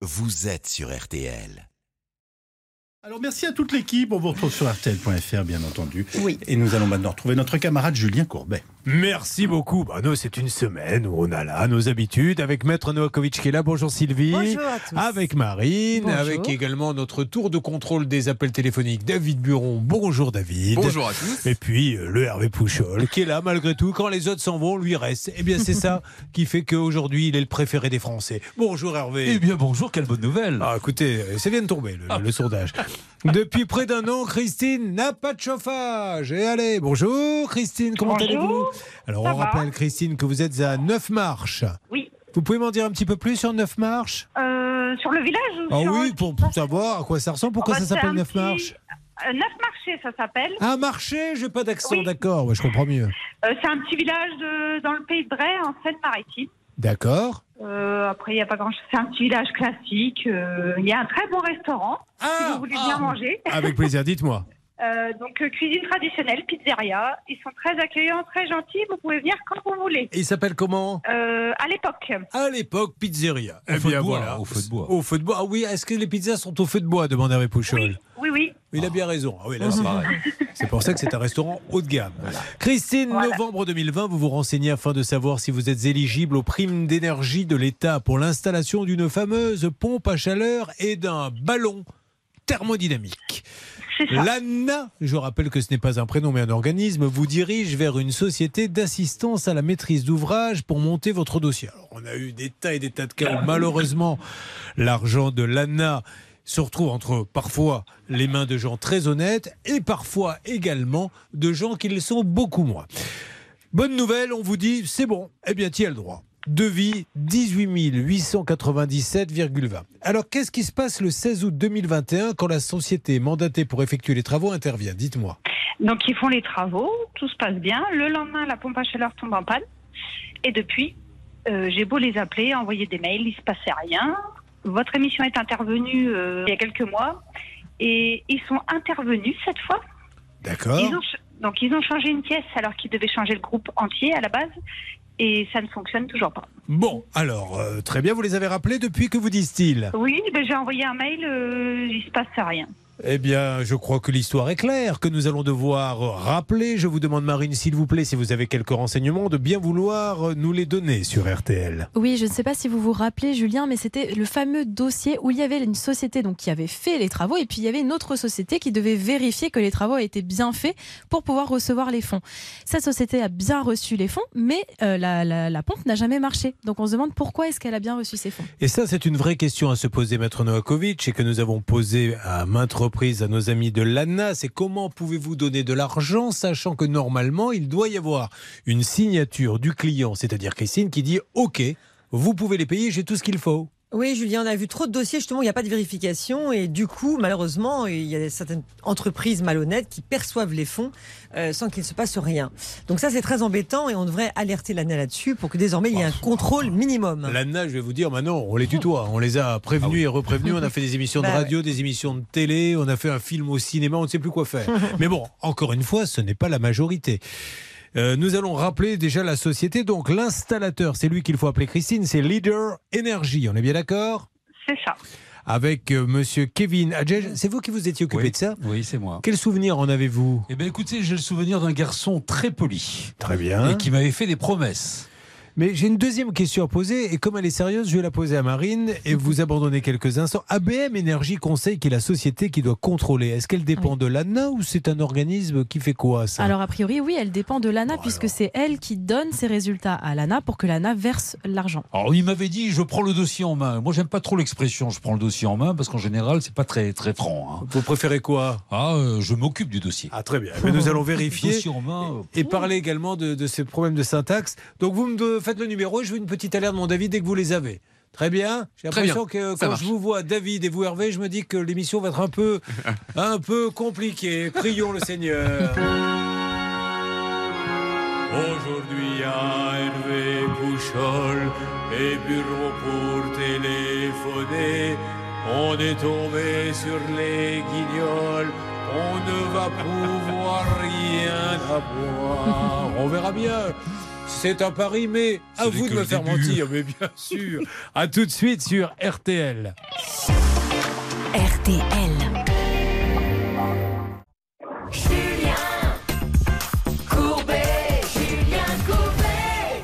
vous êtes sur RTL. Alors merci à toute l'équipe. On vous retrouve sur RTL.fr bien entendu. Oui. Et nous allons maintenant retrouver notre camarade Julien Courbet. Merci beaucoup. Bah, nous, c'est une semaine où on a là nos habitudes avec Maître Novakovic qui est là. Bonjour Sylvie. Bonjour à tous. Avec Marine, Bonjour. avec également notre tour de contrôle des appels téléphoniques, David Buron. Bonjour David. Bonjour à tous. Et puis euh, le Hervé Pouchol qui est là malgré tout. Quand les autres s'en vont, lui reste. Eh bien, c'est ça qui fait qu'aujourd'hui, il est le préféré des Français. Bonjour Hervé. Eh bien bonjour, quelle bonne nouvelle. Ah, écoutez, euh, ça vient de tomber, le, le sondage. Depuis près d'un an, Christine n'a pas de chauffage. Et allez, bonjour Christine, comment Bonjour, allez-vous? Alors, ça on va rappelle, Christine, que vous êtes à 9 marches. Oui. Vous pouvez m'en dire un petit peu plus sur 9 marches Euh, sur le village Ah oui, pour, pour savoir à quoi ça ressemble, pourquoi Oh, bah, ça s'appelle c'est un 9 petit- marches Euh, Neuf marchés, ça s'appelle. Un marché, j'ai pas d'accent, Oui. d'accord, ouais, je comprends mieux. Euh, c'est un petit village de, dans le pays de Bray, en Seine-Maritime. D'accord. Euh, après, il n'y a pas grand-chose. C'est un petit village classique. Il y a un très bon restaurant, si Ah, vous voulez bien manger. Avec plaisir, dites-moi. Euh, donc, euh, cuisine traditionnelle, pizzeria. Ils sont très accueillants, très gentils. Vous pouvez venir quand vous voulez. Et il s'appelle comment Euh, à l'époque. À l'époque, pizzeria. Au Eh feu de bien, bois, voilà. au feu de bois. Au feu de bois. Ah oui, est-ce que les pizzas sont au feu de bois demande Hervé Pouchol. Oui, oui. Il a bien raison. Ah oui, là, Ah, c'est pareil. C'est pour ça que c'est un restaurant haut de gamme. Christine, Voilà. novembre 2020, vous vous renseignez afin de savoir si vous êtes éligible aux primes d'énergie de l'État pour l'installation d'une fameuse pompe à chaleur et d'un ballon thermodynamique. L'ANA, je rappelle que ce n'est pas un prénom mais un organisme, vous dirige vers une société d'assistance à la maîtrise d'ouvrage pour monter votre dossier. On a eu des tas et des tas de cas où malheureusement l'argent de l'ANA se retrouve entre parfois les mains de gens très honnêtes et parfois également de gens qui le sont beaucoup moins. Bonne nouvelle, on vous dit c'est bon, eh bien tu as le droit. Devis 18 897,20. Alors qu'est-ce qui se passe le 16 août 2021 quand la société mandatée pour effectuer les travaux intervient? Dites-moi. Donc, ils font les travaux. Tout se passe bien. Le lendemain, la pompe à chaleur tombe en panne. Et depuis, euh, j'ai beau les appeler, envoyer des mails, il se passait rien. Votre émission est intervenue euh, il y a quelques mois. Et ils sont intervenus cette fois. D'accord donc ils ont changé une pièce alors qu'ils devaient changer le groupe entier à la base. Et ça ne fonctionne toujours pas. Bon, alors, euh, très bien, vous les avez rappelés depuis que vous disent-ils? Oui, ben, j'ai envoyé un mail, euh, il se passe rien. Eh bien, je crois que l'histoire est claire, que nous allons devoir rappeler. Je vous demande, Marine, s'il vous plaît, si vous avez quelques renseignements, de bien vouloir nous les donner sur RTL. Oui, je ne sais pas si vous vous rappelez, Julien, mais c'était le fameux dossier où il y avait une société donc, qui avait fait les travaux et puis il y avait une autre société qui devait vérifier que les travaux étaient bien faits pour pouvoir recevoir les fonds. Cette société a bien reçu les fonds, mais euh, la, la- la pompe n'a jamais marché. Donc on se demande pourquoi est-ce qu'elle a bien reçu ces fonds. Et ça, c'est une vraie question à se poser, Maître Novakovic, et que nous avons posé à maintes reprises à nos amis de l'ANA. C'est comment pouvez-vous donner de l'argent, sachant que normalement, il doit y avoir une signature du client, c'est-à-dire Christine, qui dit OK, vous pouvez les payer, j'ai tout ce qu'il faut. Oui, Julien, on a vu trop de dossiers justement où il n'y a pas de vérification et du coup, malheureusement, il y a certaines entreprises malhonnêtes qui perçoivent les fonds euh, sans qu'il ne se passe rien. Donc ça, c'est très embêtant et on devrait alerter l'ANA là-dessus pour que désormais il y ait un contrôle minimum. L'ANA, je vais vous dire, maintenant, on les tutoie. On les a prévenus et reprévenus. On a fait des émissions de Bah radio, des émissions de télé. On a fait un film au cinéma. On ne sait plus quoi faire. Mais bon, encore une fois, ce n'est pas la majorité. Euh, nous allons rappeler déjà la société. Donc, l'installateur, c'est lui qu'il faut appeler Christine, c'est Leader Energy. On est bien d'accord? C'est ça. Avec euh, monsieur Kevin Adjej. C'est vous qui vous étiez occupé Oui. de ça? Oui, c'est moi. Quel souvenir en avez-vous? Eh bien, écoutez, j'ai le souvenir d'un garçon très poli Très bien. et qui m'avait fait des promesses. Mais j'ai une deuxième question à poser, et comme elle est sérieuse, je vais la poser à Marine, et vous abandonnez quelques instants. ABM Énergie Conseil, qui est la société qui doit contrôler, est-ce qu'elle dépend de l'ANA ou c'est un organisme qui fait quoi ça? Alors a priori, oui, elle dépend de l'ANA Bon, puisque alors. c'est elle qui donne ses résultats à l'ANA pour que l'ANA verse l'argent. Alors, il m'avait dit, je prends le dossier en main. Moi, j'aime pas trop l'expression, je prends le dossier en main, parce qu'en général, c'est pas très, très franc. hein. Vous préférez quoi? Ah, euh, je m'occupe du dossier. Ah très bien, Mais nous allons Le vérifier. dossier en main. euh, Et parler également de, de ces problèmes de syntaxe. Donc vous me de- faites le numéro et je veux une petite alerte, mon David, dès que vous les avez. Très bien. J'ai l'impression que quand marche. je vous vois, David et vous, Hervé, je me dis que l'émission va être un peu, un peu compliquée. Prions le Seigneur. Aujourd'hui à Hervé Pouchol et bureau pour téléphoner, on est tombé sur les guignols. On ne va pouvoir rien avoir. On verra bien. C'est un pari, mais à vous de me le faire début. mentir, mais bien sûr. À tout de suite sur RTL. RTL.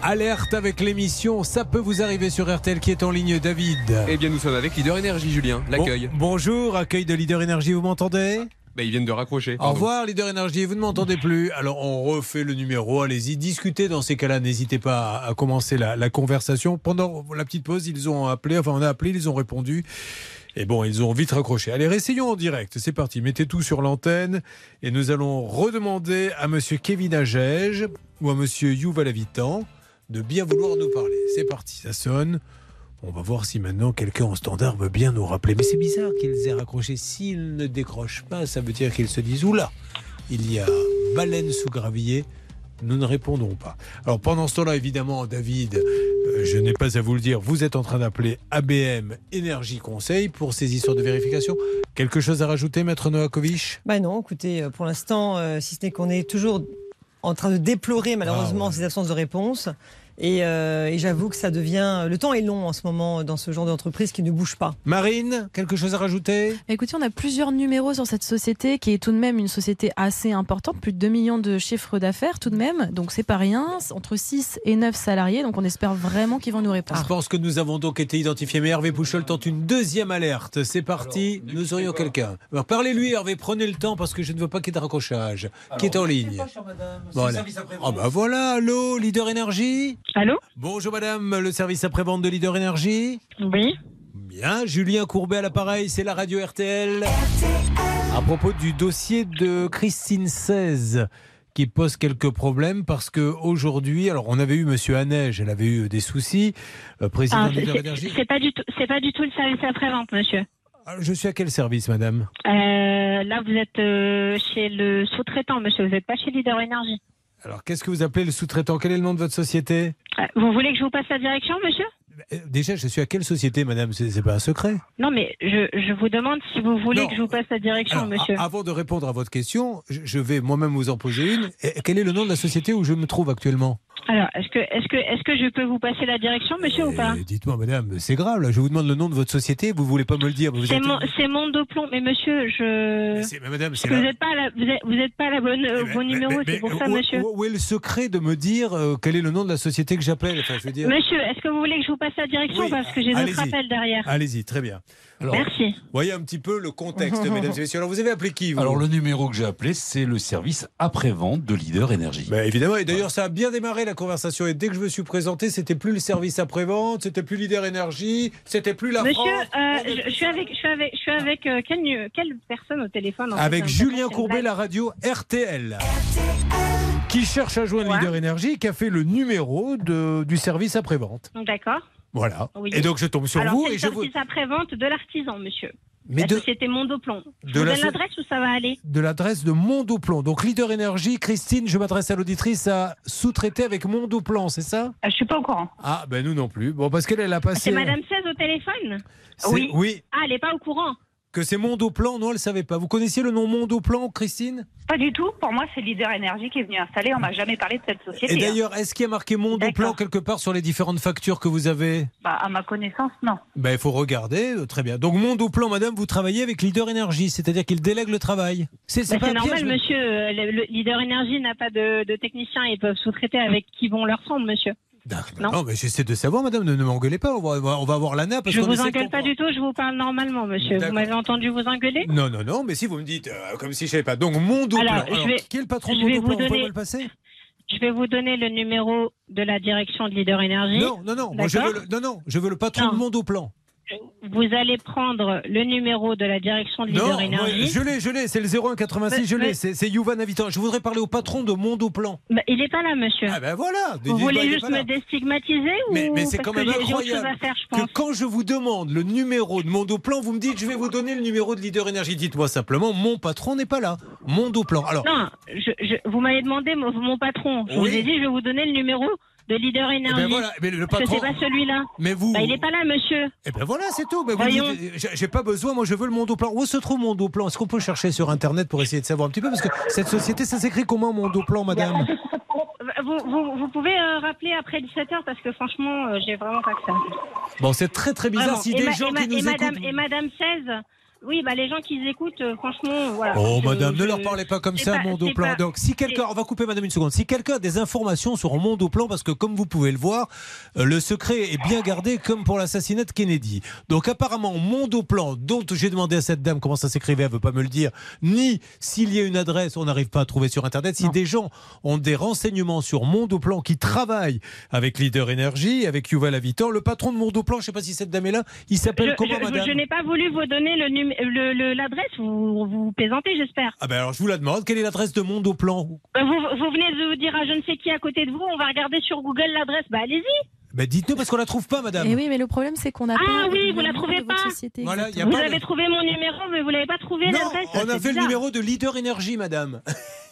Alerte avec l'émission, ça peut vous arriver sur RTL qui est en ligne, David. Eh bien, nous sommes avec Leader Énergie, Julien. L'accueil. Bon- bonjour, accueil de Leader Énergie, vous m'entendez? Bah, ils viennent de raccrocher. Au revoir, Leader Énergie, vous ne m'entendez plus. Alors, on refait le numéro, allez-y, discutez dans ces cas-là, n'hésitez pas à, à commencer la, la conversation. Pendant la petite pause, ils ont appelé, enfin, on a appelé, ils ont répondu. Et bon, ils ont vite raccroché. Allez, réessayons en direct. C'est parti. Mettez tout sur l'antenne et nous allons redemander à monsieur Kevin Agege ou à monsieur Youval Avitan de bien vouloir nous parler. C'est parti. Ça sonne. On va voir si maintenant quelqu'un en standard veut bien nous rappeler. Mais c'est bizarre qu'ils aient raccroché. S'ils ne décrochent pas, ça veut dire qu'ils se disent Oula, il y a baleine sous gravier. Nous ne répondons pas. Alors pendant ce temps-là, évidemment, David, euh, je n'ai pas à vous le dire, vous êtes en train d'appeler ABM Énergie Conseil pour ces histoires de vérification. Quelque chose à rajouter, Maître Novakovic? Bah non, écoutez, euh, pour l'instant, euh, si ce n'est qu'on est toujours en train de déplorer malheureusement Ah ouais. ces absences de réponse. Et, euh, et j'avoue que ça devient. Le temps est long en ce moment dans ce genre d'entreprise qui ne bouge pas. Marine, quelque chose à rajouter? Écoutez, on a plusieurs numéros sur cette société qui est tout de même une société assez importante, plus de 2 millions de chiffres d'affaires tout de même, donc c'est pas rien, c'est entre 6 et 9 salariés, donc on espère vraiment qu'ils vont nous répondre. Je pense que nous avons donc été identifiés. Mais Hervé Pouchol tente une deuxième alerte. C'est parti, nous aurions quelqu'un. Alors parlez-lui, Hervé, prenez le temps parce que je ne veux pas qu'il y ait de raccrochage. qui est en ligne Voilà. Ah bah voilà, allô, Leader Énergie? Allô Bonjour madame, le service après-vente de Leader Énergie Oui. Bien, Julien Courbet à l'appareil, c'est la radio RTL. À propos du dossier de Christine 16 qui pose quelques problèmes parce que aujourd'hui, alors on avait eu Monsieur Hanège, elle avait eu des soucis, euh, président Ah, de c'est- Leader c'est Énergie. c'est pas du tout, c'est pas du tout le service après-vente, monsieur. Alors, Je suis à quel service, madame? Euh, là, vous êtes euh, chez le sous-traitant, monsieur. Vous n'êtes pas chez Leader Énergie. Alors qu'est-ce que vous appelez le sous-traitant? Quel est le nom de votre société? Euh, Vous voulez que je vous passe la direction, monsieur? Euh, Déjà, je suis à quelle société, madame? C'est pas un secret. Non, mais je, je vous demande si vous voulez Non. que je vous passe la direction, Alors, monsieur. avant de répondre à votre question, je vais moi-même vous en poser une. Quel est le nom de la société où je me trouve actuellement? Alors, est-ce que, est-ce que, est-ce que je peux vous passer la direction, monsieur, ou pas Eh, Dites-moi, madame, c'est grave, là, je vous demande le nom de votre société, vous voulez pas me le dire. Vous C'est êtes- mon, c'est. Mais monsieur, je. Mais c'est- madame, c'est vous n'êtes pas, la- vous êtes, vous êtes pas à la bonne, Mais- bon mais- numéro, c'est pour ça, où- monsieur. Où, où est le secret de me dire euh, quel est le nom de la société que j'appelle? Enfin, je veux dire. Monsieur, est-ce que vous voulez que je vous passe la direction Oui, parce que j'ai d'autres appels derrière? Allez-y, très bien. Alors, Merci. Voyez un petit peu le contexte, mesdames et messieurs. Alors, vous avez appelé qui vous alors, le numéro que j'ai appelé, c'est le service après-vente de Leader Énergie. Bah, évidemment, et d'ailleurs ça a bien démarré la conversation. Et dès que je me suis présenté, c'était plus le service après-vente, c'était plus Leader Énergie, c'était plus la Monsieur, France. euh, je, je suis avec, je suis avec, je suis avec euh, quelle, personne au téléphone en Avec hein, Julien Courbet, la radio RTL. Qui cherche à joindre Ouais. Leader Énergie, qui a fait le numéro de, du service après-vente. D'accord. Voilà. Oui. Et donc je tombe sur Alors, vous c'est et je vous. service après-vente de l'artisan, monsieur. Mais la de, société Mondoplomb. Je de vous la donne so- l'adresse où ça va aller de l'adresse de Mondoplomb. Donc Leader Énergie, Christine, je m'adresse à l'auditrice, à sous-traiter avec Mondoplomb, c'est ça? Je suis pas au courant. Ah, ben nous non plus. Bon, parce qu'elle elle a passé. C'est Madame 16 au téléphone? C'est- Oui. Oui, Ah, elle est pas au courant. Que c'est Mondoplan, non, elle ne savait pas. Vous connaissiez le nom Mondoplan, Christine? Pas du tout. Pour moi, c'est Leader Énergie qui est venu installer. On m'a jamais parlé de cette société. Et hein. d'ailleurs, est-ce qu'il y a marqué Mondoplan quelque part sur les différentes factures que vous avez? Bah, à ma connaissance, non. Ben, il faut regarder. euh, Très bien. Donc, Mondoplan, madame, vous travaillez avec Leader Énergie, c'est-à-dire qu'il délègue le travail. C'est Bah, normal, piège, monsieur. Euh, Le, le leader énergie n'a pas de, de technicien. Ils peuvent sous-traiter avec qui vont leur semble, monsieur. Non, Non. mais j'essaie de savoir, madame, ne, ne m'engueulez pas. On va, on va- on avoir l'ANA. parce je qu'on vous engueule pas du tout. Je vous parle normalement, monsieur. Vous m'avez entendu vous engueuler? Non, non, non, mais si vous me dites, euh, comme si je savais pas. Donc, Mondoplan. Alors, je vais- qui est le patron de je vais Mondoplan vous Vous pouvez donner- me le passer Je vais vous donner le numéro de la direction de leader énergie. Non, non, non. Moi, je veux le, non, non. Je veux le patron Non. de Mondoplan. Vous allez prendre le numéro de la direction de leader énergie. je l'ai, je l'ai. C'est le 0186, je l'ai. C'est Youvan Habitant. Je voudrais parler au patron de Mondoplan. Bah, il n'est pas là, monsieur. Ah ben voilà. vous voulez bah, juste me déstigmatiser Mais, ou mais c'est quand même incroyable à faire, je que quand je vous demande le numéro de Mondoplan, vous me dites je vais vous donner le numéro de Leader Énergie. Dites-moi simplement, mon patron n'est pas là. Mondoplan. Alors, Non, je, je- vous m'avez demandé mon, mon patron. Je Oui. vous ai dit, je vais vous donner le numéro de leader eh énergie. ben voilà, mais le Parce que patron. c'est pas celui-là. Mais vous. Bah, il n'est pas là, monsieur. Eh ben voilà, c'est tout. Voyons. dites, j'ai- pas besoin. Moi, je veux le Mondoplan. Où se trouve Mondoplan Est-ce qu'on peut chercher sur Internet pour essayer de savoir un petit peu? Parce que cette société, ça s'écrit comment Mondoplan, madame? Vous, vous, vous pouvez euh, rappeler après 17h parce que franchement, euh, j'ai vraiment pas que ça. Bon, c'est très très bizarre Vraiment. si et, des ma- gens et ma- qui nous et madame, écoutent. et madame 16, Oui, bah les gens qui écoutent, euh, franchement, voilà. Oh, Je- madame, ne leur parlez pas comme ça, pas- Mondo Plan. pas- Donc, si quelqu'un, on va couper madame une seconde. Si quelqu'un a des informations sur Mondo Plan, parce que comme vous pouvez le voir, euh, le secret est bien gardé comme pour l'assassinat de Kennedy. Donc, apparemment, Mondo Plan, dont j'ai demandé à cette dame comment ça s'écrivait, elle veut pas me le dire, ni s'il y a une adresse, on n'arrive pas à trouver sur Internet. Si des gens ont des renseignements sur Mondo Plan qui travaillent avec Leader Energy, avec Yuval Avitan, le patron de Mondo Plan, je sais pas si cette dame est là, il s'appelle comment, je- madame? je n'ai pas voulu vous donner le numé- le- le- l'adresse, vous, vous plaisantez, j'espère. Ah ben alors, je vous la demande. Quelle est l'adresse de Mondo Plan Bah, Vous, vous venez de vous dire à je ne sais qui à côté de vous, on va regarder sur Google l'adresse. Bah allez-y. Ben dites-nous parce qu'on la trouve pas, madame. Et Eh oui, mais le problème, c'est qu'on a Ah pas oui, le vous la trouvez de votre pas société. Voilà, il y a Vous pas avez de- trouvé mon numéro, mais vous l'avez pas trouvé Non, l'adresse. on a fait le bizarre. numéro de Leader Énergie, madame.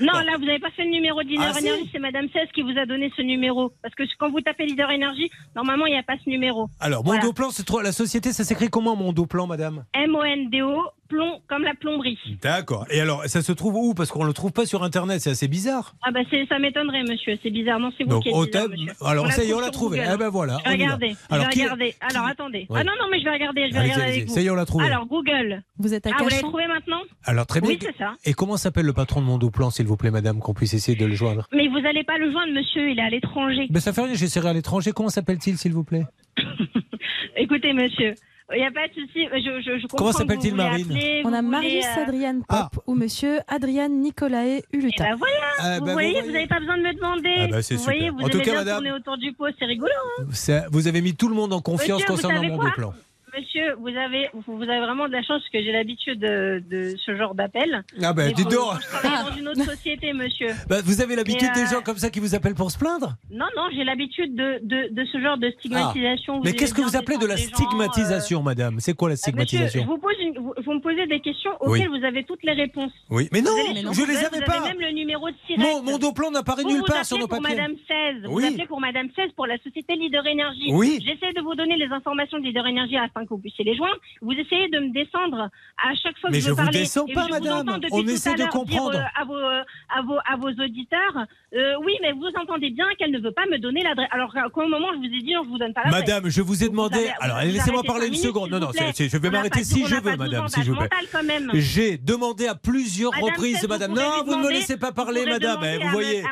Non, là, vous n'avez pas fait le numéro de Leader Ah, si. Energy, c'est Madame 16 qui vous a donné ce numéro. Parce que quand vous tapez Leader Energy, normalement, il n'y a pas ce numéro. Alors, Voilà. Mondoplan, c'est trop... la société, ça s'écrit comment, Mondoplan, madame? M-O-N-D-O, plomb, comme la plomberie. D'accord. Et alors, ça se trouve où? Parce qu'on le trouve pas sur Internet, c'est assez bizarre. Ah bah ça m'étonnerait, monsieur. C'est bizarre. Non, c'est vous Donc, qui êtes bizarre, monsieur. alors, On ça y est, on l'a trouvé. Google. Eh ben voilà, regarder. Alors, qui-. Alors, attendez. Ouais. Ah non, non, mais je vais regarder. Je vais regarder avec vous. Ça y est, on l'a trouvé. Alors, Google. Vous êtes à Ah, vous l'avez trouvé maintenant? Alors, très bien. Oui, c'est ça. Et comment s'appelle le patron de Mondoplan, s'il vous plaît, madame, qu'on puisse essayer de le joindre? Mais vous n'allez pas le joindre, monsieur. Il est à l'étranger. ben, Ça fait rien, j'essaierai à l'étranger. Comment s'appelle-t-il, s'il vous plaît? Écoutez, monsieur. Il n'y a pas de souci. Je, je, je comprends Comment s'appelle-t-il, vous Marine appeler, On vous a Marius euh, Adrian Pop Ah. ou monsieur Adrian Nicolae Eh Huluta. ben voilà, Ah, vous ben, voyez, vous vous voyez. n'avez pas besoin de me demander. Ah, bah, c'est vous super. voyez, vous En tout aimez cas, bien madame- tourner autour du pot, c'est rigolo. hein. Vous avez mis tout le monde en confiance Monsieur, vous concernant quoi Mondoplan. Monsieur, vous avez, vous avez vraiment de la chance parce que j'ai l'habitude de, de ce genre d'appel. Ah ben, Mais dites quand- donc Je travaille dans une autre société, monsieur. Bah, Vous avez l'habitude Mais, des euh, gens comme ça qui vous appellent pour se plaindre? Non, non, j'ai l'habitude de, de, de ce genre de stigmatisation. Ah. Mais Vous qu'est-ce que vous appelez de la défendre les gens, euh, stigmatisation, madame? C'est quoi la euh, Monsieur, stigmatisation? vous, pose une- vous, vous me posez des questions Oui. auxquelles vous avez toutes les réponses. Oui, mais non, Vous allez sur je les Google, avais vous pas. avez même le numéro de. Mon, mon Doplan n'apparaît Vous nulle vous part sur nos papiers. Madame 16. Vous Oui. appelez pour Madame 16 pour la société Leader Energy. Oui. J'essaie de vous donner les informations de Leader Energy afin que vous puissiez les joindre. Vous essayez de me descendre à chaque fois que Mais je je vous parler. descends pas, je madame. On essaie de comprendre. Dire, euh, à, vos, à, vos, à vos auditeurs, euh, oui, mais vous entendez bien qu'elle ne veut pas me donner l'adresse. Alors qu'à un moment, je vous ai dit, je vous donne pas l'adresse. Madame, je vous ai Vous demandé. avez- Alors, laissez-moi parler une minutes, seconde. Non, non, je vais m'arrêter si je veux, madame, si je veux. J'ai demandé à plusieurs Madame, reprises, madame. Non, vous ne me laissez pas parler, madame. Eh, Vous voyez.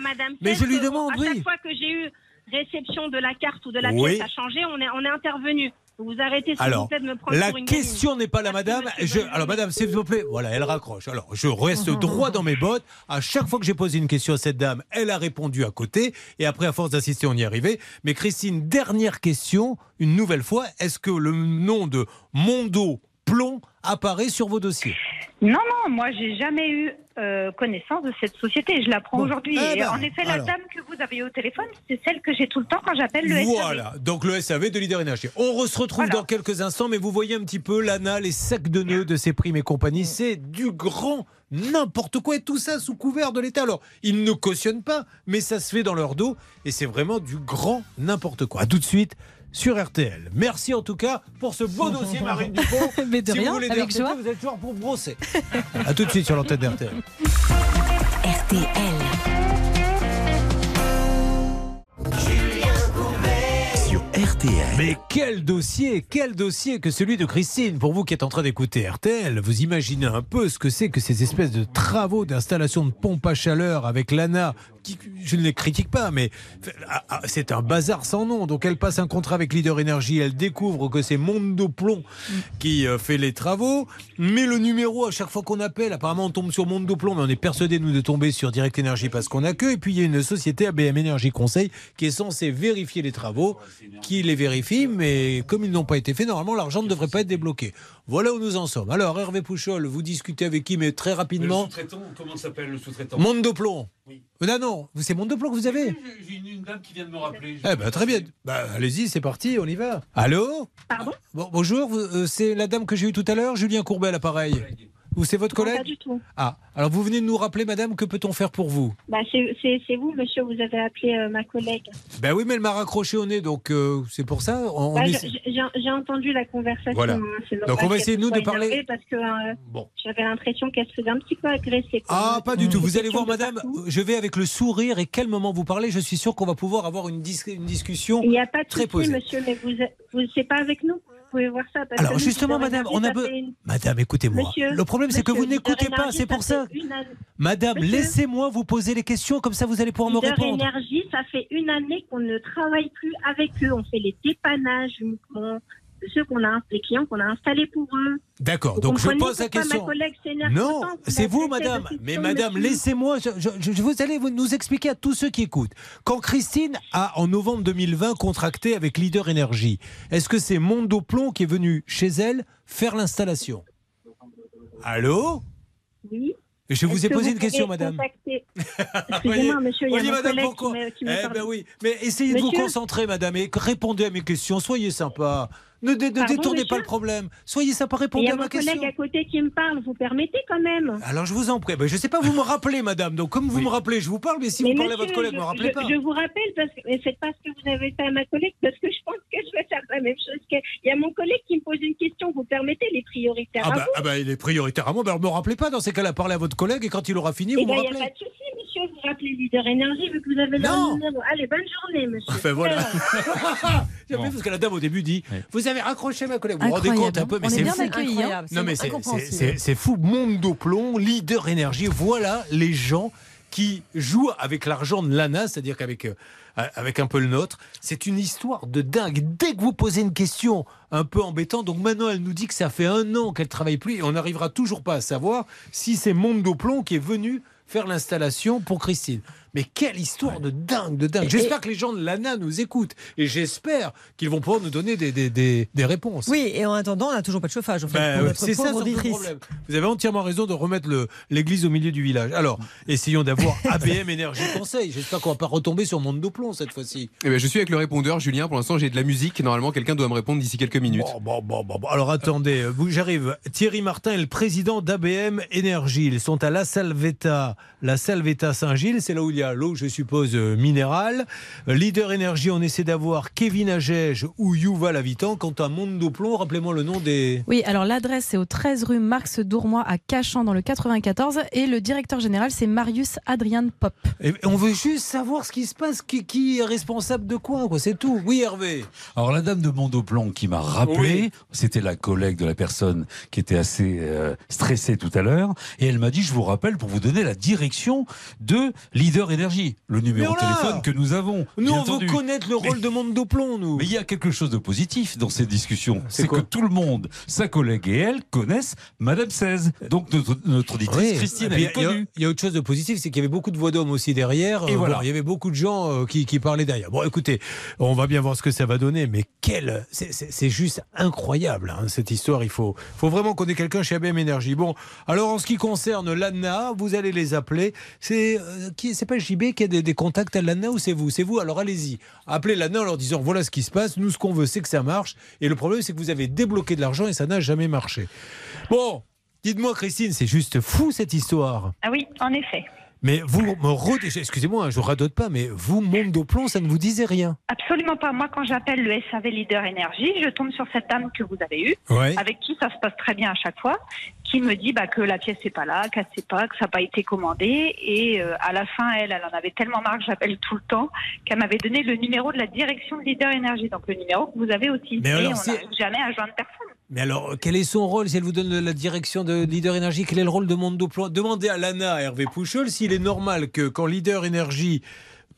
Mais je lui demande, à oui. chaque fois que j'ai eu réception de la carte ou de la Oui. pièce changer, on est, on est intervenu. Vous arrêtez, s'il vous plaît, de me prendre la pour une question n'est pas là, madame. Je, alors, madame, s'il vous plaît, voilà, elle raccroche. Alors, je reste droit dans mes bottes. À chaque fois que j'ai posé une question à cette dame, elle a répondu à côté. Et après, à force d'insister, on y est arrivé. Mais Christine, dernière question, une nouvelle fois. Est-ce que le nom de Mondo Plomb apparaît sur vos dossiers Non, non, moi j'ai jamais eu euh, connaissance de cette société. Je l'apprends Bon. aujourd'hui. Eh ben, en effet, la dame que vous avez au téléphone, c'est celle que j'ai tout le temps quand j'appelle le SAV. Voilà, donc le SAV de Leader Énergie. On se retrouve Voilà. dans quelques instants, mais vous voyez un petit peu l'ANA, les sacs de nœuds de ces primes et compagnie. C'est du grand n'importe quoi et tout ça sous couvert de l'État. Alors, ils ne cautionnent pas, mais ça se fait dans leur dos et c'est vraiment du grand n'importe quoi. A tout de suite sur RTL. Merci en tout cas pour ce beau dossier, Marine Dupont. Mais de si rien, vous voulez avec RTL, joie. vous êtes toujours pour brosser. A tout de suite sur l'antenne d'RTL. RTL. Sur RTL. Mais quel dossier, quel dossier que celui de Christine. Pour vous qui êtes en train d'écouter RTL, vous imaginez un peu ce que c'est que ces espèces de travaux d'installation de pompes à chaleur avec l'ANA. Je ne les critique pas, mais ah, ah, c'est un bazar sans nom. Donc elle passe un contrat avec Leader Energy, elle découvre que c'est Mondo Plomb qui euh, fait les travaux, mais le numéro à chaque fois qu'on appelle, apparemment on tombe sur Mondo Plomb, mais on est persuadé nous de tomber sur Direct Energy parce qu'on a que. Et puis il y a une société ABM Énergie Conseil qui est censée vérifier les travaux, qui les vérifie, mais comme ils n'ont pas été faits, normalement l'argent ne devrait pas être débloqué. Voilà où nous en sommes. Alors Hervé Pouchol, vous discutez avec qui, mais très rapidement. sous-traitant, comment s'appelle le sous-traitant? Monde Plomb. Euh, Non, non, c'est Monde Plomb que vous avez? J'ai une, une dame qui vient de me rappeler. Eh ben, très bien. Bah, allez-y, c'est parti, on y va. Allô? Pardon? Bon, Bonjour, vous- euh, c'est la dame que j'ai eue tout à l'heure, Julien Courbet l'appareil. Ou c'est votre Non, collègue Pas du tout. Ah, alors vous venez de nous rappeler, madame, que peut-on faire pour vous? Bah, c'est c'est- c'est vous, monsieur, vous avez appelé euh, ma collègue. Ben oui, mais elle m'a raccroché au nez, donc euh, c'est pour ça. Bah, j'ai- J'ai j'ai entendu la conversation. Voilà. hein, c'est Donc, on va essayer, nous, de parler- Parce que euh, Bon. j'avais l'impression qu'elle se faisait un petit peu agresser. Ah, pas du tout. Vous allez voir, madame, partout. je vais avec le sourire et quel moment vous parlez, je suis sûr qu'on va pouvoir avoir une, dis- une discussion. Il n'y a pas de très souci, posée. monsieur, mais vous, vous c'est pas avec nous. Pouvez voir ça. parce Alors, que justement, madame, on a be- une- Madame, écoutez-moi. Le problème, c'est que vous n'écoutez pas, c'est pour ça. une Madame, laissez-moi vous poser les questions, comme ça vous allez pouvoir me répondre. Énergie, ça fait une année qu'on ne travaille plus avec eux. On fait les dépannages uniquement ceux qu'on a, les clients qu'on a installés pour eux. D'accord, donc je pose la question. Ma collègue s'énerve Non, c'est vous, madame. Mais madame, laissez-moi. Je, je- je- vous allez vous- nous expliquer à tous ceux qui écoutent. Quand Christine a, en novembre 2020, contracté avec Leader Énergie, est-ce que c'est Mondoplomb qui est venu chez elle faire l'installation? Allô? Oui. Je vous ai posé vous une question, madame. Excusez-moi, monsieur, il y a madame, pourquoi qui me, qui me Eh ben oui, mais essayez de vous concentrer, madame, et répondez à mes questions. Soyez sympa. Ne, dé- ne détournez pas le problème. Soyez sympa, Il répondez y a à mon ma question. collègue à côté qui me parle. Vous permettez quand même Alors je vous en prie. Ben, je ne sais pas, vous me rappelez, madame. Donc comme vous me rappelez, je vous parle, mais si Mais vous parlez à votre collègue, ne me rappelez je- pas. je vous rappelle, parce que faites pas ce que vous avez fait à ma collègue, parce que je pense que je vais faire la même chose. que- Il y a mon collègue qui me pose une question. Vous permettez les prioritaires Ah à bah, vous ah bah, il est prioritaire à moi. Ben, alors, me rappelez pas dans ces cas-là. Parlez à votre collègue et quand il aura fini, Eh vous ben, me il n'y a rappelez. pas de souci, monsieur. Vous rappelez Leader Énergie vu que vous avez Non. leur numéro. Allez, bonne journée, monsieur. Enfin voilà. J'ai appelé parce que la dame au début dit Vous avez raccroché ma collègue. Vous vous rendez Incroyable, compte un peu, hein. mais On est c'est bien fou. accueillis, hein. Incroyable, Non, mais c'est c'est- incompréhensible. c'est c'est- c'est fou. Monde plomb, leader énergie. Voilà les gens qui jouent avec l'argent de l'ANA, c'est-à-dire qu'avec euh, avec un peu le nôtre. C'est une histoire de dingue. Dès que vous posez une question un peu embêtante, donc maintenant elle nous dit que ça fait un an qu'elle travaille plus et on n'arrivera toujours pas à savoir si c'est Monde plomb qui est venu faire l'installation pour Christine. Mais quelle histoire de dingue, de dingue. J'espère que les gens de l'ANA nous écoutent et j'espère qu'ils vont pouvoir nous donner des, des, des- des réponses. Oui, et en attendant, on n'a toujours pas de chauffage. En fait, Ben, notre c'est ça problème. Vous avez entièrement raison de remettre l'église au milieu du village. Alors, essayons d'avoir ABM Énergie Conseil. J'espère qu'on va pas retomber sur Monde de plomb cette fois-ci. Eh ben, je suis avec le répondeur, Julien. Pour l'instant, j'ai de la musique. Normalement, quelqu'un doit me répondre d'ici quelques minutes. Bon, bon, bon, bon, bon. Alors attendez, euh, j'arrive. Thierry Martin est le président d'ABM Énergie. Ils sont à La Salvetta, La Salvetta Saint-Gilles. C'est là où il y a l'eau, je suppose, euh, minérale. Euh, Leader Énergie, on essaie d'avoir Kevin Agege ou Yuval Avitan. Quant à Monde de plomb, rappelez-moi le nom des. Oui, alors l'adresse c'est au 13 rue Marx Dourmois à Cachan dans le 94 et le directeur général c'est Marius Adrian Pop. Et on veut juste savoir ce qui se passe, qui, qui est responsable de quoi, quoi. C'est tout. Oui, Hervé. Alors la dame de Mondoplon qui m'a rappelé, Oui. c'était la collègue de la personne qui était assez euh, stressée tout à l'heure, et elle m'a dit je vous rappelle pour vous donner la direction de Leader Énergie, le numéro de téléphone que nous avons. Nous, on veut connaître le rôle de Monde de plomb, nous. Mais il y a quelque chose de positif dans ces discussions. C'est que tout le monde, sa collègue et elle, connaissent Madame 16. Donc notre, notre auditrice Oui. Christine, elle est il y a- connue. Il y, a autre chose de positif, c'est qu'il y avait beaucoup de voix d'hommes aussi derrière. Et Euh, voilà. bon, il y avait beaucoup de gens euh, qui, qui parlaient derrière. Bon, écoutez, on va bien voir ce que ça va donner, mais quel, c'est- juste incroyable hein, cette histoire. Il faut, faut vraiment qu'on ait quelqu'un chez ABM Énergie. Bon, alors en ce qui concerne l'ANA, vous allez les appeler. C'est euh, qui C'est pas JB qui a des, des contacts à l'ANA ou c'est vous C'est vous. Alors allez-y, appelez l'ANA en leur disant voilà ce qui se passe. Nous, ce qu'on veut, c'est que ça marche. Et le problème, c'est que vous avez débloqué de l'argent et ça n'a jamais marché. Bon. Dites-moi, Christine, c'est juste fou cette histoire. Ah oui, en effet. Mais vous me excusez-moi, je radote pas, mais vous, monde de plomb, ça ne vous disait rien. Absolument pas. Moi, quand j'appelle le SAV Leader Énergie, je tombe sur cette dame que vous avez eue, Ouais. avec qui ça se passe très bien à chaque fois, qui me dit bah, que la pièce n'est pas là, qu'elle sait pas, que ça n'a pas été commandé. Et euh, à la fin, elle, elle en avait tellement marre que j'appelle tout le temps qu'elle m'avait donné le numéro de la direction de Leader Énergie, donc le numéro que vous avez aussi. Mais alors, on n'arrive jamais à joindre personne. Mais alors, quel est son rôle si elle vous donne la direction de Leader Énergie? Quel est le rôle de Monde de plomb Demandez à l'ANA, à Hervé Pouchol, s'il est normal que quand Leader Énergie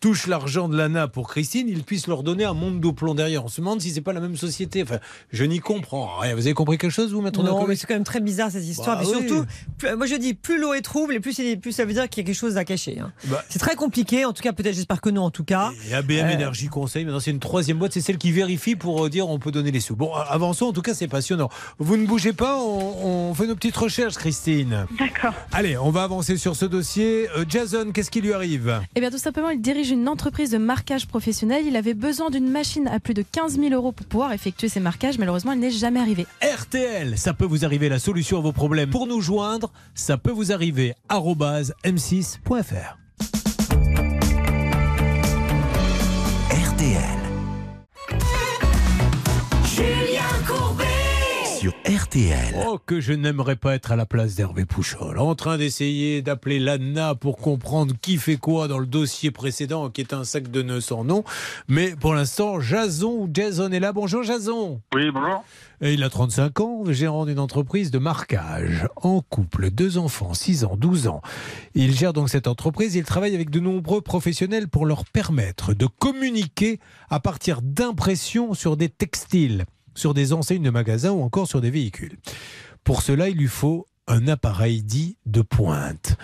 touche l'argent de l'ANA pour Christine, il puisse leur donner un monde de plomb derrière. On se demande si c'est pas la même société. Enfin, je n'y comprends rien. Vous avez compris quelque chose, vous, maître Non, mais c'est quand même très bizarre cette histoire. Bah oui. surtout, plus- moi je dis, plus l'eau est trouble, et plus, ça veut dire qu'il y a quelque chose à cacher. hein. Bah. C'est très compliqué, en tout cas, peut-être, j'espère que non, en tout cas. Et ABM Euh, Énergie Conseil, maintenant c'est une troisième boîte, c'est celle qui vérifie pour euh, dire on peut donner les sous. Bon, avançons, en tout cas c'est passionnant. Vous ne bougez pas, on, on fait nos petites recherches, Christine. D'accord. Allez, on va avancer sur ce dossier. Euh, Jason, qu'est-ce qui lui arrive? Eh bien, tout simplement, il dirige une entreprise de marquage professionnel. Il avait besoin d'une machine à plus de 15 000 euros pour pouvoir effectuer ses marquages. Malheureusement, il n'est jamais arrivé. RTL, ça peut vous arriver, la solution à vos problèmes. Pour nous joindre, ça peut vous arriver, arobase m6.fr. Sur RTL. Oh, que je n'aimerais pas être à la place d'Hervé Pouchol, en train d'essayer d'appeler l'ANA pour comprendre qui fait quoi dans le dossier précédent, qui est un sac de nœuds sans nom. Mais pour l'instant, Jason ou Jason est là. Bonjour Jason. Oui, bonjour. Et il a 35 ans, gérant d'une entreprise de marquage. En couple, deux enfants, 6 ans, 12 ans. Il gère donc cette entreprise. Il travaille avec de nombreux professionnels pour leur permettre de communiquer à partir d'impressions sur des textiles, sur des enseignes de magasins ou encore sur des véhicules. Pour cela, il lui faut un appareil dit de pointe.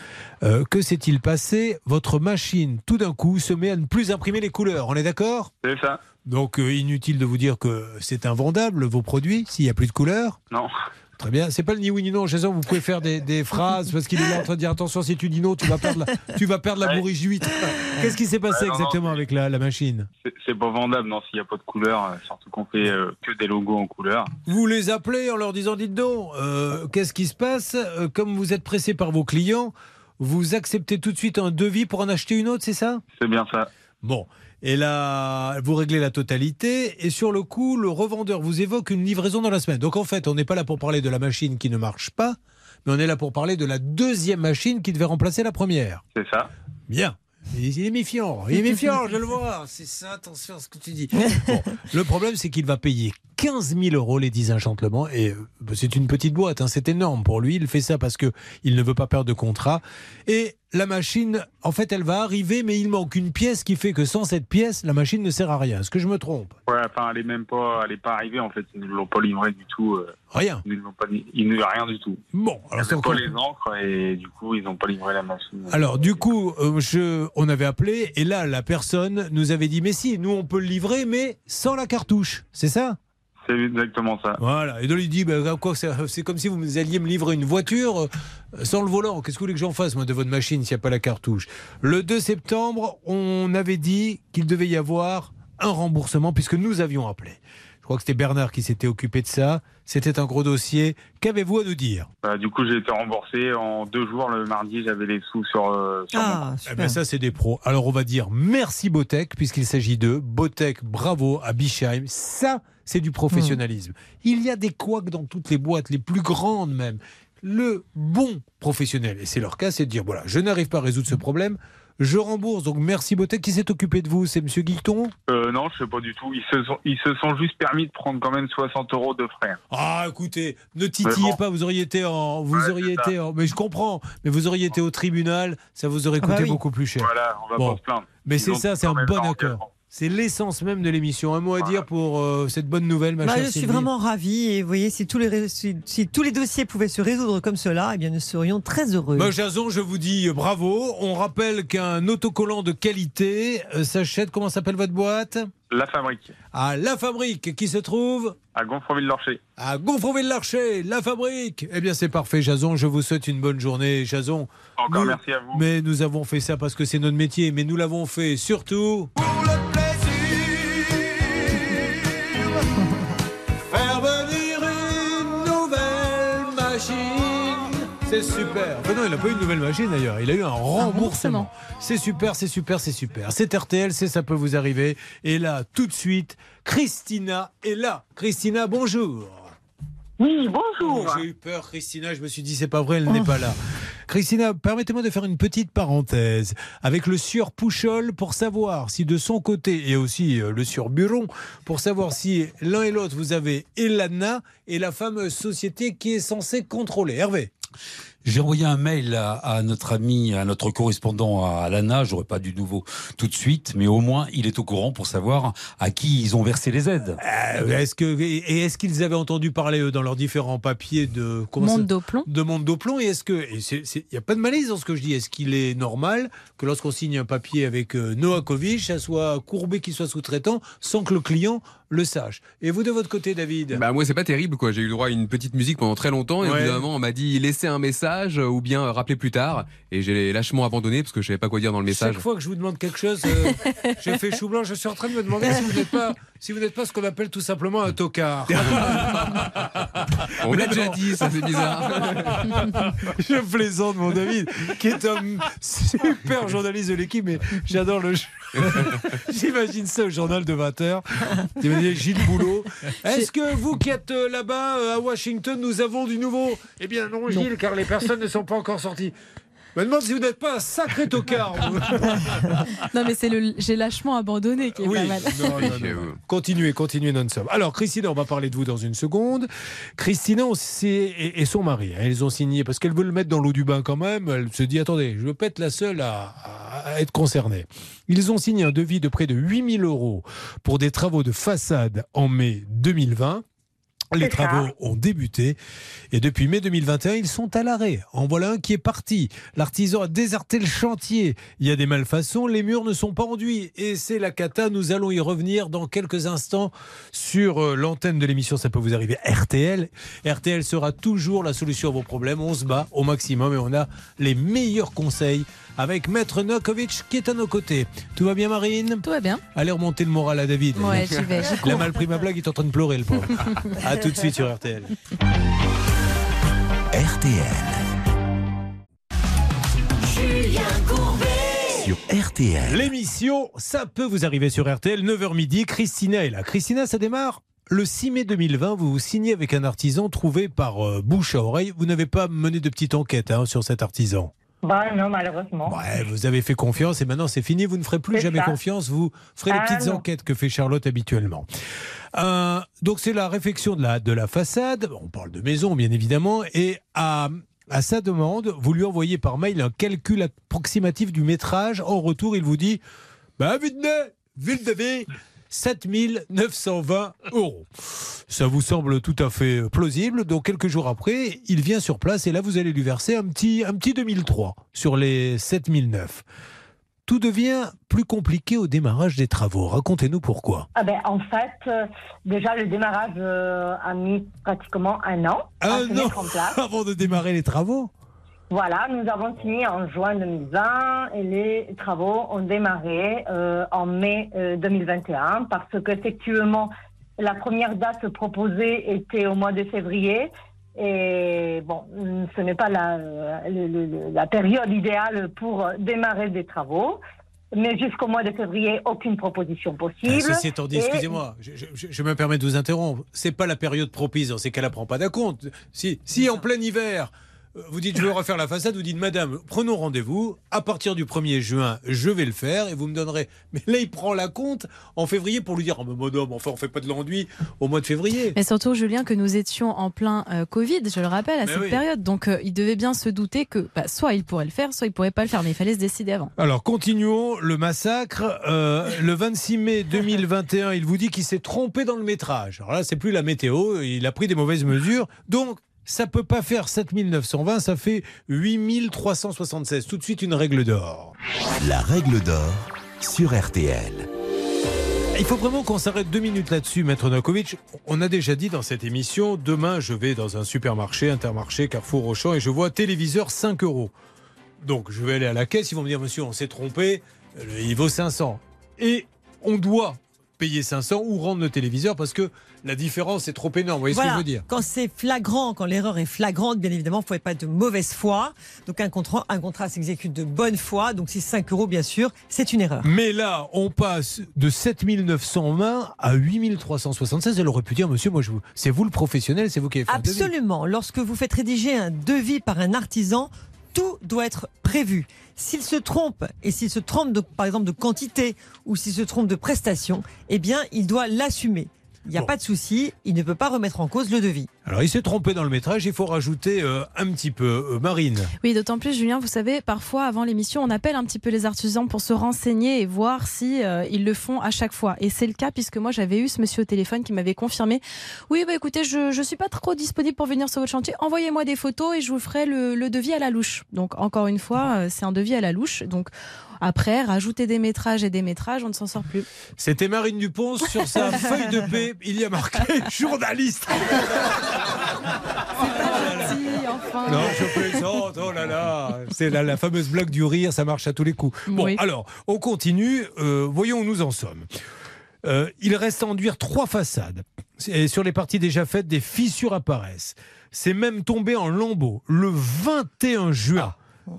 Euh, que s'est-il passé? Votre machine, tout d'un coup, se met à ne plus imprimer les couleurs. On est d'accord? C'est ça. Donc euh, inutile de vous dire que c'est invendable vos produits s'il n'y a plus de couleurs? Non. Très bien. C'est pas le ni oui ni non. Jason, vous pouvez faire des, des phrases parce qu'il est là en train de dire attention si tu dis non, tu vas perdre la, tu vas perdre la bourriche d'huître. Qu'est-ce qui s'est passé non, exactement avec la, la machine? C'est- pas vendable, non, s'il n'y a pas de couleur, euh, surtout qu'on fait euh, que des logos en couleur. Vous les appelez en leur disant dites donc, euh, qu'est-ce qui se passe? Comme vous êtes pressé par vos clients, vous acceptez tout de suite un devis pour en acheter une autre, c'est ça? C'est bien ça. Bon. Et là, vous réglez la totalité. Et sur le coup, le revendeur vous évoque une livraison dans la semaine. Donc en fait, on n'est pas là pour parler de la machine qui ne marche pas, mais on est là pour parler de la deuxième machine qui devait remplacer la première. C'est ça. Bien. Il est méfiant, il est méfiant, je le vois. C'est ça, attention à ce que tu dis. Bon, le problème, c'est qu'il va payer 15 000 euros les 10 enchantements. Et euh, c'est une petite boîte, hein, c'est énorme pour lui. Il fait ça parce que il ne veut pas perdre de contrat. Et la machine, en fait, elle va arriver, mais il manque une pièce qui fait que sans cette pièce, la machine ne sert à rien. Est-ce que je me trompe? Ouais, enfin, elle est même pas, elle est pas arrivée, en fait. Ils ne l'ont pas livré du tout. euh, Rien. Ils ne l'ont pas, ils rien du tout. Bon, alors c'est encore. pas les encres et du coup, ils n'ont pas livré la machine. Alors du coup, euh, je, on avait appelé et là la personne nous avait dit mais si, nous on peut le livrer mais sans la cartouche, c'est ça? C'est exactement ça. Voilà. Et donc il dit bah, quoi c'est c'est comme si vous alliez me livrer une voiture euh, sans le volant. Qu'est-ce que vous voulez que j'en fasse moi de votre machine s'il n'y a pas la cartouche? Le 2 septembre, on avait dit qu'il devait y avoir un remboursement puisque nous avions appelé. Je crois que c'était Bernard qui s'était occupé de ça. C'était un gros dossier. Qu'avez-vous à nous dire? Bah, du coup, j'ai été remboursé en deux jours. Le mardi, j'avais les sous sur, euh, sur mon Ah, Eh ben, ça, c'est des pros. Alors, on va dire merci Botec, puisqu'il s'agit d'eux. Botec, bravo à Bischheim. Ça, c'est du professionnalisme. Il y a des couacs dans toutes les boîtes, les plus grandes même. Le bon professionnel, et c'est leur cas, c'est de dire voilà, je n'arrive pas à résoudre ce problème. Je rembourse. Donc, merci Botec. Qui s'est occupé de vous C'est Monsieur Guilton? Euh, non, je sais pas du tout. Ils se sont, ils se sont juste permis de prendre quand même 60 euros de frais. Ah, écoutez, ne titillez bon. pas, vous auriez été en. Vous Ouais, auriez été en. Mais je comprends, mais vous auriez été au tribunal, ça vous aurait Ah coûté bah oui. beaucoup plus cher. Voilà, on va Bon. pas se plaindre. Mais c'est ça, c'est un bon accord. C'est l'essence même de l'émission. Un mot à dire pour euh, cette bonne nouvelle, ma Bah, chère je suis Sylvie vraiment ravie et vous voyez, si tous, les, ré- si, si tous les dossiers pouvaient se résoudre comme cela, eh bien nous serions très heureux. Bah, Jason, je vous dis euh, bravo. On rappelle qu'un autocollant de qualité euh, s'achète. Comment s'appelle votre boîte? La fabrique, À La Fabrique, qui se trouve? À Gonfreville-Lorcher. à Gonfreville-Larcher. La Fabrique. Eh bien, c'est parfait, Jason. Je vous souhaite une bonne journée, Jason. Encore Nous- merci à vous. Mais nous avons fait ça parce que c'est notre métier. Mais nous l'avons fait surtout. C'est super. Enfin non, il n'a pas eu une nouvelle machine d'ailleurs. Il a eu un remboursement. remboursement. C'est super, c'est super, c'est super. C'est RTL, c'est ça peut vous arriver. Et là, tout de suite, Christina est là. Christina, bonjour. Oui, Oh, bonjour. J'ai eu peur, Christina. Je me suis dit, c'est pas vrai, elle n'est pas là. Christina, permettez-moi de faire une petite parenthèse avec le sieur Pouchol pour savoir si de son côté et aussi euh, le sieur Buron pour savoir si l'un et l'autre vous avez Elana et la fameuse société qui est censée contrôler. Hervé. J'ai envoyé un mail à, à notre ami, à notre correspondant à l'ANA. J'aurais pas du nouveau tout de suite, mais au moins il est au courant pour savoir à qui ils ont versé les aides. Euh, est-ce que et est-ce qu'ils avaient entendu parler eux, dans leurs différents papiers de Monde d'Oplon. de monde d'Oplon et est-ce que il n'y a pas de malaise dans ce que je dis est-ce qu'il est normal que lorsqu'on signe un papier avec euh, Novakovic ça soit courbé qu'il soit sous-traitant sans que le client le sache et vous de votre côté David Bah moi c'est pas terrible quoi. J'ai eu le droit à une petite musique pendant très longtemps et Ouais. évidemment on m'a dit laissez un message ou bien euh, rappelez plus tard et j'ai lâchement abandonné parce que je savais pas quoi dire dans le message. chaque fois que je vous demande quelque chose euh, je fais chou blanc je suis en train de me demander si vous n'êtes pas si vous n'êtes pas ce qu'on appelle tout simplement un tocard On l'a déjà dit, ça c'est bizarre. je plaisante mon David qui est un super journaliste de l'équipe mais j'adore le jeu J'imagine ça au journal de 20h. T'imagines Gilles Boulot. Est-ce que vous qui êtes euh, là-bas euh, à Washington, nous avons du nouveau? Eh bien non, Gilles, car les personnes ne sont pas encore sorties. Je me demande si vous n'êtes pas un sacré tocard. vous. Non, mais c'est le j'ai lâchement abandonné qui est Oui, pas mal. non, non, non, non. Continuez, continuez non-stop. Alors, Christina, on va parler de vous dans une seconde. Christina et, et son mari, hein, ils ont signé parce qu'elle veut le mettre dans l'eau du bain quand même. Elle se dit attendez, je ne veux pas être la seule à, à être concernée. Ils ont signé un devis de près de 8000 euros pour des travaux de façade en mai 2020. Les ça. travaux ont débuté et depuis mai 2021, ils sont à l'arrêt. En voilà un qui est parti. L'artisan a déserté le chantier. Il y a des malfaçons, les murs ne sont pas enduits et c'est la cata. Nous allons y revenir dans quelques instants sur euh, l'antenne de l'émission. Ça peut vous arriver. RTL. RTL sera toujours la solution à vos problèmes. On se bat au maximum et on a les meilleurs conseils avec Maître Nokovic qui est à nos côtés. Tout va bien, Marine? Tout va bien. Allez remonter le moral à David. Ouais, j'y vais, Il a mal pris ma blague, il est en train de pleurer, le pauvre. à tout de suite sur RTL. Julien Courbet sur RTL. L'émission, ça peut vous arriver sur RTL, 9h midi. Christina est là. Christina, ça démarre? Le 6 mai 2020. Vous vous signez avec un artisan trouvé par euh, bouche à oreille. Vous n'avez pas mené de petite enquête hein, sur cet artisan? Bah non, malheureusement. Ouais, vous avez fait confiance et maintenant c'est fini. Vous ne ferez plus jamais ça. confiance. Vous ferez les Ah, petites non. enquêtes que fait Charlotte habituellement. Euh, donc c'est la réfection de la, de la façade. On parle de maison, bien évidemment. Et à, à sa demande, vous lui envoyez par mail un calcul approximatif du métrage. En retour, il vous dit Bah, vite, ville de vie 7920 euros. Ça vous semble tout à fait plausible. Donc, quelques jours après, il vient sur place et là, vous allez lui verser un petit, un petit 2003 sur les 7009. Tout devient plus compliqué au démarrage des travaux. Racontez-nous pourquoi. Ah ben, en fait, euh, déjà, le démarrage euh, a mis pratiquement un an à Un se an mettre en place. avant de démarrer les travaux? Voilà, nous avons signé en juin 2020 et les travaux ont démarré euh, en mai euh, 2021 parce qu'effectivement, la première date proposée était au mois de février. Et bon, ce n'est pas la, le- le- le- la période idéale pour démarrer des travaux. Mais jusqu'au mois de février, aucune proposition possible. Ah, Ceci étant dit, excusez-moi, je, je- je me permets de vous interrompre. C'est pas la période propice dans ces cas-là, prend pas d'acompte. Si, si en plein hiver, euh, vous dites je veux refaire la façade, vous dites madame, prenons rendez-vous. À partir du 1er juin, je vais le faire et vous me donnerez. Mais là, il prend la compte en février pour lui dire oh, mais madame, enfin, on fait pas de l'enduit au mois de février. Mais surtout, Julien, que nous étions en plein euh, Covid, je le rappelle, à Mais cette oui. période. Donc, euh, il devait bien se douter que bah, soit il pourrait le faire, soit il pourrait pas le faire. Mais il fallait se décider avant. Alors, continuons le massacre. Euh, le 26 mai 2021, il vous dit qu'il s'est trompé dans le métrage. Alors là, c'est plus la météo, il a pris des mauvaises mesures. Donc, ça peut pas faire 7920, ça fait 8376. Tout de suite, une règle d'or. La règle d'or sur RTL. Il faut vraiment qu'on s'arrête deux minutes là-dessus, Maître Nakovic. On a déjà dit dans cette émission, demain, je vais dans un supermarché, Intermarché, Carrefour, Auchan, et je vois téléviseur 5 euros. Donc, je vais aller à la caisse, ils vont me dire, monsieur, on s'est trompé, euh, il vaut 500. Et on doit payer 500 ou rendre le téléviseur parce que la différence est trop énorme. Vous voyez ce que je veux dire Quand c'est flagrant, quand l'erreur est flagrante, bien évidemment, il ne faut pas être de mauvaise foi. Donc un contrat, un contrat s'exécute de bonne foi. Donc si 5 euros, bien sûr, c'est une erreur. Mais là, on passe de 7920 à 8376. Elle aurait pu dire, monsieur, moi, je vous... c'est vous le professionnel, c'est vous qui avez fait le devis. Absolument. Lorsque vous faites rédiger un devis par un artisan, tout doit être prévu. S'il se trompe, et s'il se trompe de, par exemple de quantité, ou s'il se trompe de prestation, eh bien, il doit l'assumer. Il n'y a pas de souci, il ne peut pas remettre en cause le devis. Alors, il s'est trompé dans le métrage, il faut rajouter euh, un petit peu. Euh, Marine, Oui, d'autant plus, Julien, vous savez, parfois avant l'émission, on appelle un petit peu les artisans pour se renseigner et voir si euh, ils le font à chaque fois. Et c'est le cas puisque moi, j'avais eu ce monsieur au téléphone qui m'avait confirmé. Oui, bah écoutez, je je suis pas trop disponible pour venir sur votre chantier. Envoyez-moi des photos et je vous ferai le, le devis à la louche. Donc encore une fois, euh, c'est un devis à la louche. Donc après, rajouter des métrages et des métrages, on ne s'en sort plus. c'était Marine Dupont sur sa feuille de paix. Il y a marqué journaliste. Enfin. Non, je plaisante, oh là là. C'est la, la fameuse blague du rire, ça marche à tous les coups. Bon, Oui. alors, on continue. Euh, voyons où nous en sommes. Euh, il reste à enduire trois façades. Et sur les parties déjà faites, des fissures apparaissent. C'est même tombé en lambeaux le 21 juin.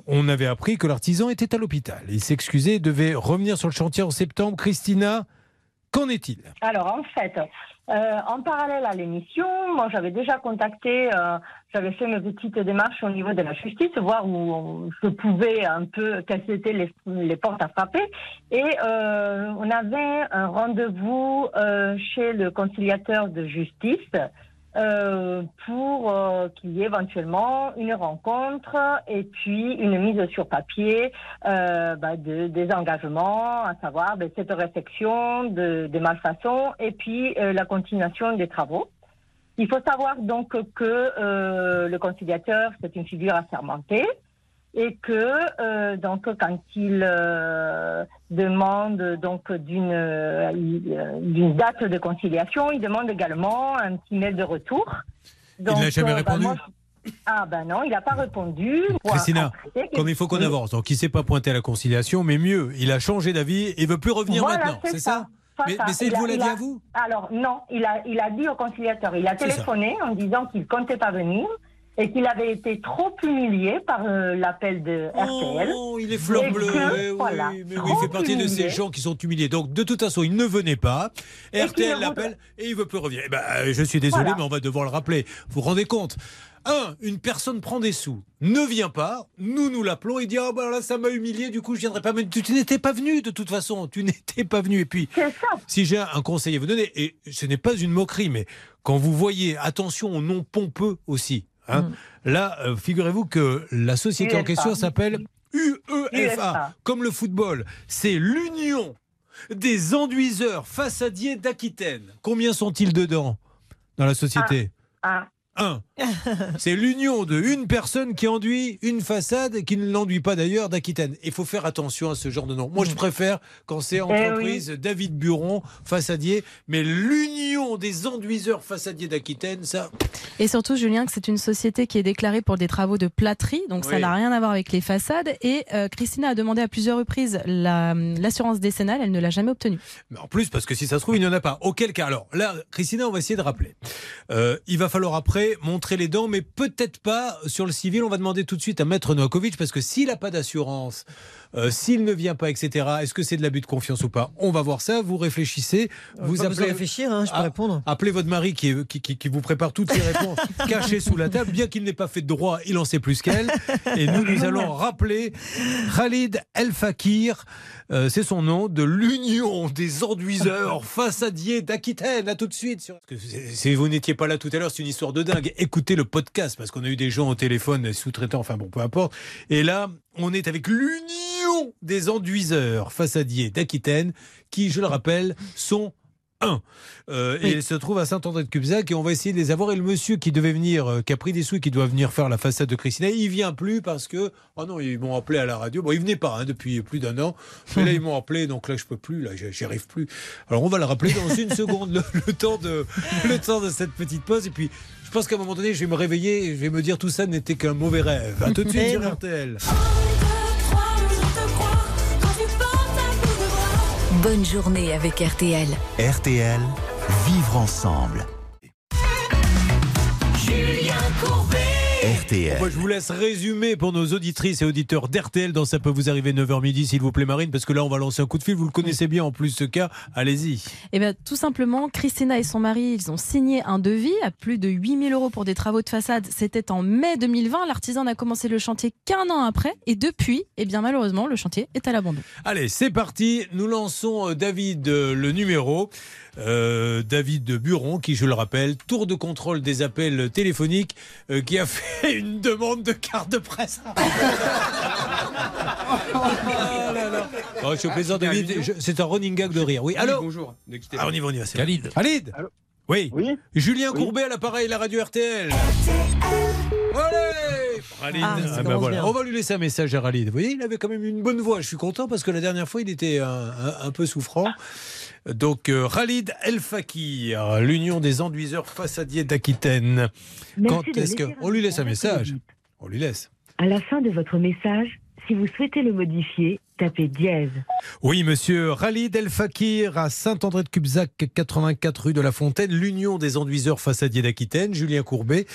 On avait appris que l'artisan était à l'hôpital. Il s'excusait devait revenir sur le chantier en septembre. Christina, qu'en est-il Alors en fait, euh, en parallèle à l'émission, moi j'avais déjà contacté, euh, j'avais fait mes petites démarches au niveau de la justice, voir où je pouvais un peu, quelles étaient les, les portes à frapper. Et euh, on avait un rendez-vous chez le conciliateur de justice euh, pour euh, qu'il y ait éventuellement une rencontre et puis une mise sur papier euh, bah, de, des engagements, à savoir ben, cette réflexion de, des malfaçons et puis euh, la continuation des travaux. Il faut savoir donc que euh, le conciliateur, c'est une figure assermentée et que euh, donc quand il euh, demande donc d'une euh, d'une date de conciliation, il demande également un petit mail de retour. Il n'a jamais bah, répondu moi, ah ben non, il n'a pas répondu. Christina, comme il faut qu'on avance, donc il s'est pas pointé à la conciliation, mais mieux, il a changé d'avis et veut plus revenir Voilà, maintenant, c'est ça, Mais, mais c'est vous l'a dit a- à vous? Alors non, il a, il a dit au conciliateur, il a téléphoné en disant qu'il comptait pas venir et qu'il avait été trop humilié par euh, l'appel de RTL. Oh, il est fleur bleue. oui, voilà, mais oui, il fait partie de ces gens qui sont humiliés. Donc, de toute façon, il ne venait pas. Et RTL l'appelle et il veut plus revenir. Eh ben, euh, je suis désolé, Voilà. mais on va devoir le rappeler. Vous vous rendez compte? Un, une personne prend des sous, ne vient pas, nous nous l'appelons et dit Ah ben là ça m'a humilié, du coup je viendrai pas. Mais tu, tu n'étais pas venu de toute façon, tu n'étais pas venu. Et puis, si j'ai un conseil à vous donner, et ce n'est pas une moquerie, mais quand vous voyez, attention au nom pompeux aussi. Hein. Là, euh, figurez-vous que la société en question s'appelle UEFA, UEFA. comme le football. C'est l'union des enduiseurs façadiers d'Aquitaine. Combien sont-ils dedans dans la société? Ah. Un. C'est l'union de une personne qui enduit une façade qui ne l'enduit pas d'ailleurs d'Aquitaine. Il faut faire attention à ce genre de nom. Moi, je préfère quand c'est entreprise David Buron, façadier, mais l'union des enduiseurs façadiers d'Aquitaine, ça. Et surtout, Julien, que c'est une société qui est déclarée pour des travaux de plâtrerie, donc ça n'a rien à voir avec les façades. Et euh, Christina a demandé à plusieurs reprises la- l'assurance décennale, elle ne l'a jamais obtenue. Mais en plus, parce que si ça se trouve, il n'y en a pas. Auquel cas Alors là, Christina, on va essayer de rappeler. Euh, il va falloir après montrer les dents, mais peut-être pas sur le civil. On va demander tout de suite à Maître Novakovic, parce que s'il n'a pas d'assurance, euh, s'il ne vient pas, etc., est-ce que c'est de l'abus de confiance ou pas? On va voir ça. Vous réfléchissez. Vous pas de réfléchir, hein, je peux Ah, répondre. Appelez votre mari qui, est- qui, qui- qui vous prépare toutes les réponses cachées sous la table. Bien qu'il n'ait pas fait de droit, il en sait plus qu'elle. Et nous, nous allons rappeler Khalid El Fakir, euh, c'est son nom, de l'Union des enduiseurs façadiers d'Aquitaine. À tout de suite. Sur... Parce que c'est- Si vous n'étiez pas là tout à l'heure, c'est une histoire de dingue. Écoutez le podcast parce qu'on a eu des gens au téléphone, sous-traitants, enfin bon, peu importe. Et là, on est avec l'Union des enduiseurs façadiers d'Aquitaine qui, je le rappelle, sont un. Euh, Et il se trouve à Saint-André-de-Cubzac et on va essayer de les avoir. Et le monsieur qui devait venir, euh, qui a pris des sous et qui doit venir faire la façade de Christina, il vient plus parce que, oh non, ils m'ont appelé à la radio. Bon, il venait pas hein, depuis plus d'un an, mais là ils m'ont appelé, donc là je peux plus, là j'y arrive plus. Alors on va le rappeler dans une seconde, le, le temps de, le temps de cette petite pause. Et puis je pense qu'à un moment donné, je vais me réveiller et je vais me dire tout ça n'était qu'un mauvais rêve. À tout de suite Eh sur non. RTL. Bonne journée avec RTL. RTL, vivre ensemble. Julien Courbet. RTL. Moi, je vous laisse résumer pour nos auditrices et auditeurs d'RTL dans Ça peut vous arriver 9h midi, s'il vous plaît, Marine, parce que là, on va lancer un coup de fil. Vous le connaissez bien en plus, ce cas. Allez-y. Eh bien, tout simplement, Christina et son mari, ils ont signé un devis à plus de 8000 euros pour des travaux de façade. C'était en mai 2020. L'artisan n'a commencé le chantier qu'un an après. Et depuis, eh bien, malheureusement, le chantier est à l'abandon. Allez, c'est parti. Nous lançons euh, David, euh, le numéro. Euh, David de Buron, qui, je le rappelle, tour de contrôle des appels téléphoniques, euh, qui a fait une demande de carte de presse. Ah là là. Oh, je suis plaisant, David. Je- C'est un running gag de rire. Oui, allô bonjour. Ne quittez Ah, pas. on y va, on y va. c'est Khalid. bon. Khalid Oui. Julien Courbet à l'appareil, la radio RTL. Allez Khalid. Ah, Ah, ben voilà. bien. On va lui laisser un message à Khalid. Vous voyez, il avait quand même une bonne voix. Je suis content parce que la dernière fois, il était un, un- un peu souffrant. Donc, euh, Khalid El Fakir, l'Union des enduiseurs façadiers d'Aquitaine. Quand est-ce que. On lui laisse un message message. On lui laisse. À la fin de votre message, si vous souhaitez le modifier, tapez. Oui, monsieur Khalid El Fakir à Saint-André-de-Cubzac, 84 rue de la Fontaine, l'Union des enduiseurs façadiers d'Aquitaine, Julien Courbet.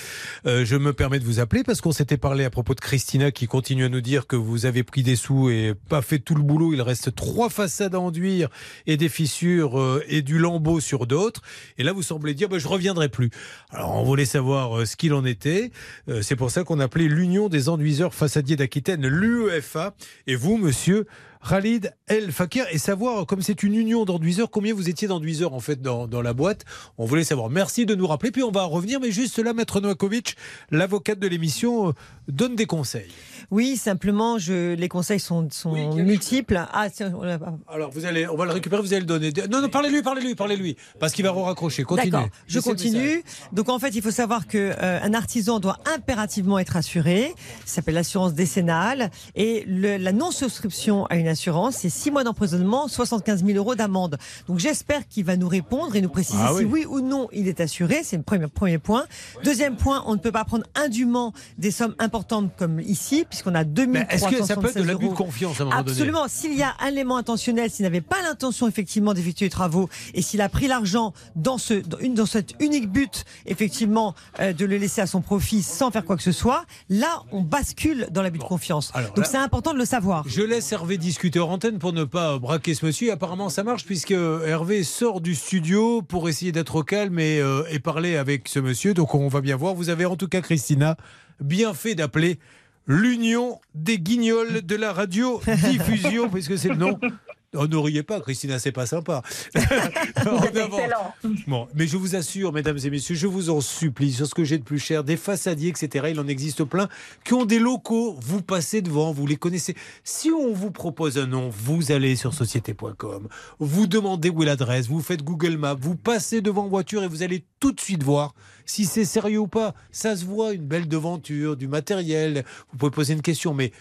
Euh, je me permets de vous appeler parce qu'on s'était parlé à propos de Christina qui continue à nous dire que vous avez pris des sous et pas fait tout le boulot. Il reste trois façades à enduire et des fissures euh, et du lambeau sur d'autres. Et là, vous semblez dire, bah, je reviendrai plus. Alors, on voulait savoir euh, ce qu'il en était. Euh, C'est pour ça qu'on appelait l'Union des enduiseurs façadiers d'Aquitaine, l'UEFA. Et vous, monsieur Khalid El Fakir, et savoir, comme c'est une union d'enduiseurs, combien vous étiez d'enduiseurs en fait dans, dans la boîte. On voulait savoir. Merci de nous rappeler. Puis on va revenir, mais juste là, Maître Novakovic, l'avocate de l'émission, euh, donne des conseils. Oui, simplement, je, les conseils sont, sont multiples. Ah, Alors, vous allez, on va le récupérer, vous allez le donner. Non, non, parlez-lui, parlez-lui, parlez-lui. Parce qu'il va raccrocher. Continue. D'accord, je continue. Donc en fait, il faut savoir que euh, un artisan doit impérativement être assuré. Ça s'appelle l'assurance décennale. Et le- la non-souscription à une assurance, c'est 6 mois d'emprisonnement, 75 000 euros d'amende. Donc j'espère qu'il va nous répondre et nous préciser Ah si oui. oui ou non il est assuré. C'est le premier, premier point. Deuxième point, on ne peut pas prendre indûment des sommes importantes comme ici, puisqu'on a 2 Mais est-ce que ça peut être de 376 l'abus de confiance à un moment donné Absolument. S'il y a un élément intentionnel, s'il n'avait pas l'intention effectivement d'effectuer les travaux et s'il a pris l'argent dans ce dans, une, dans cet unique but effectivement euh, de le laisser à son profit sans faire quoi que ce soit, là on bascule dans l'abus de confiance. Donc c'est important de le savoir. Je laisse Hervé discuter hors antenne pour ne pas braquer ce monsieur. Apparemment, ça marche puisque Hervé sort du studio pour essayer d'être au calme et, euh, et parler avec ce monsieur. Donc, on va bien voir. Vous avez en tout cas, Christina, bien fait d'appeler l'Union des guignols de la radio-diffusion, puisque c'est le nom. Oh, ne riez pas, Christina, c'est pas sympa. Excellent. Bon, mais je vous assure, mesdames et messieurs, je vous en supplie, sur ce que j'ai de plus cher, des façadiers, etc., il en existe plein, qui ont des locaux, vous passez devant, vous les connaissez. Si on vous propose un nom, vous allez sur société.com, vous demandez où est l'adresse, vous faites Google Maps, vous passez devant en voiture et vous allez tout de suite voir si c'est sérieux ou pas. Ça se voit, une belle devanture, du matériel, vous pouvez poser une question, mais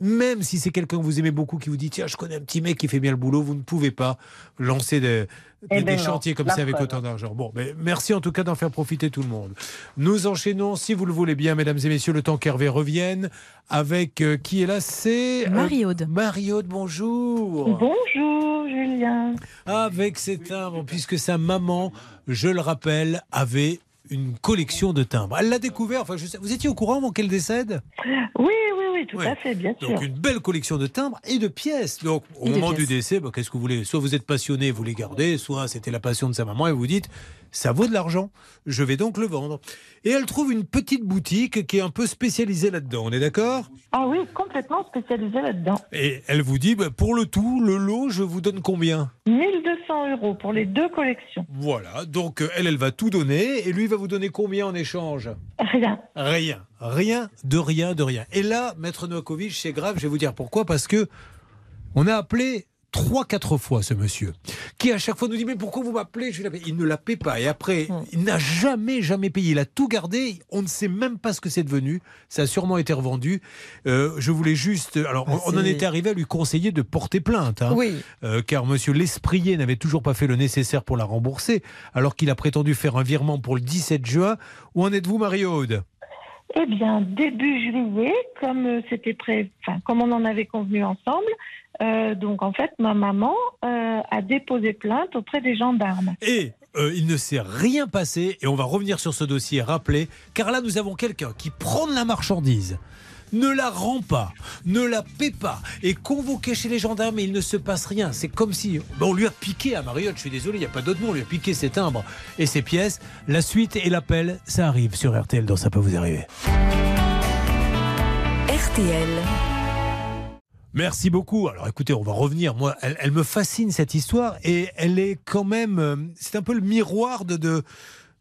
même si c'est quelqu'un que vous aimez beaucoup qui vous dit tiens je connais un petit mec qui fait bien le boulot, vous ne pouvez pas lancer des, Eh des- ben des non, chantiers comme ça avec autant d'argent. Bon, mais merci en tout cas d'en faire profiter tout le monde. Nous enchaînons, si vous le voulez bien, mesdames et messieurs, le temps qu'Hervé revienne avec euh, qui est là, c'est euh, Marie-Aude. Marie-Aude, bonjour. Bonjour Julien. Avec ses timbres, puisque sa maman, je le rappelle, avait une collection de timbres. Elle l'a découvert. Enfin, je sais, vous étiez au courant avant qu'elle décède? Oui, oui, tout Ouais. à fait, bien sûr. Donc une belle collection de timbres et de pièces. Donc au Et moment du décès, bah, qu'est-ce que vous voulez? Soit vous êtes passionné, vous les gardez, soit c'était la passion de sa maman et vous dites ça vaut de l'argent, je vais donc le vendre. Et elle trouve une petite boutique qui est un peu spécialisée là-dedans, on est d'accord? Ah oui, complètement spécialisé là-dedans. Et elle vous dit bah, pour le tout, le lot, je vous donne combien? 1200 euros pour les deux collections. Voilà, donc euh, elle, elle va tout donner et lui va vous donner combien en échange? Rien. Rien. Rien de rien de rien. Et là, Maître Novakovic, c'est grave, je vais vous dire pourquoi. Parce que on a appelé trois, quatre fois ce monsieur, qui à chaque fois nous dit Mais pourquoi vous m'appelez? Il ne la paie pas. Et après, il n'a jamais, jamais payé. Il a tout gardé. On ne sait même pas ce que c'est devenu. Ça a sûrement été revendu. Euh, je voulais juste. Alors, on, on en était arrivé à lui conseiller de porter plainte. hein. Oui. Euh, car monsieur Lesprier n'avait toujours pas fait le nécessaire pour la rembourser, alors qu'il a prétendu faire un virement pour le 17 juin. Où en êtes-vous, Marie-Aude? Eh bien, début juillet, comme euh, c'était comme on en avait convenu ensemble, euh, donc en fait, ma maman euh, a déposé plainte auprès des gendarmes. Et il ne s'est rien passé, et on va revenir sur ce dossier rappeler, car là nous avons quelqu'un qui prend de la marchandise, ne la rend pas, ne la paie pas, est convoqué chez les gendarmes et il ne se passe rien. C'est comme si ben, on lui a piqué à Mariotte, je suis désolé, il n'y a pas d'autre mot, on lui a piqué ses timbres et ses pièces. La suite et l'appel, ça arrive sur RTL, donc ça peut vous arriver. RTL. Merci beaucoup. Alors écoutez, on va revenir. Moi, elle, elle me fascine cette histoire et elle est quand même. euh, C'est un peu le miroir de, de,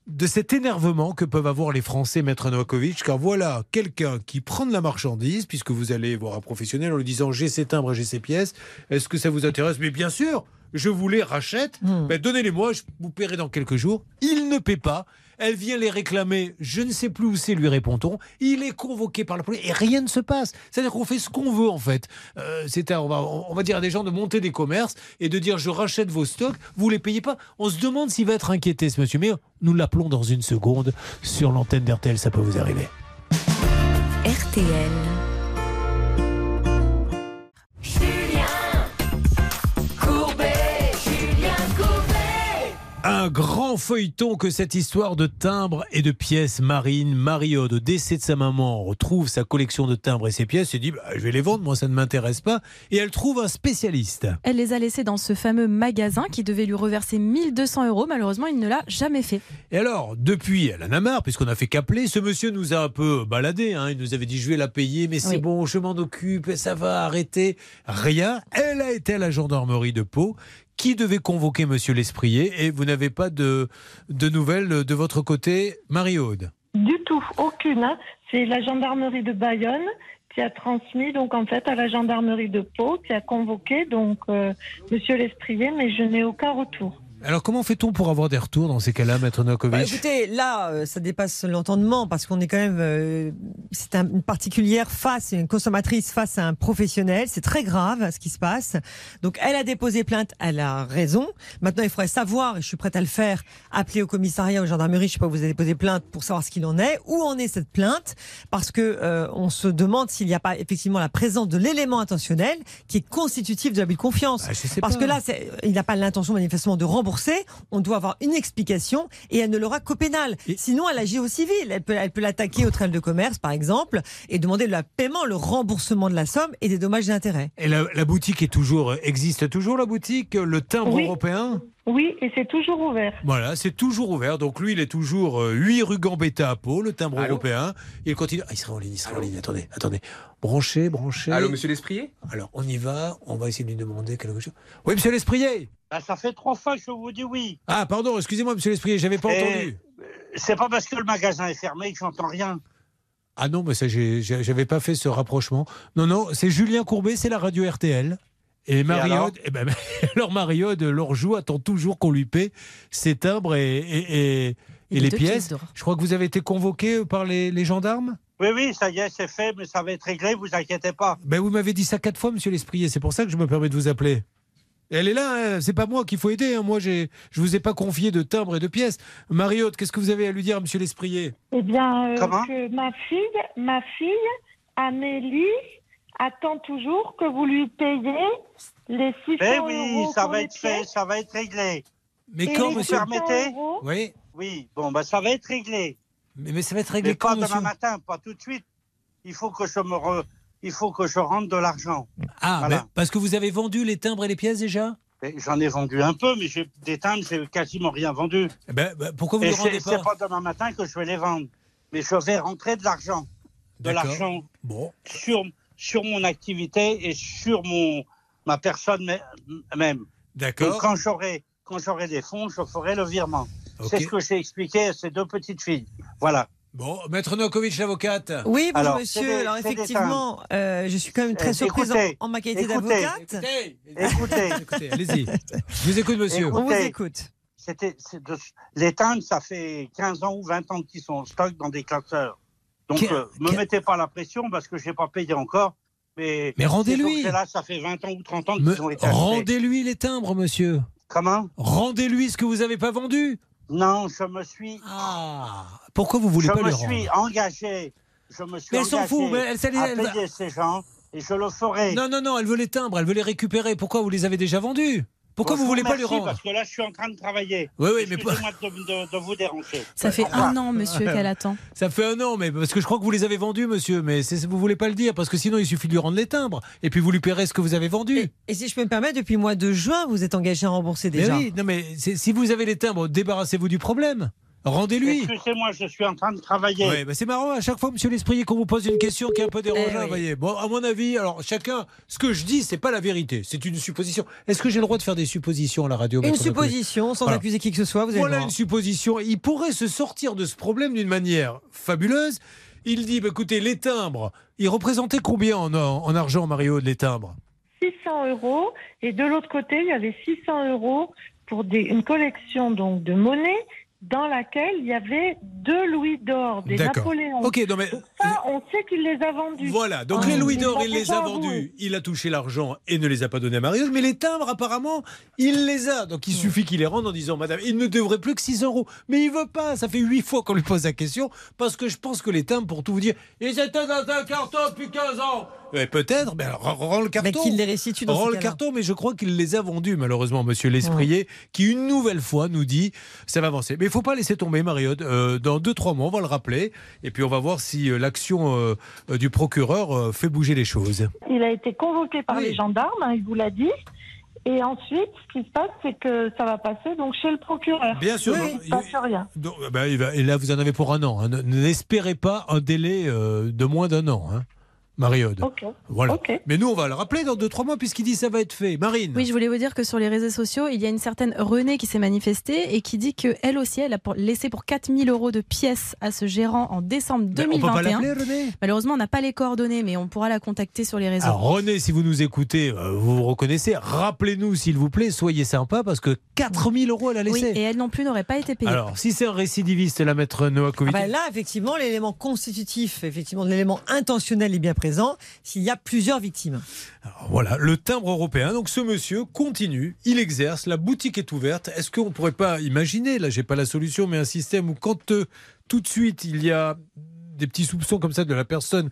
de cet énervement que peuvent avoir les Français, Maître Novakovic. Car voilà quelqu'un qui prend de la marchandise, puisque vous allez voir un professionnel en lui disant j'ai ces timbres, j'ai ces pièces. Est-ce que ça vous intéresse? Mais bien sûr, je vous les rachète. Ben, Donnez-les-moi, je vous paierai dans quelques jours. Il ne paie pas. Elle vient les réclamer, je ne sais plus où c'est, lui répond-on. Il est convoqué par la police et rien ne se passe. C'est-à-dire qu'on fait ce qu'on veut en fait. Euh, c'est on, va, on va dire à des gens de monter des commerces et de dire je rachète vos stocks, vous les payez pas. On se demande s'il va être inquiété ce monsieur. Mais nous l'appelons dans une seconde sur l'antenne d'RTL, ça peut vous arriver. RTL. Un grand feuilleton que cette histoire de timbres et de pièces marines. Mario, au décès de sa maman, retrouve sa collection de timbres et ses pièces et dit bah, Je vais les vendre, moi ça ne m'intéresse pas. Et elle trouve un spécialiste. Elle les a laissés dans ce fameux magasin qui devait lui reverser 1200 euros. Malheureusement, il ne l'a jamais fait. Et alors, depuis, elle en a marre, puisqu'on a fait qu'appeler. Ce monsieur nous a un peu baladé. hein. Il nous avait dit Je vais la payer, mais c'est Oui. bon, je m'en occupe, ça va arrêter. Rien. Elle a été à la gendarmerie de Pau. Qui devait convoquer monsieur Lesprier et vous n'avez pas de, nouvelles de votre côté, Marie-Aude? Du tout, aucune. hein. C'est la gendarmerie de Bayonne qui a transmis donc en fait à la gendarmerie de Pau qui a convoqué donc euh, Monsieur Lestrier, mais je n'ai aucun retour. Alors, comment fait-on pour avoir des retours dans ces cas-là, Maître Novakovic Bah, écoutez, là, euh, ça dépasse l'entendement parce qu'on est quand même. euh, c'est un- une particulière face, une consommatrice face à un professionnel. C'est très grave ce qui se passe. Donc, elle a déposé plainte, elle a raison. Maintenant, il faudrait savoir, et je suis prête à le faire, appeler au commissariat, aux gendarmeries, je sais pas, vous avez déposé plainte pour savoir ce qu'il en est, où en est cette plainte, parce que euh, on se demande s'il n'y a pas effectivement la présence de l'élément intentionnel qui est constitutif de l'abus de confiance. parce pas. que là, il n'a pas l'intention manifestement de rembourser. On doit avoir une explication et elle ne l'aura qu'au pénal. Sinon, elle agit au civil. Elle peut, elle peut l'attaquer au tribunal de commerce, par exemple, et demander le paiement, le remboursement de la somme et des dommages et intérêts. Et la, la boutique est toujours, existe toujours la boutique, le timbre Oui. européen? Oui, et c'est toujours ouvert. Voilà, c'est toujours ouvert. Donc lui, il est toujours euh, 8 rue Gambetta à Pau, le timbre Allô européen. Il continue. Ah, il sera en ligne, il sera en ligne. Attendez, attendez. Branchez, branchez. Allô, monsieur Lesprier? Alors, on y va. On va essayer de lui demander quelque chose. Oui, monsieur Lesprier Ben, ça fait trois fois que je vous dis oui. Ah, pardon, excusez-moi, monsieur Lesprier, j'avais pas Et, entendu. euh, C'est pas parce que le magasin est fermé que j'entends rien. Ah non, mais ça, j'avais pas fait ce rapprochement. Non, non, c'est Julien Courbet, c'est la radio RTL. Et Marie-Aude, eh ben, alors leur joue, attend toujours qu'on lui paie ses timbres et, et- et- et Et les pièces. Je crois que vous avez été convoqué par les, les gendarmes? Oui, oui, ça y est, c'est fait, mais ça va être réglé, vous inquiétez pas. ben, Vous m'avez dit ça quatre fois, monsieur Lesprier, c'est pour ça que je me permets de vous appeler. Elle est là, hein, c'est pas moi qu'il faut aider. hein. Moi, j'ai, je vous ai pas confié de timbres et de pièces. Marie-Aude, qu'est-ce que vous avez à lui dire, monsieur Lesprier? Eh bien, euh, Comment? que ma fille, ma fille, Amélie, attend toujours que vous lui payiez les 600 Eh oui, euros ça va être fait, pièces. ça va être réglé. Mais Et quand, les monsieur 600 permettez Oui. Oui, bon, ben ça va être réglé. Mais, mais ça va être réglé Mais quand, pas monsieur? demain matin, pas tout de suite. Il faut que je me re- il faut que je rentre de l'argent. Ah, Voilà. ben, parce que vous avez vendu les timbres et les pièces déjà J'en ai vendu un peu, mais j'ai des timbres, j'ai quasiment rien vendu. Eh ben, ben, pourquoi vous ne les rendez pas C'est pas demain matin que je vais les vendre. Mais je vais rentrer de l'argent. De l'argent Bon. sur, sur mon activité et sur mon, ma personne mê- même. D'accord. Quand j'aurai quand j'aurai des fonds, je ferai le virement. C'est ce que j'ai expliqué à ces deux petites filles. Voilà. Bon, maître Novakovic, l'avocate. Oui, bonjour Alors, monsieur. des- Alors effectivement, euh, je suis quand même très Eh, surprise en, écoutez, en ma qualité d'avocate. Écoutez, Écoutez, allez-y. Je vous écoute, monsieur. On vous écoute. C'était, c'est de- les timbres, ça fait 15 ans ou 20 ans qu'ils sont en stock dans des classeurs. Donc, Quel- euh, me mettez pas la pression parce que je n'ai pas payé encore. Mais, Mais rendez-lui. objets-là, ça fait 20 ans ou 30 ans qu'ils Me- ont été. Rendez-lui les timbres, monsieur. Comment? Rendez-lui ce que vous n'avez pas vendu. Non, je me suis. Ah. Pourquoi vous voulez je pas me suis rendre engagé. Je me suis Mais elle s'en engagé fout, mais elle- à elle va- payer ces gens et je le ferai. Non, non, non, elle veut les timbres, elle veut les récupérer. Pourquoi vous les avez déjà vendus? Pourquoi vous voulez pas lui rendre Parce que là, je suis en train de travailler. Oui, oui, mais Excusez-moi de, de- de vous déranger. Ça fait un an, monsieur, qu'elle attend. Ça fait un an, mais parce que je crois que vous les avez vendus, monsieur. Mais vous voulez pas le dire, parce que sinon il suffit de lui rendre les timbres. Et puis vous lui paierez ce que vous avez vendu. Et si je peux me permettre, depuis le mois de juin, vous êtes engagé à rembourser Mais déjà. oui, non, mais si vous avez les timbres, débarrassez-vous du problème. Rendez-lui. Excusez-moi, je suis en train de travailler. Ouais, bah c'est marrant, à chaque fois, monsieur L'Esprit, qu'on vous pose une question qui est un peu dérangeante, Eh oui. voyez. Bon, à mon avis, alors chacun, ce que je dis, c'est pas la vérité, c'est une supposition. Est-ce que j'ai le droit de faire des suppositions à la radio Une supposition, sans Voilà. accuser qui que ce soit, vous avez Voilà une supposition. Il pourrait se sortir de ce problème d'une manière fabuleuse. Il dit, bah, écoutez, les timbres, ils représentaient combien en, en argent, Mario, les timbres? 600 euros. Et de l'autre côté, il y avait 600 euros pour des, une collection donc de monnaie dans laquelle il y avait deux louis d'or, des. Napoléons. Ok, non mais ça, on sait qu'il les a vendus. Voilà, donc Ah. les louis d'or, il les a vendus. Il a touché l'argent et ne les a pas donnés à Marion. Mais les timbres, apparemment, il les a. Donc il suffit qu'il les rende en disant Madame, il ne devrait plus que 6 euros. Mais il veut pas. Ça fait 8 fois qu'on lui pose la question. Parce que je pense que les timbres, pour tout vous dire, ils étaient dans un carton depuis 15 ans. Ouais, Peut-être, mais alors, rends le carton. Mais qu'il les restitue dans Rends le carton, mais je crois qu'il les a vendus, malheureusement, monsieur Lesprier, qui une nouvelle fois nous dit ça va avancer. Mais il faut pas laisser tomber, Mariotte. Euh, dans 2-3 mois, on va le rappeler. Et puis on va voir si euh, l'action euh, du procureur euh, fait bouger les choses. Il a été convoqué par les gendarmes, hein, il vous l'a dit. Et ensuite, ce qui se passe, c'est que ça va passer donc chez le procureur. Bien sûr, Oui, il ne se passe rien. Donc, euh, ben, et là, vous en avez pour un an. hein. Ne- N'espérez pas un délai euh, de moins d'un an, hein, Ok. Voilà. Mais nous, on va le rappeler dans 2-3 mois, puisqu'il dit ça va être fait. Marine. Oui, je voulais vous dire que sur les réseaux sociaux, il y a une certaine Renée qui s'est manifestée et qui dit que elle aussi, elle a pour- laissé pour 4000 euros de pièces à ce gérant en décembre Ben, on peut pas 2021. l'appeler, Renée? Malheureusement, on n'a pas les coordonnées, mais on pourra la contacter sur les réseaux. Alors René, si vous nous écoutez, euh, vous vous reconnaissez, rappelez-nous s'il vous plaît, soyez sympa parce que 4000 euros elle a oui, laissé. et elle non plus n'aurait pas été payée. Alors, si c'est un récidiviste, la maître Noakovic. Ah bah là, effectivement, l'élément constitutif, effectivement, l'élément intentionnel est bien présent s'il y a plusieurs victimes. Voilà, le timbre européen. Donc ce monsieur continue, il exerce, la boutique est ouverte. Est-ce qu'on ne pourrait pas imaginer, là j'ai pas la solution, mais un système où quand euh, tout de suite il y a des petits soupçons comme ça de la personne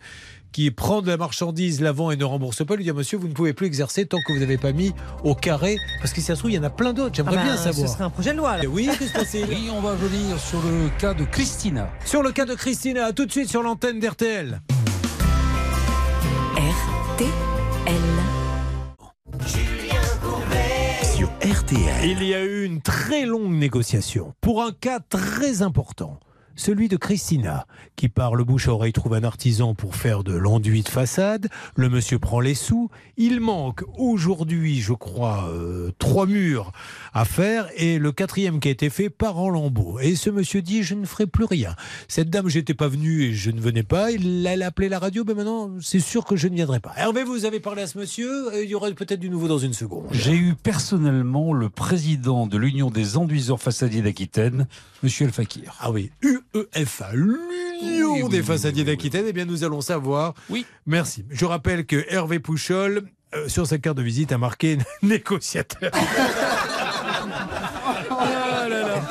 qui prend de la marchandise, la vend et ne rembourse pas, lui dire monsieur vous ne pouvez plus exercer tant que vous n'avez pas mis au carré, parce que si ça se trouve il y en a plein d'autres, j'aimerais Ah bah, bien savoir. Ce serait un projet de loi. là. Et oui, qu'est-ce que c'est? Oui, on va venir sur le cas de Christina. Sur le cas de Christina, tout de suite sur l'antenne d'RTL. RTL. Il y a eu une très longue négociation pour un cas très important. Celui de Christina, qui par le bouche à oreille trouve un artisan pour faire de l'enduit de façade. Le monsieur prend les sous. Il manque aujourd'hui, je crois, euh, trois murs à faire et le quatrième qui a été fait part en lambeaux. Et ce monsieur dit Je ne ferai plus rien. Cette dame, j'étais pas venu et je ne venais pas. Il a appelé la radio, mais maintenant, c'est sûr que je ne viendrai pas. Hervé, vous avez parlé à ce monsieur. euh, Il y aurait peut-être du nouveau dans une seconde. J'ai eu personnellement le président de l'Union des enduiseurs façadiers d'Aquitaine, Monsieur El Fakir. Ah oui, UEFA, l'Union Oui, oui, des façadiers oui, d'Aquitaine. Eh bien, nous allons savoir. Oui. Merci. Je rappelle que Hervé Pouchol, euh, sur sa carte de visite, a marqué négociateur. Ah là là.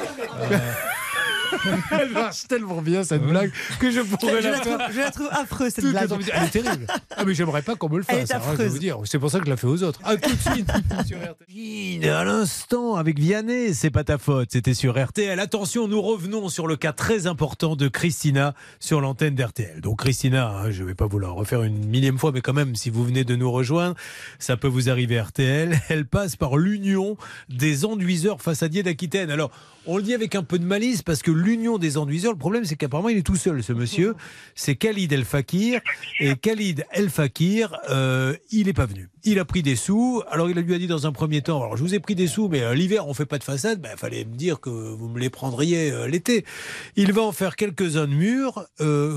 Elle marche tellement bien cette blague que je pourrais Je la la trouve, faire. je la trouve affreuse, cette blague. la- Elle est terrible. Ah mais j'aimerais pas qu'on me le Elle fasse. est hein, je vous dire. C'est pour ça que je la fais aux autres. À tout de suite sur RTL. À l'instant avec Vianney, c'est pas ta faute. C'était sur RTL. Attention, nous revenons sur le cas très important de Christina sur l'antenne d'RTL. Donc Christina, hein, je vais pas vous la refaire une millième fois, mais quand même, si vous venez de nous rejoindre, ça peut vous arriver RTL. Elle passe par l'Union des enduiseurs façadiers d'Aquitaine. Alors, on le dit avec un peu de malice parce que l'Union des enduiseurs, le problème c'est qu'apparemment il est tout seul ce monsieur. C'est Khalid El Fakir. Et Khalid El Fakir, euh, il n'est pas venu. Il a pris des sous. Alors il lui a dit dans un premier temps, alors je vous ai pris des sous, mais euh, l'hiver on fait pas de façade. Il fallait me dire que vous me les prendriez euh, l'été. Il va en faire quelques-uns de murs.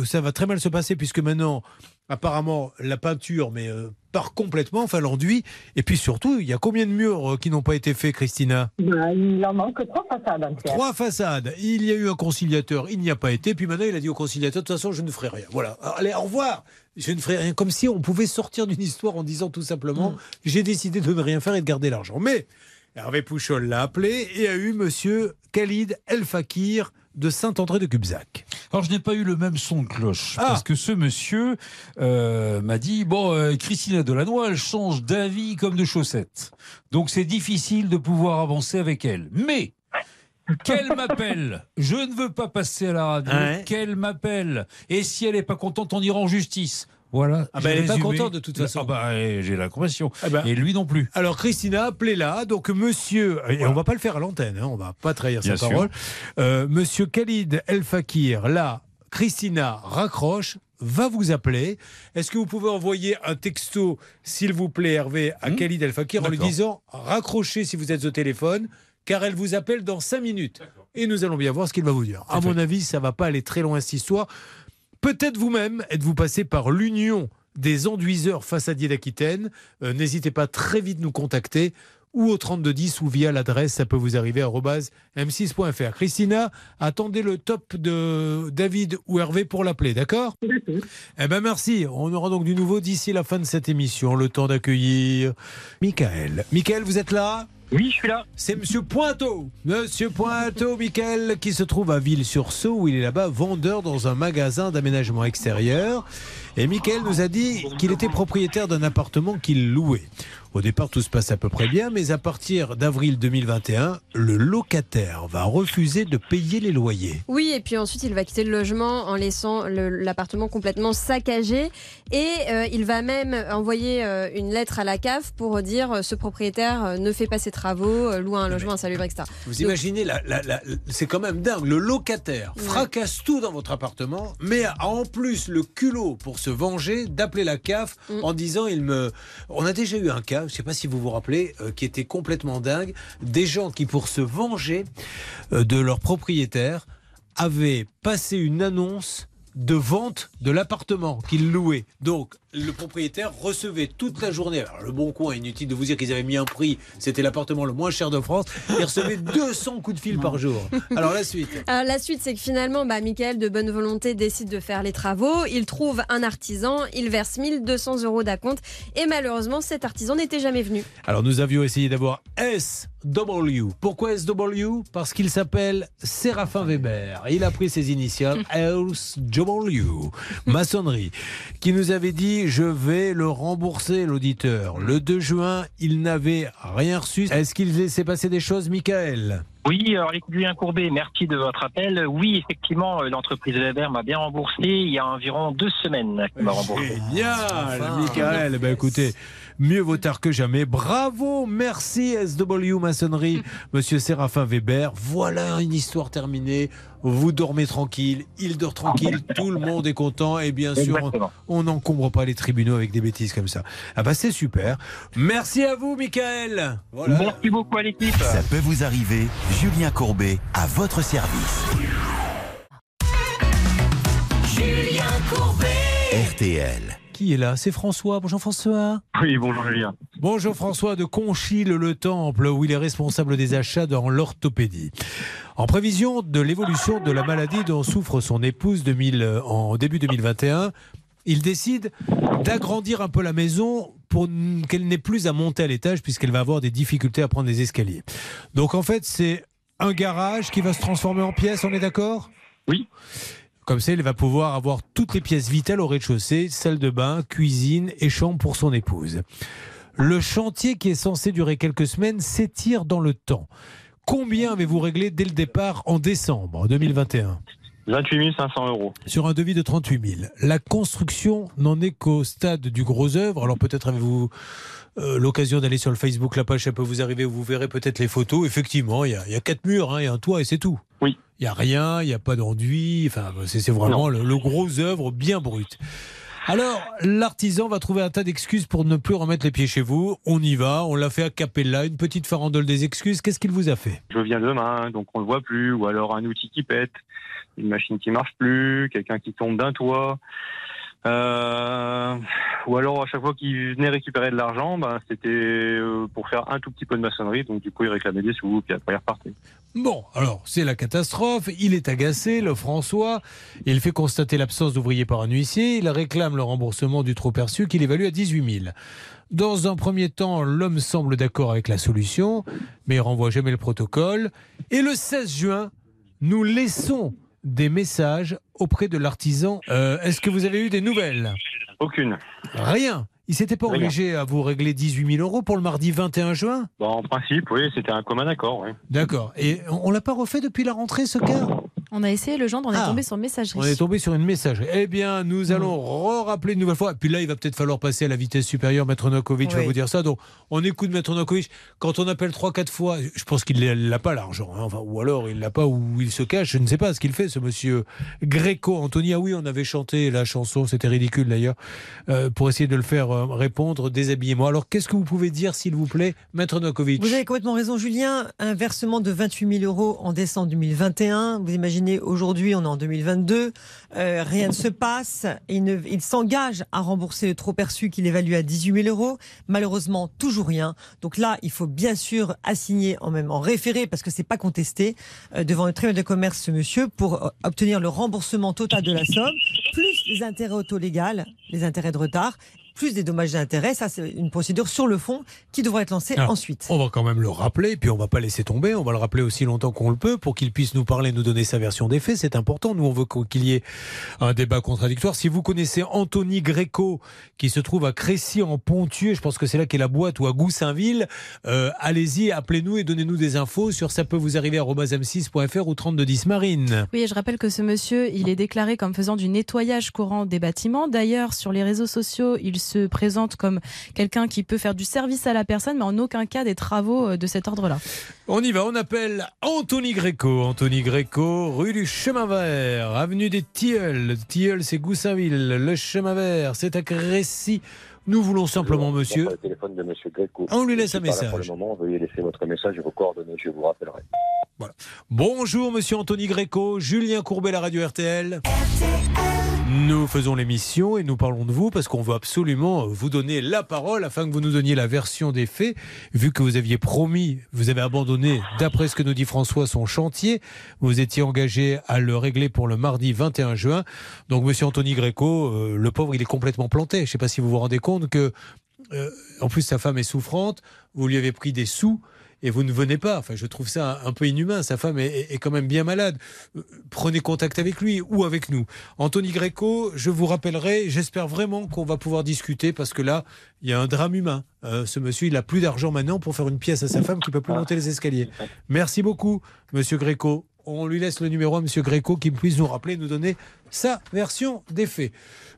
Ça va très mal se passer puisque maintenant, apparemment, la peinture, mais euh, part complètement, enfin l'enduit. Et puis surtout, il y a combien de murs euh, qui n'ont pas été faits, Christina? Bah, il en manque trois façades. Trois façades. Il y a eu un conciliateur, il n'y a pas été. Puis maintenant, il a dit au conciliateur, de toute façon, je ne ferai rien. Voilà. Allez, au revoir. Je ne ferai rien. Comme si on pouvait sortir d'une histoire en disant tout simplement, j'ai décidé de ne rien faire et de garder l'argent. Mais Hervé Pouchol l'a appelé et a eu monsieur Khalid El Fakir de Saint-André de Cubzac. Alors je n'ai pas eu le même son de cloche Ah. parce que ce monsieur euh, m'a dit bon euh, Christina Delannoy elle change d'avis comme de chaussettes donc c'est difficile de pouvoir avancer avec elle mais qu'elle m'appelle je ne veux pas passer à la radio Ouais. qu'elle m'appelle et si elle n'est pas contente on ira en justice voilà Ah bah, elle est pas contente, de toute façon. Ah bah, eh, j'ai la compassion Ah bah. et lui non plus Alors Christina, appelez-la. Donc monsieur, et on va pas le faire à l'antenne, hein, on va pas trahir Bien sa sûr. parole. Euh, monsieur Khalid El Fakir, là, Christina raccroche, va vous appeler. Est-ce que vous pouvez envoyer un texto, s'il vous plaît, Hervé, à Hmm. Khalid El Fakir en lui disant raccrochez si vous êtes au téléphone, car elle vous appelle dans 5 minutes. Et nous allons bien voir ce qu'il va vous dire. À mon avis, ça va pas aller très loin cette histoire. Peut-être vous-même êtes-vous passé par l'union des enduiseurs façadiers d'Aquitaine. Euh, N'hésitez pas très vite nous contacter. ou au 3210 ou via l'adresse, ça peut vous arriver à m6.fr. Christina, attendez le top de David ou Hervé pour l'appeler, d'accord Eh ben merci. On aura donc du nouveau d'ici la fin de cette émission. Le temps d'accueillir Michael. Michael, vous êtes là? Oui, je suis là. C'est Monsieur Pointeau. Monsieur Pointeau, Michael, qui se trouve à Ville-sur-Sault, où il est là-bas vendeur dans un magasin d'aménagement extérieur. Et Michael nous a dit qu'il était propriétaire d'un appartement qu'il louait. Au départ, tout se passe à peu près bien, mais à partir d'avril 2021, le locataire va refuser de payer les loyers. Oui, et puis ensuite, il va quitter le logement en laissant l'appartement complètement saccagé. Et euh, il va même envoyer euh, une lettre à la CAF pour dire euh, ce propriétaire ne fait pas ses travaux, loue un logement insalubre, etc. Vous imaginez, la, c'est quand même dingue. Le locataire fracasse tout dans votre appartement, mais a en plus le culot pour se venger d'appeler la CAF mm. en disant il me. On a déjà eu un cas je ne sais pas si vous vous rappelez, euh, qui était complètement dingue. Des gens qui, pour se venger euh, de leur propriétaire, avaient passé une annonce de vente de l'appartement qu'il louait. Donc, le propriétaire recevait toute la journée. Alors, le bon coin, inutile de vous dire qu'ils avaient mis un prix, c'était l'appartement le moins cher de France. Il recevait 200 coups de fil par jour. Alors, la suite Alors, La suite, c'est que finalement, bah, Michael, de bonne volonté, décide de faire les travaux. Il trouve un artisan, il verse 1200 euros d'acompte. Et malheureusement, cet artisan n'était jamais venu. Alors, nous avions essayé d'avoir SW. Pourquoi SW Parce qu'il s'appelle Séraphin Weber. Il a pris ses initiales SW, maçonnerie, qui nous avait dit je vais le rembourser, l'auditeur. Le 2 juin, il n'avait rien reçu. Est-ce qu'il s'est passé des choses, Michael? Oui, alors Julien Courbet, merci de votre appel. Oui, effectivement, euh, l'entreprise Weber m'a bien remboursé il y a environ deux semaines qu'il m'a remboursé. Génial, Michael. Ben, écoutez, mieux vaut tard que jamais. Bravo, merci SW Maçonnerie, Monsieur Séraphin Weber. Voilà une histoire terminée. Vous dormez tranquille, il dort tranquille, tout le monde est content et bien sûr, on n'encombre pas les tribunaux avec des bêtises comme ça. Ah bah c'est super. Merci à vous, Michael. Merci beaucoup à l'équipe. Ça peut vous arriver. Julien Courbet à votre service. Julien Courbet. RTL. Qui est là? C'est François. Bonjour François. Oui, bonjour Julien. Bonjour François de Conchille-le-Temple, où il est responsable des achats dans l'orthopédie. En prévision de l'évolution de la maladie dont souffre son épouse 2000, en début 2021, il décide d'agrandir un peu la maison pour qu'elle n'ait plus à monter à l'étage puisqu'elle va avoir des difficultés à prendre les escaliers. Donc en fait, c'est un garage qui va se transformer en pièce, on est d'accord? Oui. Comme ça, il va pouvoir avoir toutes les pièces vitales au rez-de-chaussée, salle de bain, cuisine et chambre pour son épouse. Le chantier qui est censé durer quelques semaines s'étire dans le temps. Combien avez-vous réglé dès le départ en décembre 2021 28 500 euros. Sur un devis de 38 000. La construction n'en est qu'au stade du gros œuvre. Alors peut-être avez-vous euh, l'occasion d'aller sur le Facebook, la page, ça peut vous arriver, vous verrez peut-être les photos. Effectivement, il y, a, quatre murs, hein, il y a un toit et c'est tout. Oui. Il n'y a rien, il n'y a pas d'enduit. Enfin, c'est vraiment le, gros œuvre bien brut. Alors, l'artisan va trouver un tas d'excuses pour ne plus remettre les pieds chez vous. On y va, on l'a fait à Capella, une petite farandole des excuses. Qu'est-ce qu'il vous a fait? Je viens demain, donc on ne le voit plus, ou alors un outil qui pète, une machine qui marche plus, quelqu'un qui tombe d'un toit. Euh, ou alors à chaque fois qu'il venait récupérer de l'argent, ben, c'était euh, pour faire un tout petit peu de maçonnerie, donc du coup il réclamait des sous, puis après il repartait. Bon, alors c'est la catastrophe, il est agacé, le François, il fait constater l'absence d'ouvriers par un huissier, il réclame le remboursement du trop perçu qu'il évalue à 18 000. Dans un premier temps, l'homme semble d'accord avec la solution, mais il renvoie jamais le protocole. Et le 16 juin, nous laissons des messages auprès de l'artisan. Euh, est-ce que vous avez eu des nouvelles? Aucune. Rien il s'était pas obligé à vous régler 18 000 euros pour le mardi 21 juin? En principe, oui, c'était un commun accord. D'accord. Et on l'a pas refait depuis la rentrée, ce cas? On a essayé le genre, on est ah. tombé sur messagerie. On est tombé sur une messagerie. Eh bien, nous allons re-rappeler une nouvelle fois. Et puis là, il va peut-être falloir passer à la vitesse supérieure. Maître Nokovic va vous dire ça. Donc, on écoute Maître Nokovic. Quand on appelle 3-4 fois, je pense qu'il n'a pas l'argent. Hein. Enfin, ou alors, il l'a pas ou il se cache. Je ne sais pas ce qu'il fait, ce monsieur Gréco. Antonia, oui, on avait chanté la chanson. C'était ridicule d'ailleurs. Euh, pour essayer de le faire euh, répondre, déshabillez-moi. Alors, qu'est-ce que vous pouvez dire, s'il vous plaît, Maître Nokovic Vous avez complètement raison, Julien. Un versement de 28 000 euros en décembre 2021. Vous imaginez aujourd'hui, on est en 2022, euh, rien ne se passe. Il, il s'engage à rembourser le trop perçu qu'il évalue à 18 000 euros. Malheureusement, toujours rien. Donc là, il faut bien sûr assigner en même en référé, parce que c'est pas contesté, euh, devant le tribunal de commerce, ce monsieur, pour euh, obtenir le remboursement total de la somme, plus les intérêts auto-légales, les intérêts de retard, plus des dommages d'intérêt. Ça, c'est une procédure sur le fond qui devrait être lancée Alors, ensuite. On va quand même le rappeler, puis on va pas laisser tomber. On va le rappeler aussi longtemps qu'on le peut pour qu'il puisse nous parler, nous donner sa version des faits. C'est important. Nous, on veut qu'il y ait un débat contradictoire. Si vous connaissez Anthony Gréco, qui se trouve à Crécy en Pontieux, je pense que c'est là qu'est la boîte, ou à Goussainville, euh, allez-y, appelez-nous et donnez-nous des infos sur ça peut vous arriver à m6.fr ou 3210 Marine. Oui, et je rappelle que ce monsieur, il est déclaré comme faisant du nettoyage courant des bâtiments. D'ailleurs, sur les réseaux sociaux, il se présente comme quelqu'un qui peut faire du service à la personne, mais en aucun cas des travaux euh, de cet ordre-là. On y va, on appelle Anthony Gréco. Anthony Gréco, rue du Chemin Vert, avenue des Tilleuls. Tilleuls, c'est Goussainville. Le Chemin Vert, c'est à Crécy. Nous voulons simplement, monsieur. Le téléphone de Monsieur Greco. On lui laisse un message. Pour le moment, veuillez laisser votre message et vos coordonnées, je vous rappellerai. Bonjour, monsieur Anthony Gréco, Julien Courbet, la radio RTL. Nous faisons l'émission et nous parlons de vous parce qu'on veut absolument vous donner la parole afin que vous nous donniez la version des faits. Vu que vous aviez promis, vous avez abandonné, d'après ce que nous dit François, son chantier. Vous étiez engagé à le régler pour le mardi 21 juin. Donc, monsieur Anthony Gréco, euh, le pauvre, il est complètement planté. Je ne sais pas si vous vous rendez compte que, euh, en plus, sa femme est souffrante. Vous lui avez pris des sous et vous ne venez pas. Enfin, je trouve ça un peu inhumain. Sa femme est, quand même bien malade. Euh, Prenez contact avec lui ou avec nous. Anthony Gréco, je vous rappellerai, j'espère vraiment qu'on va pouvoir discuter parce que là, il y a un drame humain. Euh, ce monsieur, il a plus d'argent maintenant pour faire une pièce à sa femme qui peut plus monter les escaliers. Merci beaucoup, monsieur Gréco. On lui laisse le numéro à monsieur Gréco qui puisse nous rappeler, nous donner sa version des faits.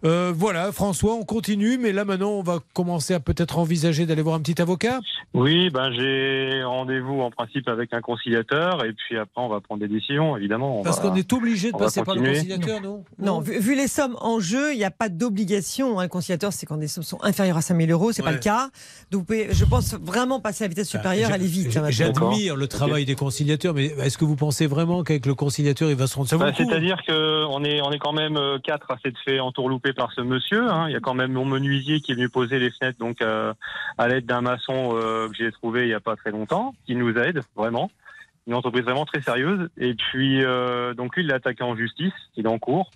Euh, voilà, François, on continue, mais là maintenant, on va commencer à peut-être envisager d'aller voir un petit avocat. Oui, ben j'ai rendez-vous en principe avec un conciliateur et puis après on va prendre des décisions, évidemment. On Parce qu'on est obligé de passer par le conciliateur, non? Non, vu, vu les sommes en jeu, il n'y a pas d'obligation. Un conciliateur, c'est quand des sommes sont inférieures à 5 000 euros, c'est pas Ouais. le cas. Donc, vous pouvez, je pense vraiment passer à la vitesse supérieure, J'a- aller vite. hein. J'admire le travail des conciliateurs, mais est-ce que vous pensez vraiment qu'avec le conciliateur, il va se rendre Bah, le coup C'est-à-dire qu'on est, on est quand même euh, quatre à s'être fait entourlouper par ce monsieur. hein. Il y a quand même mon menuisier qui est venu poser les fenêtres donc euh, à l'aide d'un maçon euh, que j'ai trouvé il n'y a pas très longtemps, qui nous aide vraiment. Une entreprise vraiment très sérieuse. Et puis, euh, donc lui, il l'a attaqué en justice, il est en cours.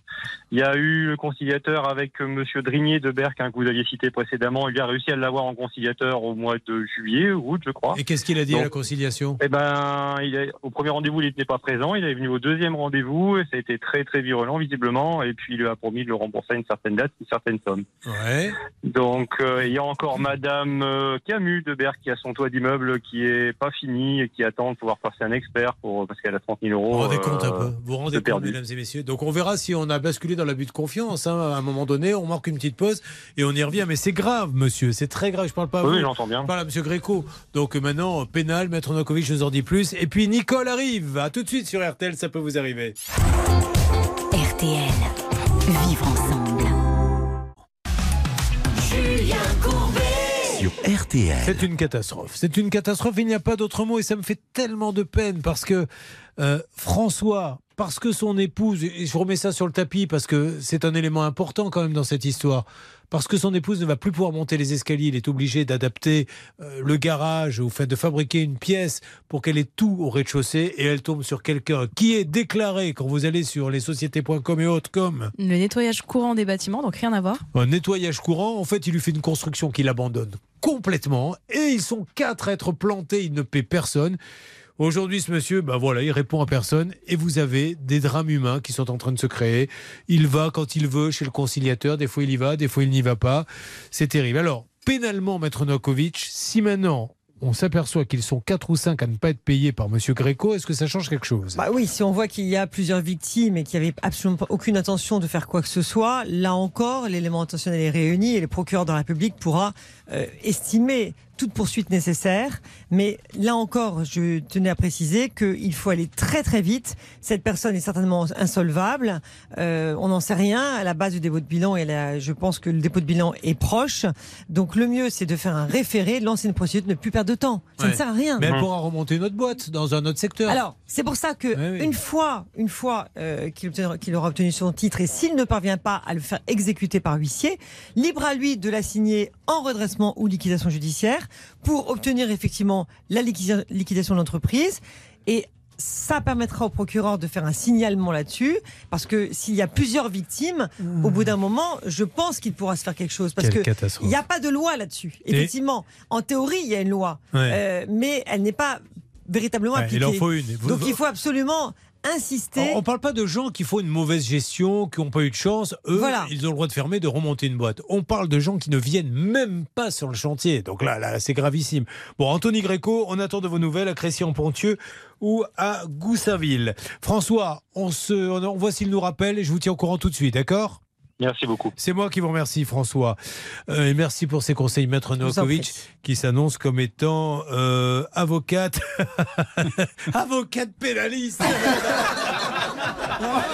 Il y a eu le conciliateur avec euh, Monsieur Drigné de Berck, hein, que vous aviez cité précédemment. Il a réussi à l'avoir en conciliateur au mois de juillet ou août, je crois. Et qu'est-ce qu'il a dit à la conciliation? eh ben, il au premier rendez-vous, il n'était pas présent. Il est venu au deuxième rendez-vous et ça a été très très virulent visiblement. Et puis il lui a promis de le rembourser à une certaine date, une certaine somme. Ouais. Donc euh, il y a encore Madame Camus de Berck qui a son toit d'immeuble qui est pas fini et qui attend de pouvoir passer un expert pour parce qu'elle a 30 000 euros. Vous vous rendez compte un euh, peu Vous vous rendez de compte, mesdames et messieurs Donc on verra si on a basculé dans l'abus de confiance. hein. À un moment donné, on marque une petite pause et on y revient. Mais c'est grave, monsieur. C'est très grave. Je parle pas à Oui, vous. j'entends bien. Je parle à monsieur Gréco. Donc euh, maintenant, pénal, maître Nokovic, je vous en dis plus. Et puis Nicole arrive. À tout de suite sur RTL, ça peut vous arriver. RTL. Vivre ensemble. C'est une catastrophe. C'est une catastrophe. Il n'y a pas d'autre mot et ça me fait tellement de peine parce que euh, François, parce que son épouse, et je remets ça sur le tapis parce que c'est un élément important quand même dans cette histoire, parce que son épouse ne va plus pouvoir monter les escaliers, il est obligé d'adapter euh, le garage ou fait de fabriquer une pièce pour qu'elle ait tout au rez-de-chaussée et elle tombe sur quelqu'un qui est déclaré quand vous allez sur les sociétés.com et autres comme Le nettoyage courant des bâtiments, donc rien à voir. un nettoyage courant. En fait, il lui fait une construction qu'il abandonne complètement. Et ils sont quatre à être plantés. Il ne paie personne. Aujourd'hui, ce monsieur, ben voilà, il répond à personne. Et vous avez des drames humains qui sont en train de se créer. Il va quand il veut chez le conciliateur. Des fois, il y va, des fois, il n'y va pas. C'est terrible. Alors, pénalement, Maître Nokovic, si maintenant on s'aperçoit qu'ils sont quatre ou cinq à ne pas être payés par Monsieur Gréco, est-ce que ça change quelque chose? Bah oui, si on voit qu'il y a plusieurs victimes et qu'il n'y avait absolument aucune intention de faire quoi que ce soit, là encore, l'élément intentionnel est réuni et le procureur de la République pourra euh, estimer toute poursuite nécessaire. Mais là encore, je tenais à préciser qu'il faut aller très très vite. Cette personne est certainement insolvable. Euh, on n'en sait rien à la base du dépôt de bilan et là, je pense que le dépôt de bilan est proche. Donc le mieux, c'est de faire un référé, de lancer une procédure, de ne plus perdre de temps. Ça ne sert à rien. Mais elle pourra remonter une autre boîte dans un autre secteur. Alors, c'est pour ça que Ouais, oui. une fois, une fois euh, qu'il aura obtenu son titre et s'il ne parvient pas à le faire exécuter par huissier, libre à lui de la signer en redressement ou liquidation judiciaire pour obtenir effectivement la liquida- liquidation de l'entreprise et ça permettra au procureur de faire un signalement là-dessus, parce que s'il y a plusieurs victimes, au bout d'un moment, je pense qu'il pourra se faire quelque chose, parce Quelle que il n'y a pas de loi là-dessus. Et- Effectivement, en théorie, il y a une loi, Ouais. euh, mais elle n'est pas véritablement Ouais, appliquée. il en faut une. Vous- Donc il faut absolument insister. On ne parle pas de gens qui font une mauvaise gestion, qui n'ont pas eu de chance. Eux, Voilà. ils ont le droit de fermer, de remonter une boîte. On parle de gens qui ne viennent même pas sur le chantier. Donc là, là c'est gravissime. Bon, Anthony Gréco, on attend de vos nouvelles à Crécy-en-Pontieux ou à Goussainville. François, on, se, on, on voit s'il nous rappelle et je vous tiens au courant tout de suite, d'accord? Merci beaucoup. C'est moi qui vous remercie, François. Euh, et merci pour ces conseils, Maître Novakovic, qui s'annonce comme étant euh, avocate. avocate pénaliste Ah,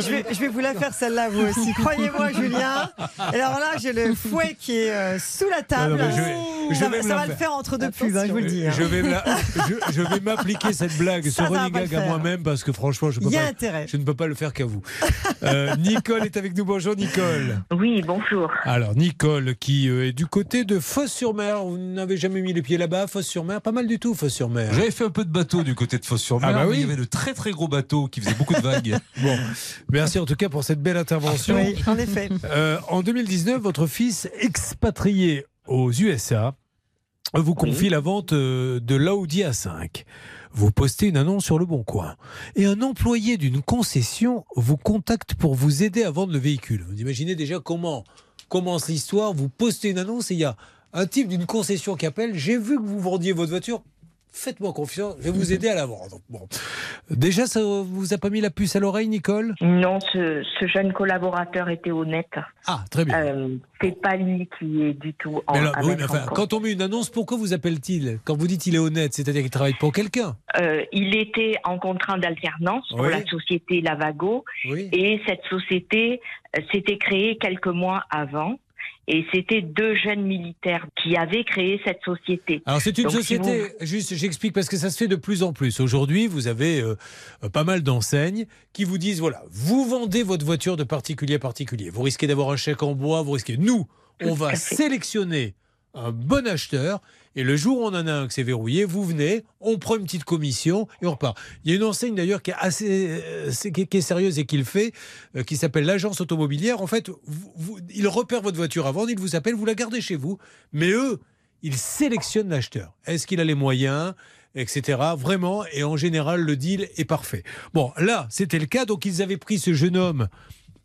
Je vais, je vais vous la faire celle-là vous aussi. Croyez-moi Julien. Et alors là j'ai le fouet qui est euh, sous la table. Ah non, mais je vais- je ça vais va- ça le faire. entre deux pubs, hein, je vous le dis. hein. Je vais, je, je vais m'appliquer cette blague, Ça, ce running gag à moi-même parce que franchement, je, peux Il y a pas- intérêt. je ne peux pas le faire qu'à vous. Euh, Nicole est avec nous. Bonjour Nicole. Oui, bonjour. Alors Nicole qui euh, est du côté de Fosse-sur-Mer. Vous n'avez jamais mis les pieds là-bas, Fosse-sur-Mer? Pas mal du tout, Fosse-sur-Mer. J'avais fait un peu de bateau du côté de Fosse-sur-Mer, Ah bah mais oui. il y avait de très très gros bateaux qui faisaient beaucoup de vagues. Bon, merci en tout cas pour cette belle intervention. Oui, en effet. Euh, en 2019, votre fils expatrié aux USA vous confie la vente euh, de l'Audi A5. Vous postez une annonce sur le Bon Coin. Et un employé d'une concession vous contacte pour vous aider à vendre le véhicule. Vous imaginez déjà comment commence l'histoire. Vous postez une annonce et il y a un type d'une concession qui appelle. J'ai vu que vous vendiez votre voiture. Faites-moi confiance, je vais vous aider à la vendre. Bon. Déjà, ça vous a pas mis la puce à l'oreille, Nicole? Non, ce, ce jeune collaborateur était honnête. Ah, très bien. Euh, c'est pas lui qui est du tout en. Mais alors, oui, mais enfin, quand on met une annonce, pourquoi vous appelle-t-il? Quand vous dites il est honnête, c'est-à-dire qu'il travaille pour quelqu'un Euh, il était en contrat d'alternance pour la société Lavago Oui. et cette société euh, s'était créée quelques mois avant. Et c'était deux jeunes militaires qui avaient créé cette société. Alors c'est une Donc, si société, juste j'explique parce que ça se fait de plus en plus. Aujourd'hui, vous avez euh, pas mal d'enseignes qui vous disent, voilà, vous vendez votre voiture de particulier à particulier. Vous risquez d'avoir un chèque en bois, vous risquez... Nous, on va sélectionner un bon acheteur et le jour où on en a un que c'est verrouillé, vous venez, on prend une petite commission et on repart. Il y a une enseigne d'ailleurs qui est assez euh, qui est, sérieuse et qui le fait, euh, qui s'appelle l'agence automobilière. En fait, vous, vous- il repère votre voiture à vendre, il vous appelle, vous la gardez chez vous, mais eux, ils sélectionnent l'acheteur. Est-ce qu'il a les moyens etc. Vraiment, et en général, le deal est parfait. Bon, là, c'était le cas, donc ils avaient pris ce jeune homme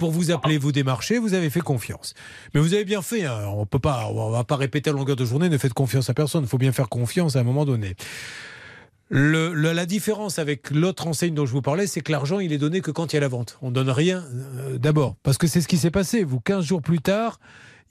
pour vous appeler, vous démarcher, vous avez fait confiance. Mais vous avez bien fait, hein, on peut pas, on va pas répéter à longueur de journée, ne faites confiance à personne, il faut bien faire confiance à un moment donné. Le- la différence avec l'autre enseigne dont je vous parlais, c'est que l'argent, il est donné que quand il y a la vente. On donne rien euh, d'abord. Parce que c'est ce qui s'est passé. Vous, 15 jours plus tard,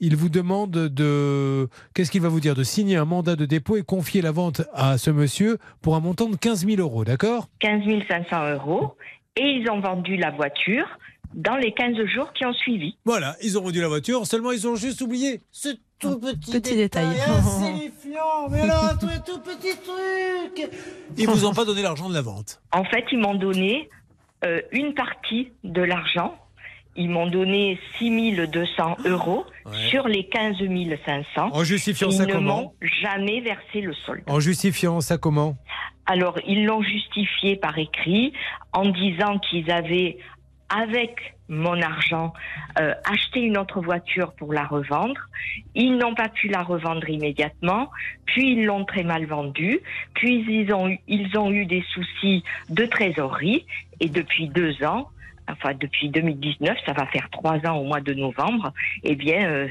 il vous demande de. Qu'est-ce qu'il va vous dire? De signer un mandat de dépôt et confier la vente à ce monsieur pour un montant de 15 000 euros, d'accord? 15 500 euros. Et ils ont vendu la voiture dans les 15 jours qui ont suivi. Voilà, ils ont vendu la voiture, seulement ils ont juste oublié ce tout petit, Petit détail. insignifiant, mais là, tout, tout petit truc. Ils vous ont pas donné l'argent de la vente. En fait, ils m'ont donné euh, une partie de l'argent. Ils m'ont donné 6 200 euros Ouais. sur les 15 500. En justifiant Ils ça ne comment jamais versé le solde. En justifiant ça comment? Alors, ils l'ont justifié par écrit en disant qu'ils avaient, avec mon argent, euh, acheté une autre voiture pour la revendre. Ils n'ont pas pu la revendre immédiatement, puis ils l'ont très mal vendue, puis ils ont, eu, ils ont eu des soucis de trésorerie, et depuis deux ans, enfin depuis 2019, ça va faire trois ans au mois de novembre, eh bien, euh,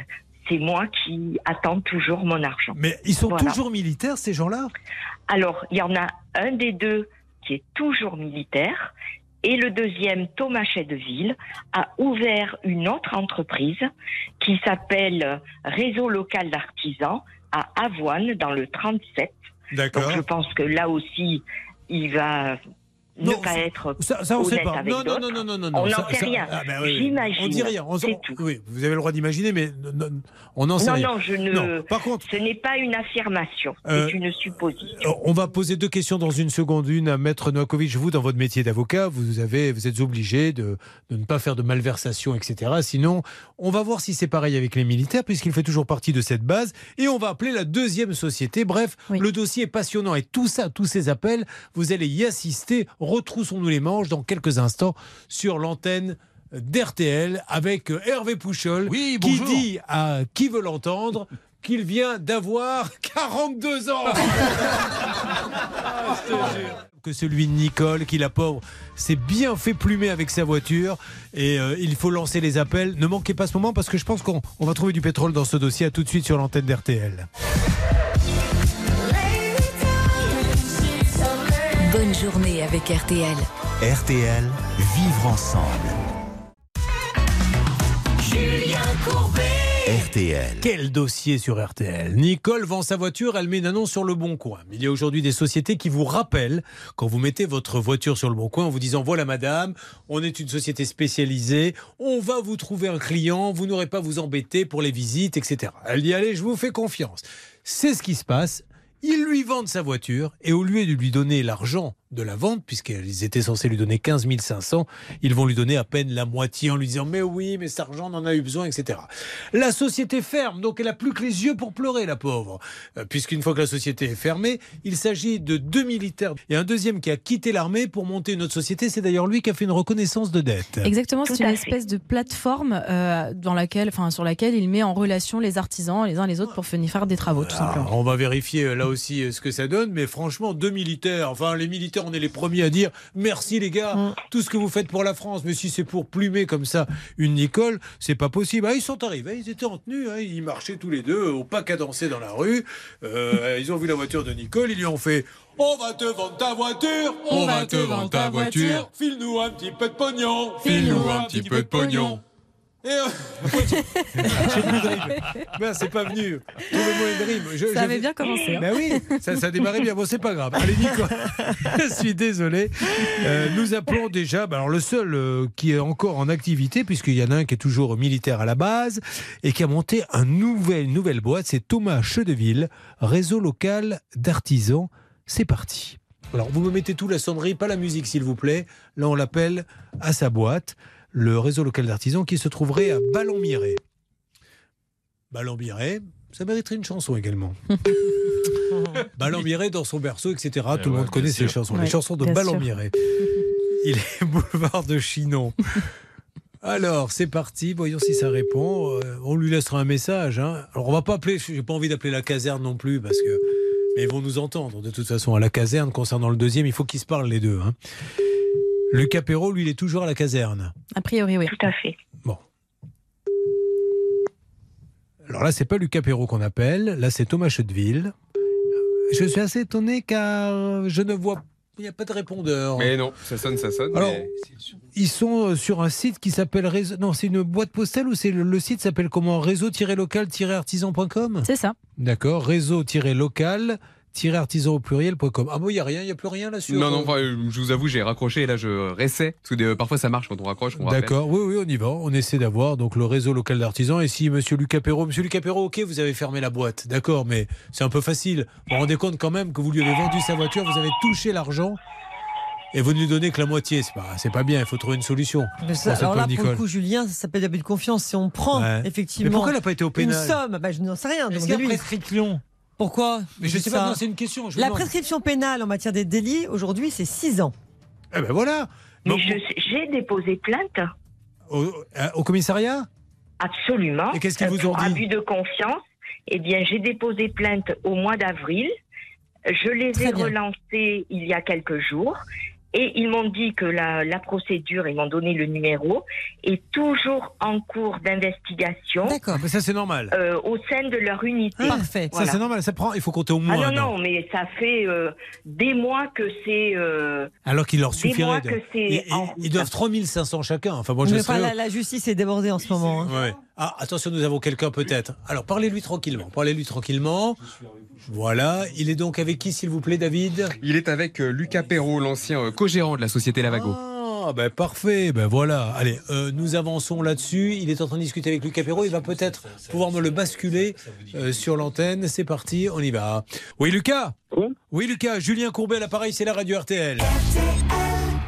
c'est moi qui attends toujours mon argent. Mais ils sont Voilà. toujours militaires, ces gens-là? Alors, il y en a un des deux qui est toujours militaire Et le deuxième, Thomas Chedeville, a ouvert une autre entreprise qui s'appelle Réseau local d'artisans à Avoine, dans le 37. D'accord. Donc je pense que là aussi, il va ne pas être Ça, ça, on honnête sait pas. avec Non, non, non, non, non, non. On n'en sait ça- rien. ah, ben oui. J'imagine. On dit rien. On, oui, vous avez le droit d'imaginer, mais non, non, on n'en sait Non, rien. non, je ne. Non, Par contre, ce n'est pas une affirmation, Euh, c'est une supposition. on va poser deux questions dans une seconde. Une à Maître Novakovic. Vous, dans votre métier d'avocat, vous avez, vous êtes obligé de, de ne pas faire de malversation, etc. Sinon, on va voir si c'est pareil avec les militaires, puisqu'il fait toujours partie de cette base. Et on va appeler la deuxième société. Bref, le dossier est passionnant. Et tout ça, tous ces appels, vous allez y assister. Retroussons-nous les manches dans quelques instants sur l'antenne d'RTL avec Hervé Pouchol qui dit à qui veut l'entendre qu'il vient d'avoir 42 ans. que celui de Nicole, qui la pauvre s'est bien fait plumer avec sa voiture et euh, il faut lancer les appels. Ne manquez pas ce moment parce que je pense qu'on on va trouver du pétrole dans ce dossier. À tout de suite sur l'antenne d'RTL. Bonne journée avec RTL. RTL, vivre ensemble. Julien Courbet. RTL. Quel dossier sur RTL Nicole vend sa voiture, elle met une annonce sur le bon coin. Il y a aujourd'hui des sociétés qui vous rappellent quand vous mettez votre voiture sur le bon coin en vous disant voilà madame, on est une société spécialisée, on va vous trouver un client, vous n'aurez pas à vous embêter pour les visites, etc. Elle dit allez, je vous fais confiance. C'est ce qui se passe. Ils lui vendent sa voiture et au lieu de lui donner l'argent de la vente, puisqu'ils étaient censés lui donner 15 500, ils vont lui donner à peine la moitié en lui disant mais oui, mais cet argent on en a eu besoin, etc. La société ferme, donc elle a plus que les yeux pour pleurer, la pauvre. Euh, Puisqu'une fois que la société est fermée, il s'agit de deux militaires et un deuxième qui a quitté l'armée pour monter une autre société. C'est d'ailleurs lui qui a fait une reconnaissance de dette. Exactement, c'est une fait. espèce de plateforme euh, dans laquelle, enfin, sur laquelle il met en relation les artisans les uns les autres pour venir faire des travaux, tout simplement. Alors, on va vérifier euh, là aussi ce que ça donne, mais franchement, deux militaires, enfin les militaires, on est les premiers à dire merci les gars, Mm. tout ce que vous faites pour la France, mais si c'est pour plumer comme ça une Nicole, c'est pas possible. Ah, ils sont arrivés, ils étaient en tenue, hein, ils marchaient tous les deux au pas cadencé dans la rue, Euh, ils ont vu la voiture de Nicole, ils lui ont fait on va te vendre ta voiture, On va te vendre ta voiture. file-nous un petit peu de pognon, File-nous un petit peu de pognon. Et euh, J'ai plus de rime. Ben, c'est pas venu. Trouvez-moi une rime. Je- Ça je- avait bien commencé, hein. Ben oui, ça, ça démarrait bien. Bon, c'est pas grave. Allez, Nico. je suis désolé. Euh, nous appelons déjà, ben, alors le seul euh, qui est encore en activité, puisqu'il y en a un qui est toujours militaire à la base et qui a monté un nouvel, une nouvelle boîte, c'est Thomas Chedeville, réseau local d'artisans. C'est parti. Alors, vous me mettez tout la sonnerie, pas la musique, s'il vous plaît. Là, on l'appelle à sa boîte, le réseau local d'artisans qui se trouverait à Ballon-Miré. Ballon-Miré, ça mériterait une chanson également. Ballon-Miré dans son berceau, etc. Tout le ouais, monde connaît ces chansons. Ouais, les chansons de Ballon-Miré. Il est boulevard de Chinon. Alors, c'est parti. Voyons si ça répond. Euh, on lui laissera un message. hein. Alors, on va pas appeler. J'ai pas envie d'appeler la caserne non plus parce que. Mais ils vont nous entendre de toute façon à la caserne. Concernant le deuxième, il faut qu'ils se parlent les deux. hein. Lucas Perrault, lui, il est toujours à la caserne. A priori, oui. Tout à fait. Alors là, c'est pas Lucas Perrault qu'on appelle. Là, c'est Thomas Chedeville. Je suis assez étonné car je ne vois. Il n'y a pas de répondeur. Mais non, ça sonne, ça sonne. Alors, mais- Ils sont euh, sur un site qui s'appelle réseau. Non, c'est une boîte postale ou c'est le, le site s'appelle comment? Réseau-local-artisan.com C'est ça. D'accord. Réseau-local-artisan au pluriel.com. Ah bon, il n'y a rien, il n'y a plus rien là-dessus Non, non, enfin, euh, je vous avoue, j'ai raccroché et là je réessaie. Parce que euh, parfois ça marche quand on raccroche. D'accord, oui, oui, on y va. On essaie d'avoir donc le réseau local d'artisans. Et si Monsieur Lucas Perrault, Monsieur Lucas Perrault, ok, vous avez fermé la boîte, d'accord, mais c'est un peu facile. Vous vous rendez compte quand même que vous lui avez vendu sa voiture, vous avez touché l'argent et vous ne lui donnez que la moitié. C'est pas, c'est pas bien. Il faut trouver une solution. Mais ça- alors là, pour le Nicole. coup, Julien, ça s'appelle d'abus de confiance. Si on prend Ouais. effectivement. Mais pourquoi elle n'a pas été au Une pénal? somme, bah, je n'en sais rien. Est-ce qu'il y a demandez-lui. prescription Pourquoi? Mais je sais pas, non, c'est une question. je La demande. prescription pénale en matière des délits, aujourd'hui, c'est 6 ans. Eh ben voilà. Mais j'ai déposé plainte. Au, euh, au commissariat? Absolument. Et qu'est-ce qu'ils Euh, vous ont pour dit? abus de confiance. Eh bien, j'ai déposé plainte au mois d'avril. Je les Très ai bien. relancés il y a quelques jours. Et ils m'ont dit que la, la procédure, ils m'ont donné le numéro, est toujours en cours d'investigation. D'accord. Mais ça, c'est normal. euh, au sein de leur unité. Parfait. Ça, c'est normal. Ça prend. Il faut compter au moins Ah un non, an. non, mais ça fait euh, des mois que c'est. euh, Alors qu'il leur des suffirait mois de. que c'est Ils, ils- en- ils doivent 3500 chacun. Enfin, moi, je Mais pas la, la justice est débordée en ce moment. hein. Ouais. Ah, attention, nous avons quelqu'un peut-être. Alors, parlez-lui tranquillement. Parlez-lui tranquillement. Voilà. Il est donc avec qui, s'il vous plaît, David? Il est avec euh, Lucas Perrault, l'ancien euh, co-gérant de la société Lavago. Ah, ben parfait. Ben voilà. Allez, euh, nous avançons là-dessus. Il est en train de discuter avec Lucas Perrault. Il va peut-être pouvoir me le basculer euh, sur l'antenne. C'est parti, on y va. Oui, Lucas? Oui, Lucas. Julien Courbet à l'appareil, c'est la radio RTL.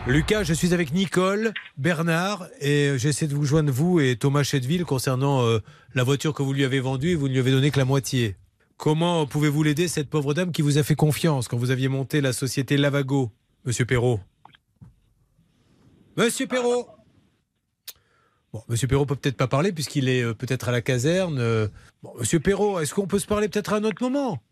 Lucas, je suis avec Nicole, Bernard, et j'essaie de vous joindre, vous et Thomas Chedville, concernant euh, la voiture que vous lui avez vendue et vous ne lui avez donné que la moitié. Comment pouvez-vous l'aider, cette pauvre dame qui vous a fait confiance quand vous aviez monté la société Lavago, Monsieur Perrault? Monsieur Perrault Bon, Monsieur Perrault peut peut-être pas parler puisqu'il est euh, peut-être à la caserne. euh. Monsieur Perrault, est-ce qu'on peut se parler peut-être à un autre moment?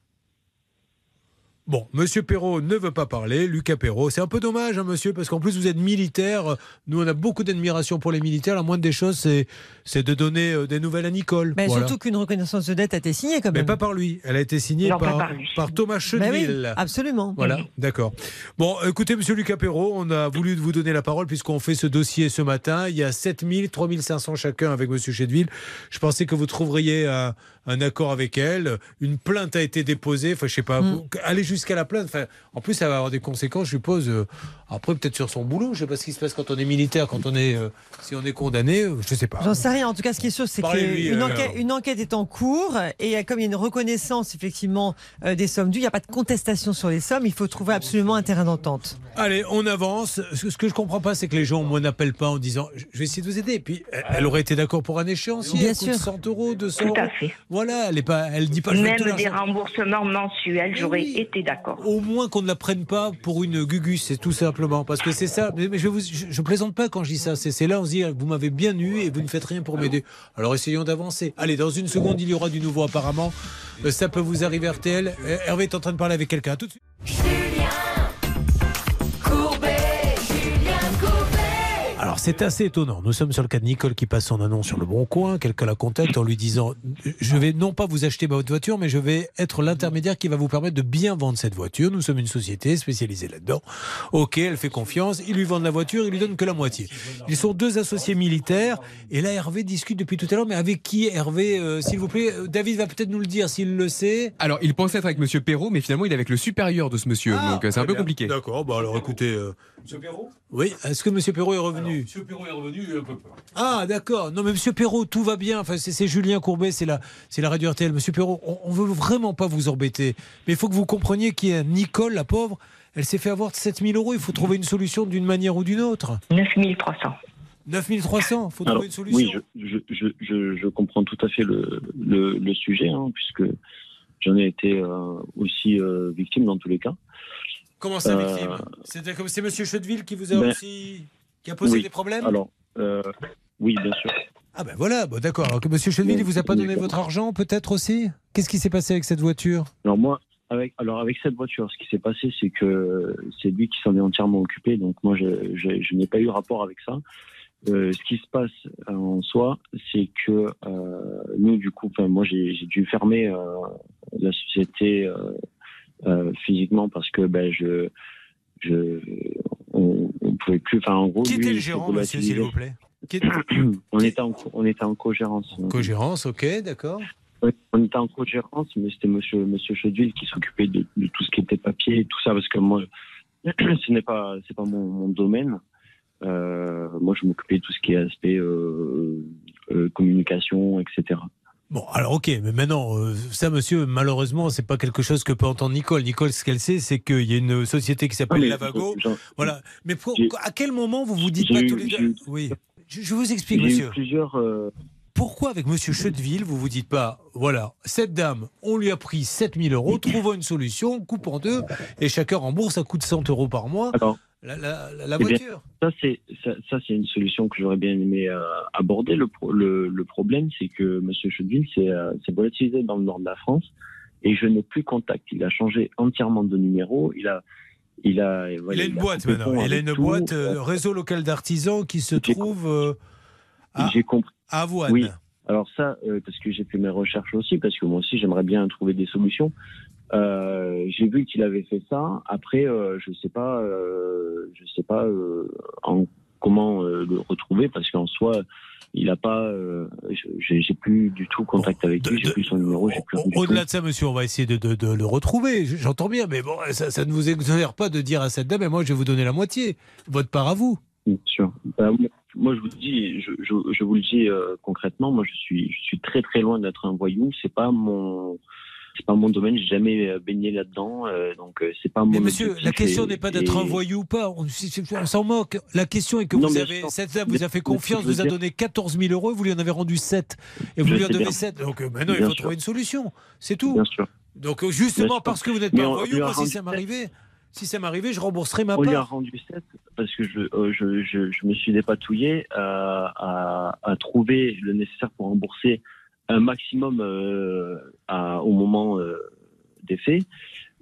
Bon, Monsieur Perrault ne veut pas parler. Lucas Perrault, c'est un peu dommage, hein, Monsieur, parce qu'en plus vous êtes militaire. Nous, on a beaucoup d'admiration pour les militaires. La moindre des choses, c'est, c'est de donner euh, des nouvelles à Nicole. Mais Voilà. surtout qu'une reconnaissance de dette a été signée quand Mais même. pas par lui. Elle a été signée Non, par, par lui. par Thomas Bah oui, absolument. Voilà, d'accord. Bon, écoutez, monsieur Lucas Perrault, on a voulu vous donner la parole puisqu'on fait ce dossier ce matin. Il y a 7000, 3500 chacun avec monsieur Chedeville. Je pensais que vous trouveriez un, un accord avec elle. Une plainte a été déposée. Enfin, je sais pas, vous- aller jusqu'à la plainte. Enfin, en plus, ça va avoir des conséquences, je suppose. euh, après, peut-être sur son boulot. Je sais pas ce qui se passe quand on est militaire, quand on est, euh, si on est condamné. euh, Je sais pas. J'en sais rien. En tout cas, ce qui est sûr, c'est qu'une euh, enquête, une enquête est en cours et comme il y a une reconnaissance effectivement euh, des sommes dues, il n'y a pas de contestation sur les sommes. Il faut trouver absolument un terrain d'entente. Allez, on avance. Ce que je comprends pas, c'est que les gens, moi, n'appellent pas en disant je vais essayer de vous aider. Et puis, elle- aurait été d'accord pour un échéancier. Bien sûr. 100 euros, 200 Tout à euros. fait. Voilà, elle est pas, elle dit pas. Même des remboursements mensuels, j'aurais été d'accord. Au moins qu'on ne la prenne pas pour une gugus, c'est tout simplement. Parce que c'est ça. Mais, mais je, vous, je, je plaisante pas quand je dis ça. C'est c'est là, on se dit, vous m'avez bien eu et vous ne faites rien pour m'aider. Alors essayons d'avancer. Allez, dans une seconde, il y aura du nouveau apparemment. Euh, Ça peut vous arriver, RTL. Hervé est en train de parler avec quelqu'un. Tout de suite. C'est assez étonnant. Nous sommes sur le cas de Nicole qui passe son annonce sur le bon coin. Quelqu'un la contacte en lui disant Je vais non pas vous acheter votre voiture, mais je vais être l'intermédiaire qui va vous permettre de bien vendre cette voiture. Nous sommes une société spécialisée là-dedans. Ok, elle fait confiance. Ils lui vendent la voiture, ils lui donnent que la moitié. Ils sont deux associés militaires. Et là, Hervé discute depuis tout à l'heure. Mais avec qui, Hervé euh, S'il vous plaît, euh, David va peut-être nous le dire s'il le sait. Alors, il pensait être avec Monsieur Perrault, mais finalement, il est avec le supérieur de ce monsieur. donc, euh, c'est un peu bien. compliqué. D'accord, bah alors écoutez. euh, Monsieur Perrault Oui, est-ce que Monsieur Perrault est revenu Monsieur Perrault est revenu, il a un peu peur. Ah, d'accord. Non, mais Monsieur Perrault, tout va bien. Enfin, c'est c'est Julien Courbet, c'est la, c'est la radio RTL. Monsieur Perrault, on, on veut vraiment pas vous embêter. Mais il faut que vous compreniez qu'il y a Nicole, la pauvre, elle s'est fait avoir 7000 euros. Il faut trouver une solution d'une manière ou d'une autre. 9300. 9300, il faut trouver Alors, une solution. oui, je, je, je, je, je comprends tout à fait le, le, le sujet, hein, puisque j'en ai été euh, aussi euh, victime dans tous les cas. Comment ça, Euh, victime C'était comme c'est Monsieur Chedeville qui vous a ben, aussi, qui a posé oui. des problèmes. Alors, euh, oui, bien sûr. Ah ben voilà, bon, d'accord. Alors que Monsieur Chedeville, il vous a pas donné votre argent, peut-être aussi? Qu'est-ce qui s'est passé avec cette voiture? Alors moi, avec, alors avec cette voiture, ce qui s'est passé, c'est que c'est lui qui s'en est entièrement occupé, donc moi, je, je, je n'ai pas eu rapport avec ça. Euh, ce qui se passe euh, en soi, c'est que euh, nous, du coup, moi, j'ai dû fermer euh, la société euh, euh, physiquement parce que ben, je, je, on, on pouvait plus. Enfin, en gros, Qui lui, était le gérant, monsieur, s'il vous plaît? Qui- on était en, on était en co-gérance. Co-gérance, ok, d'accord. Oui, on était en co-gérance, mais c'était monsieur, monsieur Chedville qui s'occupait de, de tout ce qui était papier et tout ça, parce que moi, ce n'est pas, c'est pas mon, mon domaine. Euh, moi, je m'occupais de tout ce qui est aspect euh, euh, communication, etc. Bon, alors ok, mais maintenant, euh, ça, monsieur, malheureusement, c'est pas quelque chose que peut entendre Nicole. Nicole, ce qu'elle sait, c'est qu'il y a une société qui s'appelle Lavago. Voilà. Mais pour- à quel moment vous vous dites pas eu- tous les deux eu- Oui. Je, je vous explique, eu monsieur. plusieurs. euh, Pourquoi avec monsieur Chedeville, vous vous dites pas, voilà, cette dame, on lui a pris 7000 euros, trouvons une solution, coupe en deux, et chacun rembourse à coût de 100 euros par mois Alors, la, la- la- la Eh bien, voiture. ça, c'est ça, ça, c'est une solution que j'aurais bien aimé euh, aborder. Le, pro- le, le problème, c'est que Monsieur Chedville s'est euh, volatilisé dans le nord de la France et je n'ai plus contact. Il a changé entièrement de numéro. Il a Il a, Il a une a boîte maintenant. Il a une tout. boîte euh, réseau local d'artisans qui se trouve euh, à, J'ai compris. à Avoine. Oui. Alors ça, euh, parce que j'ai fait mes recherches aussi, parce que moi aussi j'aimerais bien trouver des solutions. Euh, j'ai vu qu'il avait fait ça. Après, euh, je sais pas, euh, je sais pas en, comment le retrouver, parce qu'en soi, il a pas. euh, j'ai plus du tout contact avec lui. J'ai plus son numéro. J'ai plus Au-delà de ça, monsieur, on va essayer de, de- de le retrouver. J'entends bien, mais bon, ça, ça ne vous exonère pas de dire à cette dame, mais moi, je vais vous donner la moitié. Votre part à vous. Bien sûr. Bah, moi- je vous dis, je, je, je vous le dis euh, concrètement. Moi, je suis, je suis très très loin d'être un voyou. C'est pas mon, c'est pas mon domaine. J'ai jamais euh, baigné là-dedans, euh, donc euh, c'est pas mon. Mais monsieur, la question et- n'est pas d'être un et- voyou ou pas. On, s'en moque. La question est que Non, vous avez, cette dame vous a fait confiance, vous a donné 14 000 euros, vous lui en avez rendu 7. Et vous Je lui en devez bien. 7. Donc euh, maintenant, il Bien faut sûr. trouver une solution. C'est tout. Bien sûr. Donc euh, justement, Bien sûr. parce que vous n'êtes pas un voyou, moi, si ça m'arrivait, si ça m'arrivait, je rembourserais ma On lui a part. rendu 7 parce que je, euh, je, je, je me suis dépatouillé à, à, à trouver le nécessaire pour rembourser un maximum euh, au moment euh, des faits.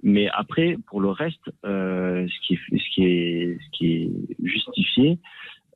Mais après, pour le reste, euh, ce, qui est, justifié,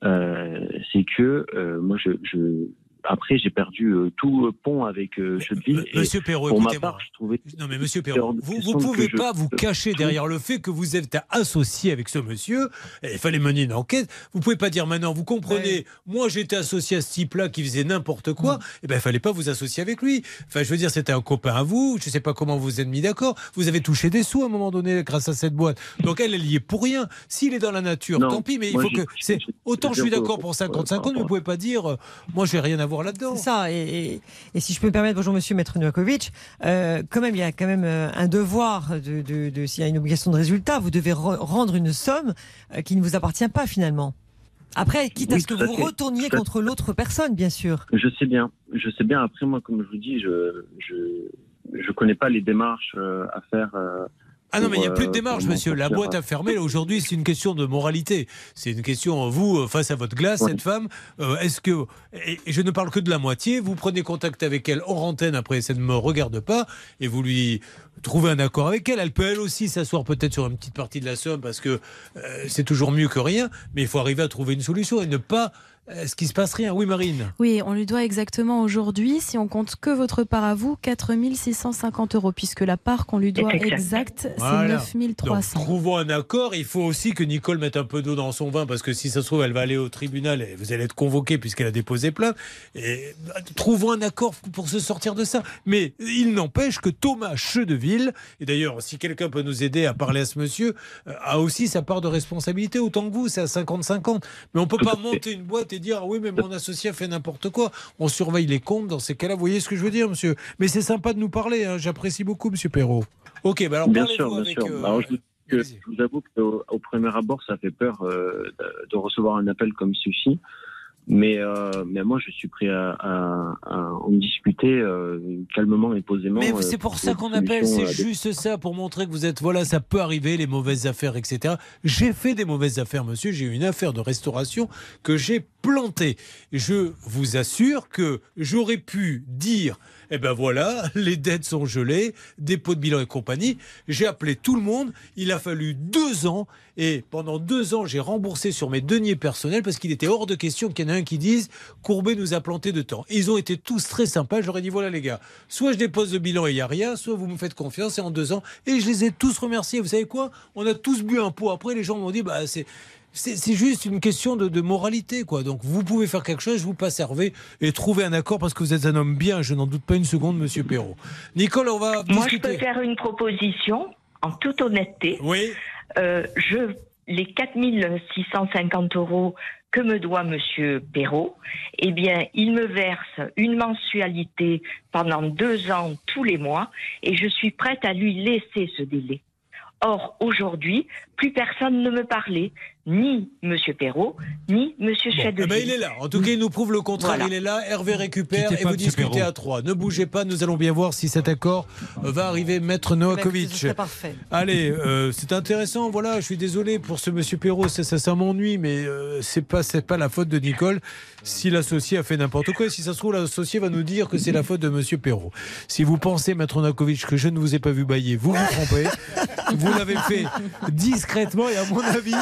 c'est que moi, je, après, j'ai perdu euh, tout euh, pont avec euh, Cheville. et Monsieur Perrault, pour ma part, je trouvais. Non mais Monsieur Perrault, vous ne pouvez je- pas vous cacher derrière le fait que vous êtes associé avec ce monsieur. Il fallait mener une enquête. Vous pouvez pas dire maintenant, vous comprenez, moi j'étais associé à ce type-là qui faisait n'importe quoi. Et ben il fallait pas vous associer avec lui. Enfin je veux dire, c'était un copain à vous. Je sais pas comment vous êtes mis d'accord. Vous avez touché des sous à un moment donné grâce à cette boîte. Donc elle, elle y est pour rien. S'il est dans la nature, Non, tant pis. Mais il moi, faut que c'est autant je suis d'accord pour 55 ans, mais vous pouvez pas dire, moi j'ai rien à voir là-dedans. C'est ça. Et, et- et si je peux me permettre, bonjour Monsieur Maître Novakovic, euh, quand même, il y a quand même euh, un devoir de, de, de- s'il y a une obligation de résultat, vous devez re- rendre une somme euh, qui ne vous appartient pas finalement. Après, quitte à ce que à vous fait. retourniez Tout contre l'autre personne, bien sûr. Je sais bien, je sais bien. Après, moi, comme je vous dis, je je je connais pas les démarches à faire. Euh, Ah non, mais il n'y a plus de euh, démarche, monsieur. La boîte a fermé. Aujourd'hui, c'est une question de moralité. C'est une question, vous, euh, face à votre glace, cette femme, euh, est-ce que. Et je ne parle que de la moitié. Vous prenez contact avec elle hors antenne, après, ça ne me regarde pas, et vous lui trouvez un accord avec elle. Elle peut, elle aussi, s'asseoir peut-être sur une petite partie de la somme, parce que euh, c'est toujours mieux que rien, mais il faut arriver à trouver une solution et ne pas. Est-ce qu'il se passe rien? Oui, Marine. Oui, on lui doit exactement aujourd'hui, si on compte que votre part à vous, 4 650 euros, puisque la part qu'on lui doit C'est exacte, Voilà. c'est 9 300. Donc, trouvons un accord. Il faut aussi que Nicole mette un peu d'eau dans son vin parce que si ça se trouve, elle va aller au tribunal et vous allez être convoqué puisqu'elle a déposé plainte. Et bah, trouvons un accord pour se sortir de ça. Mais il n'empêche que Thomas Chedeville, et d'ailleurs, si quelqu'un peut nous aider à parler à ce monsieur, euh, a aussi sa part de responsabilité autant que vous. C'est à 50-50. Mais on peut pas monter une boîte et dire oui, mais mon associé a fait n'importe quoi. On surveille les comptes dans ces cas-là. Vous voyez ce que je veux dire, monsieur Mais c'est sympa de nous parler. hein. J'apprécie beaucoup, monsieur Perrault. Ok, bah alors bien sûr, bien avec. sûr. euh, Alors, je, vous- que- je vous avoue qu'au au premier abord, ça fait peur euh, de, recevoir un appel comme celui-ci. Mais, euh, mais moi, je suis prêt à, à- à en discuter euh, calmement et posément. Mais c'est pour ça qu'on appelle, c'est des- juste ça, pour montrer que vous êtes, voilà, ça peut arriver, les mauvaises affaires, etc. J'ai fait des mauvaises affaires, monsieur, j'ai eu une affaire de restauration que j'ai plantée. Je vous assure que j'aurais pu dire, eh ben voilà, les dettes sont gelées, dépôt de bilan et compagnie. J'ai appelé tout le monde, il a fallu deux ans, et pendant deux ans, j'ai remboursé sur mes deniers personnels parce qu'il était hors de question qu'il y en ait un qui dise Courbet nous a planté de temps. Ils ont été tous très sympas. J'aurais dit voilà les gars, soit je dépose le bilan et il n'y a rien, soit vous me faites confiance et en deux ans. Et je les ai tous remerciés. Vous savez quoi? On a tous bu un pot. Après, les gens m'ont dit bah c'est. C'est juste une question de, de moralité, quoi. Donc, vous pouvez faire quelque chose, vous passe Hervé et trouver un accord parce que vous êtes un homme bien, je n'en doute pas une seconde, monsieur Perrault. Nicole, on va Moi, je peux faire une proposition en toute honnêteté. Oui. Euh, je, les 4650 euros que me doit Monsieur Perrault, eh bien, il me verse une mensualité pendant deux ans tous les mois et je suis prête à lui laisser ce délai. Or, aujourd'hui, plus personne ne me parlait. ni Monsieur Perrault, ni Monsieur Bon, eh ben, il est là. En tout cas, il nous prouve le contraire. Voilà. Il est là. Hervé récupère Quittez et vous discutez Perrault. à trois. Ne bougez pas. Nous allons bien voir si cet accord va arriver, maître Novakovic. Ce serait parfait. Allez, euh, c'est intéressant. Voilà, je suis désolé pour ce monsieur Perrault. Ça, ça, ça m'ennuie, mais euh, c'est pas, c'est pas la faute de Nicole. Si l'associé a fait n'importe quoi, si ça se trouve, l'associé va nous dire que c'est la faute de monsieur Perrault. Si vous pensez, maître Novakovic, que je ne vous ai pas vu bailler, vous vous trompez. Vous l'avez fait discrètement et à mon avis,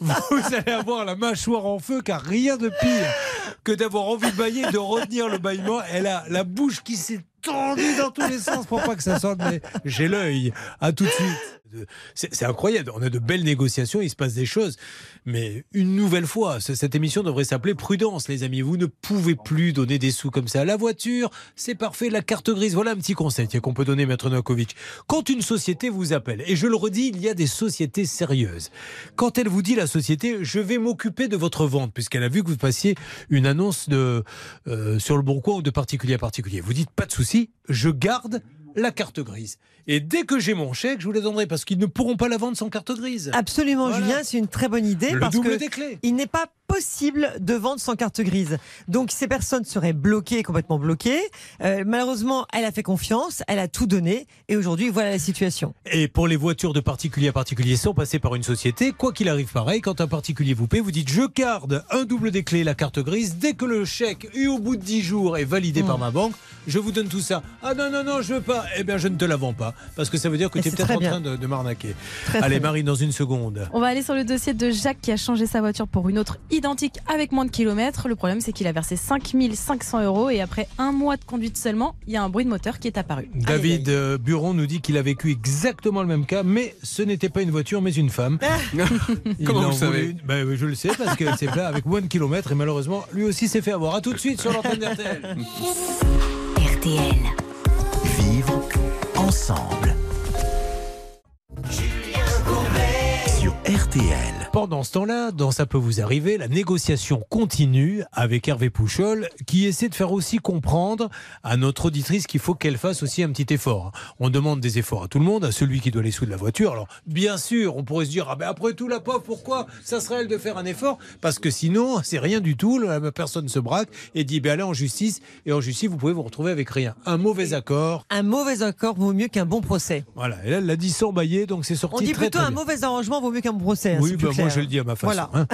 vous allez avoir la mâchoire en feu car rien de pire que d'avoir envie de bailler et de retenir le bâillement. Elle a la bouche qui s'est tendue dans tous les sens pour pas que ça sorte, mais j'ai l'œil. À tout de suite. C'est incroyable. On a de belles négociations, il se passe des choses. Mais une nouvelle fois, ce- cette émission devrait s'appeler Prudence, les amis. Vous ne pouvez plus donner des sous comme ça. La voiture, c'est parfait. La carte grise, voilà un petit conseil qu'on peut donner, Maître Novakovic. Quand une société vous appelle, et je le redis, il y a des sociétés sérieuses. Quand elle vous dit, la société, je vais m'occuper de votre vente, puisqu'elle a vu que vous passiez une annonce de, euh, sur le bon coin ou de particulier à particulier. Vous dites, pas de souci, je garde la carte grise. Et dès que j'ai mon chèque, je vous la donnerai parce qu'ils ne pourront pas la vendre sans carte grise. Absolument, Voilà. Julien, c'est une très bonne idée Le parce double que des clés. il n'est pas possible de vendre sans carte grise. Donc ces personnes seraient bloquées, complètement bloquées. Euh, malheureusement, elle a fait confiance, elle a tout donné, et aujourd'hui, voilà la situation. Et pour les voitures de particulier à particulier sans passer par une société, quoi qu'il arrive pareil, quand un particulier vous paie, vous dites je garde un double des clés, la carte grise. Dès que le chèque, et au bout de 10 jours, est validé Mm. par ma banque, je vous donne tout ça. Ah non, non, non, je veux pas. Eh bien, je ne te la vends pas. Parce que ça veut dire que tu es c'est peut-être en train de, de m'arnaquer. Allez, très bien. Marie, dans une seconde. On va aller sur le dossier de Jacques qui a changé sa voiture pour une autre identique avec moins de kilomètres. Le problème, c'est qu'il a versé 5500 euros et après un mois de conduite seulement, il y a un bruit de moteur qui est apparu. David euh, Buron nous dit qu'il a vécu exactement le même cas, mais ce n'était pas une voiture, mais une femme. Il Comment en vous savez une- Ben, Je le sais parce qu'elle s'est là avec moins de kilomètres et malheureusement, lui aussi s'est fait avoir. À tout de suite sur l'antenne d'RTL. RTL. Vivre ensemble. Sur RTL. Pendant ce temps-là, dans Ça peut vous arriver, la négociation continue avec Hervé Pouchol qui essaie de faire aussi comprendre à notre auditrice qu'il faut qu'elle fasse aussi un petit effort. On demande des efforts à tout le monde, à celui qui doit les sous de la voiture. Alors, bien sûr, on pourrait se dire, ah ben après tout, la pauvre, pourquoi ça serait elle de faire un effort? Parce que sinon, c'est rien du tout. La personne se braque et dit, ben allez en justice. Et en justice, vous pouvez vous retrouver avec rien. Un mauvais accord. Un mauvais accord vaut mieux qu'un bon procès. Voilà. Et là, elle l'a dit sans bailler, donc c'est sorti On dit très, plutôt très un bien. mauvais arrangement vaut mieux qu'un bon procès. hein, Oui, ben moi je le dis à ma façon. Voilà. hein.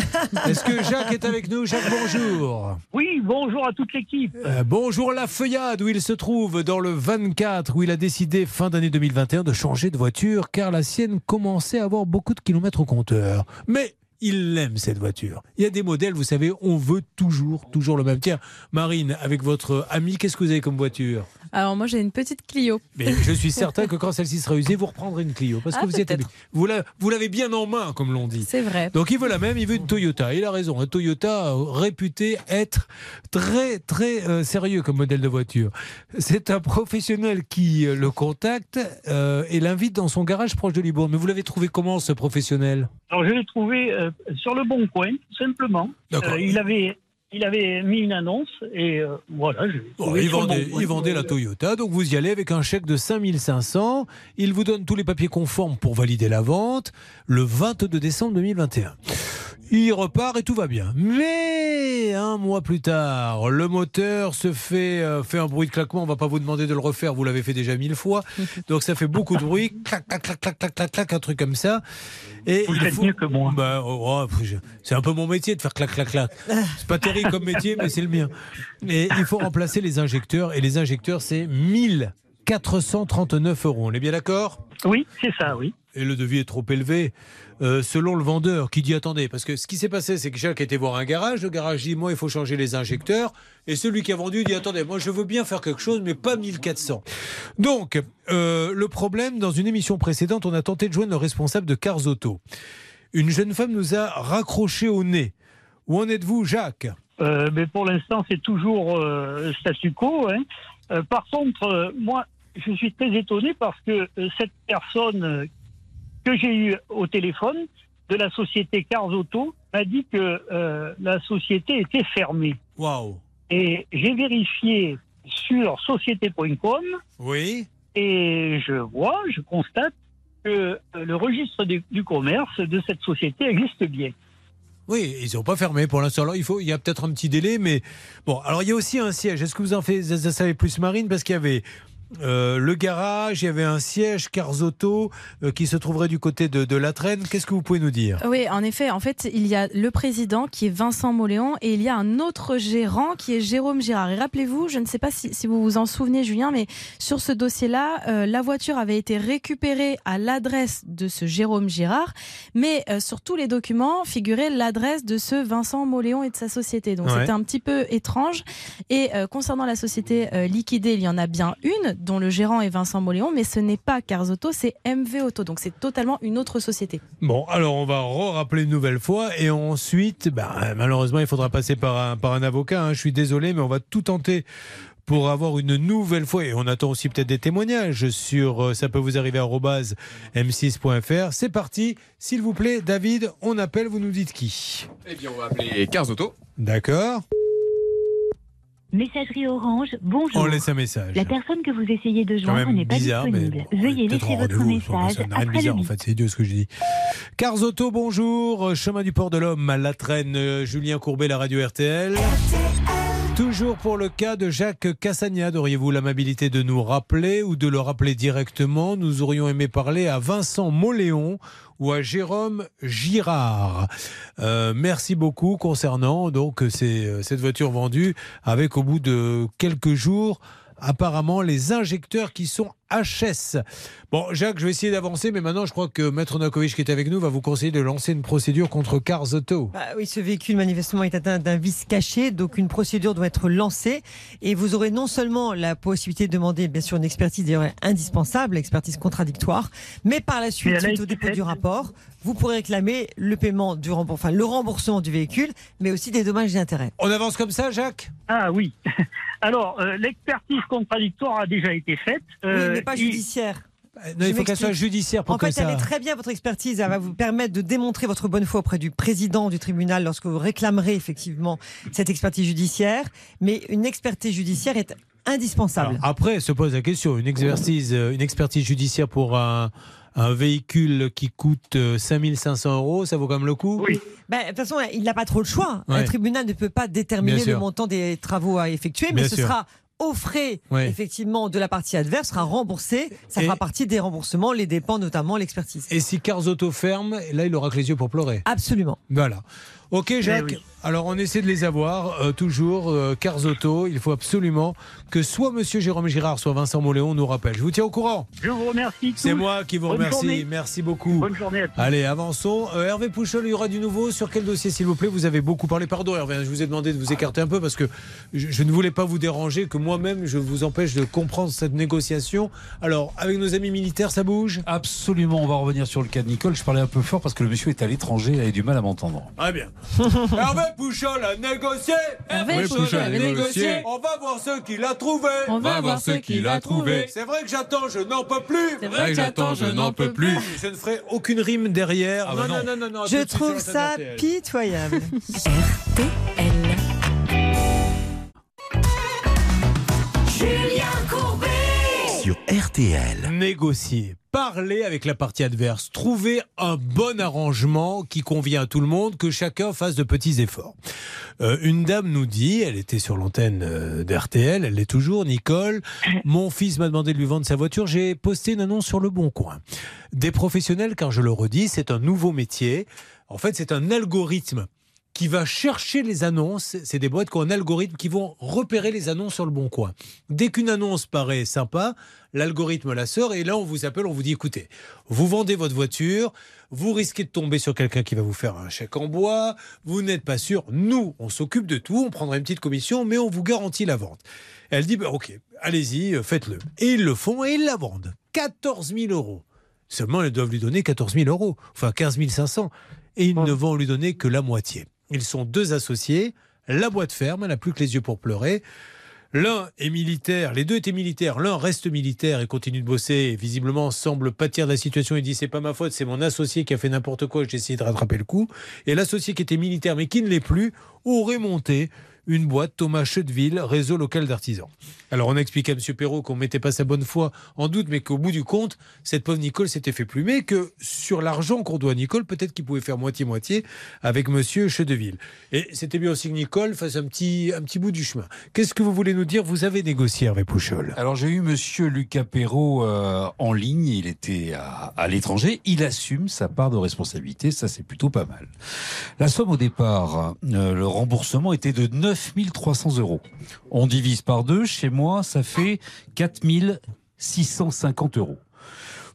Est-ce que Jacques est avec nous? Jacques, bonjour. Oui, bonjour à toute l'équipe. Euh, bonjour la feuillade où il se trouve dans le 24 où il a décidé fin d'année 2021 de changer de voiture car la sienne commençait à avoir beaucoup de kilomètres au compteur. Mais il aime cette voiture. Il y a des modèles, vous savez, on veut toujours, toujours le même. Tiens, Marine, avec votre ami, qu'est-ce que vous avez comme voiture? Alors moi j'ai une petite Clio. Mais je suis certain que quand celle-ci sera usée, vous reprendrez une Clio. Parce que Ah, vous êtes. Vous la- vous l'avez bien en main, comme l'on dit. C'est vrai. Donc il veut la même, il veut une Toyota. Il a raison. Un Toyota euh, réputé être très très euh, sérieux comme modèle de voiture. C'est un professionnel qui euh, le contacte euh, et l'invite dans son garage proche de Libourne. Mais vous l'avez trouvé comment ce professionnel? Alors, je l'ai trouvé euh, sur le bon coin, tout simplement. Euh, il avait. Il avait mis une annonce et euh, voilà. je Bon, il, vendait, bon il vendait la Toyota, donc vous y allez avec un chèque de 5500. Il vous donne tous les papiers conformes pour valider la vente le 22 décembre 2021. Il repart et tout va bien. Mais un mois plus tard, le moteur se fait, euh, fait un bruit de claquement. On va pas vous demander de le refaire, vous l'avez fait déjà mille fois. Donc ça fait beaucoup de bruit. Clac, clac, clac, clac, clac, clac, clac, un truc comme ça. Et Vous il faites faut- mieux que moi. Bah, oh, oh, c'est un peu mon métier de faire clac, clac, clac. C'est pas terrible comme métier, mais c'est le mien. Et il faut remplacer les injecteurs. Et les injecteurs, c'est 1439 euros. On est bien d'accord? Oui, c'est ça, oui. Et le devis est trop élevé. Euh, selon le vendeur qui dit attendez, parce que ce qui s'est passé, c'est que Jacques était voir un garage. Le garage dit moi, il faut changer les injecteurs. Et celui qui a vendu dit attendez, moi, je veux bien faire quelque chose, mais pas 1400. Donc, euh, le problème, dans une émission précédente, on a tenté de joindre le responsable de Cars Auto. Une jeune femme nous a raccroché au nez. Où en êtes-vous, Jacques? Euh, mais pour l'instant, c'est toujours statu quo. hein. Par contre, moi, je suis très étonné parce que cette personne que j'ai eue au téléphone de la société Cars Auto m'a dit que euh, la société était fermée. Waouh Et j'ai vérifié sur société.com Oui et je vois, je constate que euh, le registre du, du commerce de cette société existe bien. Oui, ils n'ont pas fermé pour l'instant. Alors, il, faut, il y a peut-être un petit délai, mais bon. Alors, il y a aussi un siège. Est-ce que vous en faites, vous en savez plus, Marine? Parce qu'il y avait. Euh, le garage, il y avait un siège Carzotto euh, qui se trouverait du côté de, de la traîne. Qu'est-ce que vous pouvez nous dire? Oui, en effet, en fait, il y a le président qui est Vincent Moléon et il y a un autre gérant qui est Jérôme Girard. Et rappelez-vous, je ne sais pas si, si vous vous en souvenez, Julien, mais sur ce dossier-là, euh, la voiture avait été récupérée à l'adresse de ce Jérôme Girard, mais sur tous les documents figurait l'adresse de ce Vincent Moléon et de sa société. Donc Ouais. c'était un petit peu étrange. Et concernant la société liquidée, il y en a bien une dont le gérant est Vincent Moléon, mais ce n'est pas Carzotto, c'est MV Auto. Donc c'est totalement une autre société. Bon, alors on va rappeler une nouvelle fois et ensuite, bah, malheureusement, il faudra passer par un, par un avocat. hein. Je suis désolé, mais on va tout tenter pour avoir une nouvelle fois, et on attend aussi peut-être des témoignages sur euh, ça peut vous arriver arobase m6.fr. C'est parti, s'il vous plaît, David, on appelle, vous nous dites qui Eh bien, on va appeler Carzotto. D'accord Messagerie Orange, bonjour. On laisse un message. La personne que vous essayez de joindre n'est pas bizarre, mais disponible. bon, Veuillez laisser votre message ça n'a rien de après bizarre en fait, c'est idiot ce que je dis. Carzotto, bonjour, euh, chemin du port de l'homme, à la traîne, euh, Julien Courbet, la radio RTL. Toujours pour le cas de Jacques Cassagnade, auriez-vous l'amabilité de nous rappeler ou de le rappeler directement? Nous aurions aimé parler à Vincent Moléon ou à Jérôme Girard. Euh, merci beaucoup concernant donc euh, cette voiture vendue avec au bout de quelques jours apparemment les injecteurs qui sont HS. Bon, Jacques, je vais essayer d'avancer, mais maintenant je crois que Maître Nakovic qui est avec nous va vous conseiller de lancer une procédure contre Carzotto. Bah oui, ce véhicule manifestement est atteint d'un vice caché, donc une procédure doit être lancée et vous aurez non seulement la possibilité de demander bien sûr une expertise d'ailleurs indispensable, expertise contradictoire, mais par la suite, au dépôt du rapport, vous pourrez réclamer le paiement du remboursement, enfin le remboursement du véhicule, mais aussi des dommages et intérêts. On avance comme ça, Jacques? Ah oui. Alors, euh, l'expertise contradictoire a déjà été faite. oui, Euh, pas il- judiciaire. Non, il faut qu'elle soit judiciaire pour en que fait, ça. elle est très bien, votre expertise. Elle va vous permettre de démontrer votre bonne foi auprès du président du tribunal lorsque vous réclamerez effectivement cette expertise judiciaire. Mais une expertise judiciaire est indispensable. Alors, après, se pose la question une expertise, euh, une expertise judiciaire pour un, un véhicule qui coûte euh, 5500 euros, ça vaut quand même le coup? Oui. Ben, de toute façon, il n'a pas trop le choix. Ouais. Un tribunal ne peut pas déterminer le montant des travaux à effectuer, mais Bien ce sûr. sera aux frais Ouais. effectivement de la partie adverse, sera remboursé. Ça Et- fera partie des remboursements, les dépenses notamment, l'expertise. Et si Carzotto ferme, là, il aura que les yeux pour pleurer. Absolument. Voilà. Ok, Jacques. Eh oui. Alors, on essaie de les avoir. euh, toujours, euh, Carzotto. Il faut absolument que soit Monsieur Jérôme Girard, soit Vincent Moléon nous rappelle. Je vous tiens au courant. Je vous remercie. C'est moi qui vous Bonne remercie. journée. Merci beaucoup. Bonne journée à tous. Allez, avançons. Euh, Hervé Pouchol, il y aura du nouveau. Sur quel dossier, s'il vous plaît? Vous avez beaucoup parlé. Pardon, Hervé, je vous ai demandé de vous écarter un peu parce que je, je ne voulais pas vous déranger, que moi-même, je vous empêche de comprendre cette négociation. Alors, avec nos amis militaires, ça bouge? Absolument, on va revenir sur le cas de Nicole. Je parlais un peu fort parce que le monsieur est à l'étranger et a du mal à m'entendre. Très bien. Hervé Pouchol a négocié. Hervé Pouchol a négocié. On va voir ceux qu'il a trouvé. On va voir ce qu'il a trouvé. C'est vrai que j'attends, je n'en peux plus. C'est vrai que j'attends, je n'en peux plus. Je ne ferai aucune rime derrière. Ah bah non, non. non, non, Je trouve ça l'antenne RTL. Sur RTL. Négocier, parler avec la partie adverse, trouver un bon arrangement qui convient à tout le monde, que chacun fasse de petits efforts. Euh, une dame nous dit, elle était sur l'antenne euh, d'RTL, elle l'est toujours, Nicole, mon fils m'a demandé de lui vendre sa voiture, j'ai posté une annonce sur le bon coin. Des professionnels, car je le redis, c'est un nouveau métier. En fait, c'est un algorithme qui va chercher les annonces. C'est des boîtes qui ont un algorithme qui vont repérer les annonces sur le bon coin. Dès qu'une annonce paraît sympa, l'algorithme la sort et là on vous appelle, on vous dit écoutez, vous vendez votre voiture, vous risquez de tomber sur quelqu'un qui va vous faire un chèque en bois, vous n'êtes pas sûr. Nous, on s'occupe de tout, on prendra une petite commission, mais on vous garantit la vente. Elle dit bah, ok, allez-y, euh, faites-le. Et ils le font et ils la vendent. 14 000 euros. Seulement, ils doivent lui donner 14 000 euros, enfin 15 500. Et ils ne vont lui donner que la moitié. Ils sont deux associés. La boîte ferme, elle n'a plus que les yeux pour pleurer. L'un est militaire, les deux étaient militaires. L'un reste militaire et continue de bosser. Visiblement, semble pâtir de la situation. Il dit c'est pas ma faute, c'est mon associé qui a fait n'importe quoi. J'ai essayé de rattraper le coup. Et l'associé qui était militaire mais qui ne l'est plus aurait monté une boîte Thomas Chedeville, réseau local d'artisans. Alors on a expliqué à M. Perrault qu'on mettait pas sa bonne foi en doute, mais qu'au bout du compte, cette pauvre Nicole s'était fait plumer, que sur l'argent qu'on doit à Nicole, peut-être qu'il pouvait faire moitié-moitié avec M. Chedeville. Et c'était bien aussi que Nicole fasse un petit, un petit bout du chemin. Qu'est-ce que vous voulez nous dire? Vous avez négocié Hervé Pouchol. Alors j'ai eu Monsieur Lucas Perrault euh, en ligne, il était à, l'étranger, il assume sa part de responsabilité, ça c'est plutôt pas mal. La somme au départ, euh, le remboursement était de 9300 euros. On divise par deux, chez moi ça fait 4650 euros.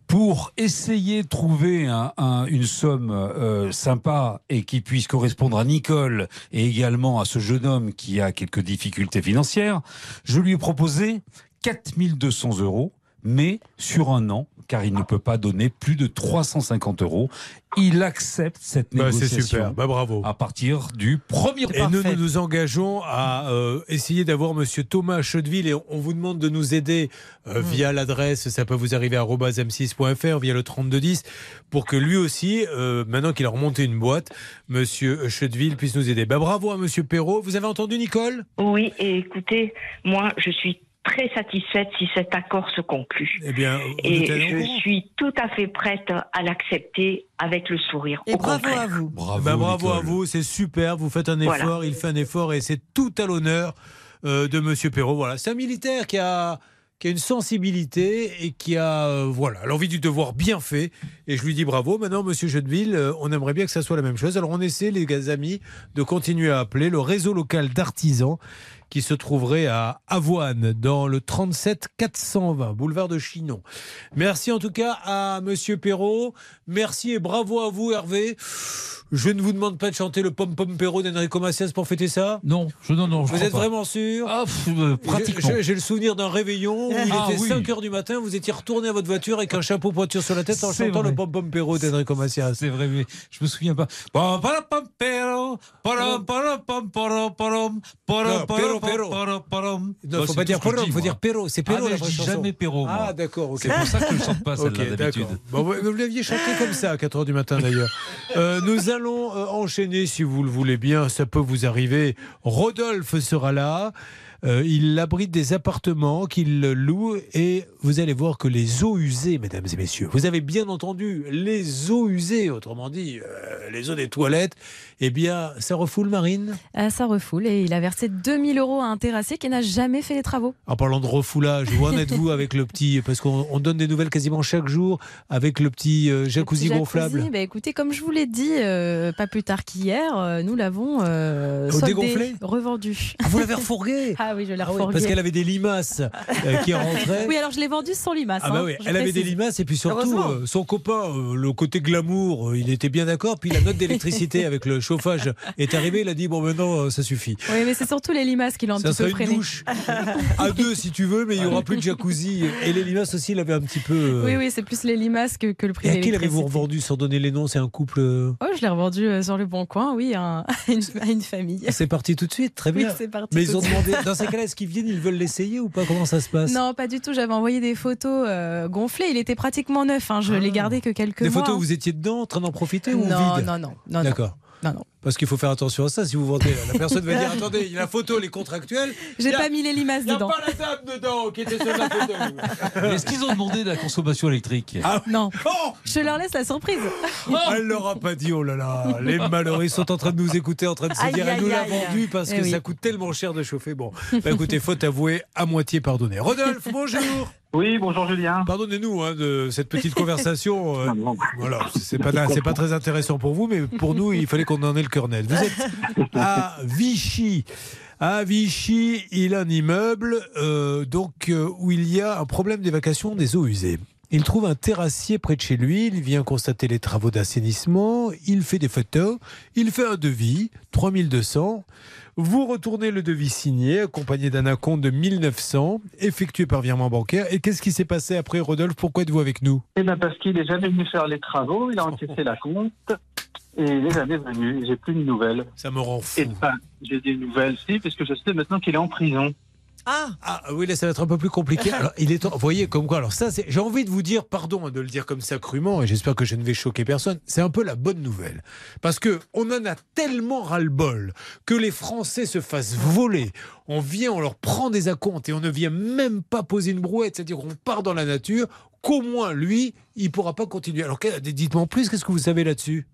Pour essayer de trouver un- un- une somme euh, sympa et qui puisse correspondre à Nicole et également à ce jeune homme qui a quelques difficultés financières, je lui ai proposé 4200 euros, mais sur un an, car il ne peut pas donner plus de 350 euros. Il accepte cette Bah, c'est négociation. super. Bah, bravo. À partir du 1er Et nous, nous nous engageons à euh, essayer d'avoir Monsieur Thomas Chedeville et on, vous demande de nous aider euh, via l'adresse, ça peut vous arriver à m6.fr, via le 3210, pour que lui aussi, euh, maintenant qu'il a remonté une boîte, Monsieur Chedeville puisse nous aider. Bah, bravo à Monsieur Perrault. Vous avez entendu Nicole? Oui, et écoutez, moi, je suis très satisfaite si cet accord se conclut. Eh bien, Et je suis tout à fait prête à l'accepter avec le sourire. Et Au bravo contraire. à vous. Bravo, Bah, bravo à vous, c'est super. Vous faites un Voilà. effort, il fait un effort et c'est tout à l'honneur euh, de Monsieur Perrault. Voilà, c'est un militaire qui a qui a une sensibilité et qui a euh, voilà l'envie du devoir bien fait. Et je lui dis bravo. Maintenant, Monsieur Jeudeville, euh, on aimerait bien que ça soit la même chose. Alors on essaie, les amis, de continuer à appeler le réseau local d'artisans qui se trouverait à Avoine, dans le 37 420, boulevard de Chinon. Merci en tout cas à Monsieur Perrault. Merci et bravo à vous, Hervé. Je ne vous demande pas de chanter le Pom Pom Perrault d'Enrico Macias pour fêter ça. Non, je, non, non, je Vous êtes pas. vraiment sûr Ah, pff, euh, pratiquement. J'ai le souvenir d'un réveillon où il Ah, était oui. 5 heures du matin, vous étiez retourné à votre voiture avec un chapeau pointure sur la tête en chantant vrai. le Pom Pom Perrault d'Enrico Macias. C'est vrai, mais je me souviens pas. Pam, pam, pam, pero, param, param, pam, param, param, param, Param. Non, Bah, faut pas dire Perrault, dis, faut dire Perrault. C'est Ah, Perrault mais la vraie chanson. jamais moi. Ah, d'accord. ok. C'est pour ça que je ne chante pas celle-là d'habitude. vous l'aviez chanté comme ça à 4h du matin d'ailleurs. Euh, nous allons euh, enchaîner si vous le voulez bien, ça peut vous arriver. Rodolphe sera là. Euh, il abrite des appartements qu'il loue et vous allez voir que les eaux usées, mesdames et messieurs, vous avez bien entendu, les eaux usées, autrement dit, euh, les eaux des toilettes, eh bien, ça refoule Marine? Ah, ça refoule et il a versé 2000 euros à un terrassier qui n'a jamais fait les travaux. En parlant de refoulage, où en êtes-vous avec le petit, parce qu'on on donne des nouvelles quasiment chaque jour, avec le petit euh, jacuzzi, Petit gonflable. bah, écoutez, comme je vous l'ai dit, euh, pas plus tard qu'hier, euh, nous l'avons euh, revendu. Ah, vous l'avez refourgué? Ah oui, je l'ai Ah oui, parce qu'elle avait des limaces euh, qui rentraient. Oui, alors je l'ai vendu sans limace. Ah bah hein, oui, elle avait des limaces et puis surtout euh, son copain, euh, le côté glamour, euh, il était bien d'accord. Puis la note d'électricité avec le chauffage est arrivée. Il a dit bon maintenant euh, ça suffit. Oui, mais c'est surtout les limaces qui l'ont un Ça petit peu une freiné. douche à deux si tu veux, mais il y aura plus de jacuzzi. Et les limaces aussi, il avait un petit peu. euh, Oui, oui, c'est plus les limaces que, que le prix Et à qui l'avez-vous revendu sans donner les noms C'est un couple. Oh, je l'ai revendu euh, sur le bon coin, oui, à, à une, à une famille. C'est parti tout de suite, très bien. parti Mais tout ils ont de demandé, ces cas-là, est-ce qu'ils viennent, ils veulent l'essayer ou pas? Comment ça se passe? Non, pas du tout. J'avais envoyé des photos euh, gonflées. Il était pratiquement neuf. hein. Je l'ai gardé que quelques Des mois. photos où vous étiez dedans, en train d'en profiter ou Non, vide? non, non, non, non. D'accord. Non, non. Parce qu'il faut faire attention à ça. Si vous vendez, la personne va dire attendez, il y a la photo, elle est contractuelle. J'ai pas mis les limaces Il n'y a dedans. pas la dame dedans qui était sur la photo. Est-ce qu'ils ont demandé de la consommation électrique Ah, Non. Je leur laisse la surprise. Elle leur a pas dit, oh là là, les malheureux ils sont en train de nous écouter, en train de se Aïe, dire, elle nous l'a vendu parce Eh que oui. ça coûte tellement cher de chauffer. Bon, bah écoutez, faute avouée, à moitié pardonné. Rodolphe, bonjour. Oui, bonjour Julien. Pardonnez-nous hein, de cette petite conversation. euh, voilà, c'est pas, c'est pas très intéressant pour vous, mais pour nous, il fallait qu'on en ait le. Vous êtes à Vichy. À Vichy, il a un immeuble euh, donc euh, où il y a un problème d'évacuation des eaux usées. Il trouve un terrassier près de chez lui, il vient constater les travaux d'assainissement, il fait des photos, il fait un devis, 3200. Vous retournez le devis signé, accompagné d'un acompte de 1900, effectué par virement bancaire. Et qu'est-ce qui s'est passé après, Rodolphe? Pourquoi êtes-vous avec nous? Eh ben parce qu'il est jamais venu faire les travaux, il a encaissé la compte et il est jamais venu. J'ai plus de nouvelles. Ça me rend fou. Et enfin, j'ai des nouvelles, si, parce que je sais maintenant qu'il est en prison. Ah. Ah oui, là ça va être un peu plus compliqué. Alors, il est temps- vous voyez comme quoi. Alors ça, c'est- j'ai envie de vous dire pardon de le dire comme ça crûment, et j'espère que je ne vais choquer personne. C'est un peu la bonne nouvelle, parce que on en a tellement ras-le-bol que les Français se fassent voler. On vient, on leur prend des acomptes et on ne vient même pas poser une brouette, c'est-à-dire on part dans la nature. Qu'au moins lui, il pourra pas continuer. Alors dites-moi en plus, qu'est-ce que vous savez là-dessus?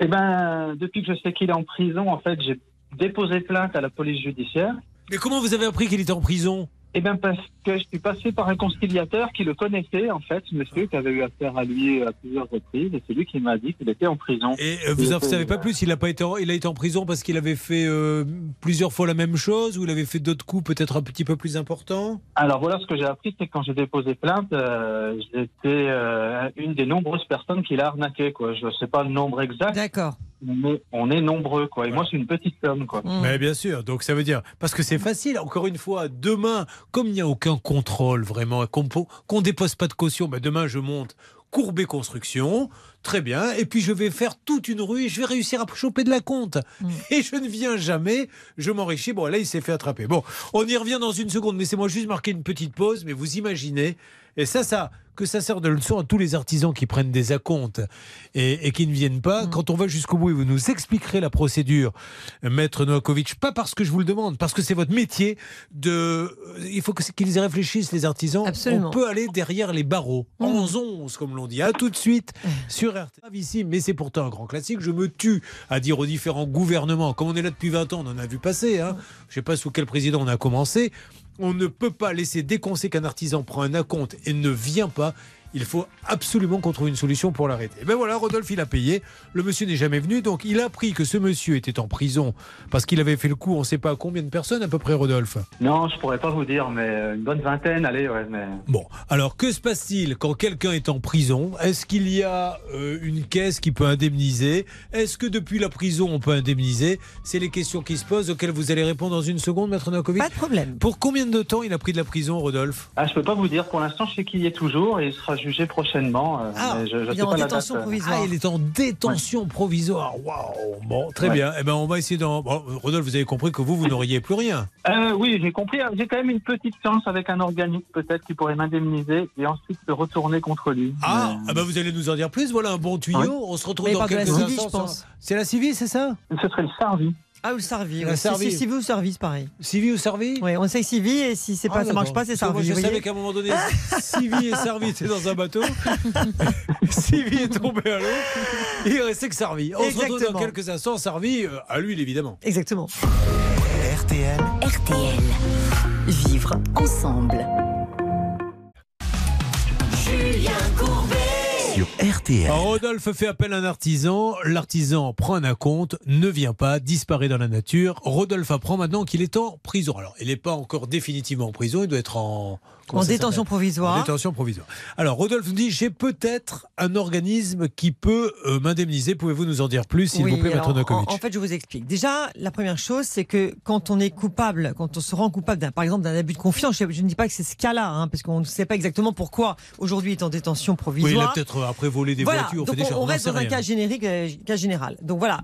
Eh ben, depuis que je sais qu'il est en prison, en fait, j'ai déposé plainte à la police judiciaire. Mais comment vous avez appris qu'il était en prison? Eh bien, parce que je suis passé par un conciliateur qui le connaissait, en fait, ce monsieur qui avait eu affaire à lui à plusieurs reprises, et c'est lui qui m'a dit qu'il était en prison. Et euh, vous ne savez pas plus, il a, pas été en, il a été en prison parce qu'il avait fait euh, plusieurs fois la même chose ou il avait fait d'autres coups peut-être un petit peu plus importants? Alors voilà, ce que j'ai appris, c'est que quand j'ai déposé plainte, euh, j'étais euh, une des nombreuses personnes qui l'a arnaqué. Quoi. Je ne sais pas le nombre exact. D'accord. Mais on est nombreux, quoi. Et moi, c'est une petite somme, quoi. Mais bien sûr, donc ça veut dire, parce que c'est facile, encore une fois, demain, comme il n'y a aucun contrôle vraiment, qu'on ne dépose pas de caution, ben demain je monte Courbet Construction, très bien, et puis je vais faire toute une rue et je vais réussir à choper de la compte. Et je ne viens jamais, je m'enrichis. Bon, là, il s'est fait attraper. Bon, on y revient dans une seconde, laissez-moi juste marquer une petite pause, mais vous imaginez, et ça, ça, que ça sert de leçon à tous les artisans qui prennent des acomptes et, et qui ne viennent pas. Quand on va jusqu'au bout et vous nous expliquerez la procédure, Maître Novakovic, pas parce que je vous le demande, parce que c'est votre métier de. Il faut qu'ils y réfléchissent, les artisans. Absolument. On peut aller derrière les barreaux. 11-11, comme l'on dit. À tout de suite sur RT. Ici, mais c'est pourtant un grand classique. Je me tue à dire aux différents gouvernements, comme on est là depuis 20 ans, on en a vu passer. Hein. Je ne sais pas sous quel président on a commencé. On ne peut pas laisser dès qu'on sait qu'un artisan prend un acompte et ne vient pas. Il faut absolument qu'on trouve une solution pour l'arrêter. Et ben voilà, Rodolphe, il a payé. Le monsieur n'est jamais venu, donc il a appris que ce monsieur était en prison parce qu'il avait fait le coup, on ne sait pas à combien de personnes à peu près, Rodolphe. Non, je pourrais pas vous dire, mais une bonne vingtaine, allez, ouais, mais. Bon, alors que se passe-t-il quand quelqu'un est en prison? Est-ce qu'il y a euh, une caisse qui peut indemniser? Est-ce que depuis la prison on peut indemniser? C'est les questions qui se posent auxquelles vous allez répondre dans une seconde, Maître Novakovic. Pas de problème. Pour combien de temps il a pris de la prison, Rodolphe? Ah, je peux pas vous dire. Pour l'instant, je sais qu'il y est toujours et il sera jugé prochainement. euh, Ah, mais je, je il est pas la date, euh. provisoire. Ah, il est en détention provisoire. Waouh Bon, très Ouais. bien. Eh ben, on va essayer d'en. Bon, Rodolphe, vous avez compris que vous, vous n'auriez plus rien. Euh, oui, j'ai compris. J'ai quand même une petite chance avec un organisme peut-être qui pourrait m'indemniser et ensuite se retourner contre lui. Ah, ah bah vous allez nous en dire plus. Voilà un bon tuyau. On se retrouve Mais dans quelques Civi, instants. je pense. sur- C'est la Civi, c'est ça? Ce serait le Sarvi. Ah, ou le ouais. C'est Sarvi. c'est Civi ou Service, pareil. Civi ou Sarvi Oui, on sait que Civi, et si c'est Ah, pas, ça marche d'accord. pas, c'est que moi. Je vous savais qu'à un moment donné, Civi et Sarvi étaient dans un bateau. Civi est tombé à l'eau. Il restait que Sarvi. On se retrouve dans Exactement. quelques instants. Sarvi euh, à l'huile, évidemment. Exactement. RTL. RTL. Vivre ensemble. Julien Courbet. Rodolphe fait appel à un artisan. L'artisan prend un acompte, ne vient pas, disparaît dans la nature. Rodolphe apprend maintenant qu'il est en prison. Alors, il n'est pas encore définitivement en prison, il doit être en. En détention provisoire. En détention provisoire. Alors, Rodolphe nous dit j'ai peut-être un organisme qui peut euh, m'indemniser. Pouvez-vous nous en dire plus, s'il Oui, vous plaît, alors, Maître en, en fait, je vous explique. Déjà, la première chose, c'est que quand on est coupable, quand on se rend coupable, par exemple, d'un abus de confiance, je, je ne dis pas que c'est ce cas-là, hein, parce qu'on ne sait pas exactement pourquoi aujourd'hui il est en détention Oui, provisoire. il a peut-être euh, après volé des voilà, voitures. donc fait des on, on reste dans un cas générique, euh, cas général. Donc voilà,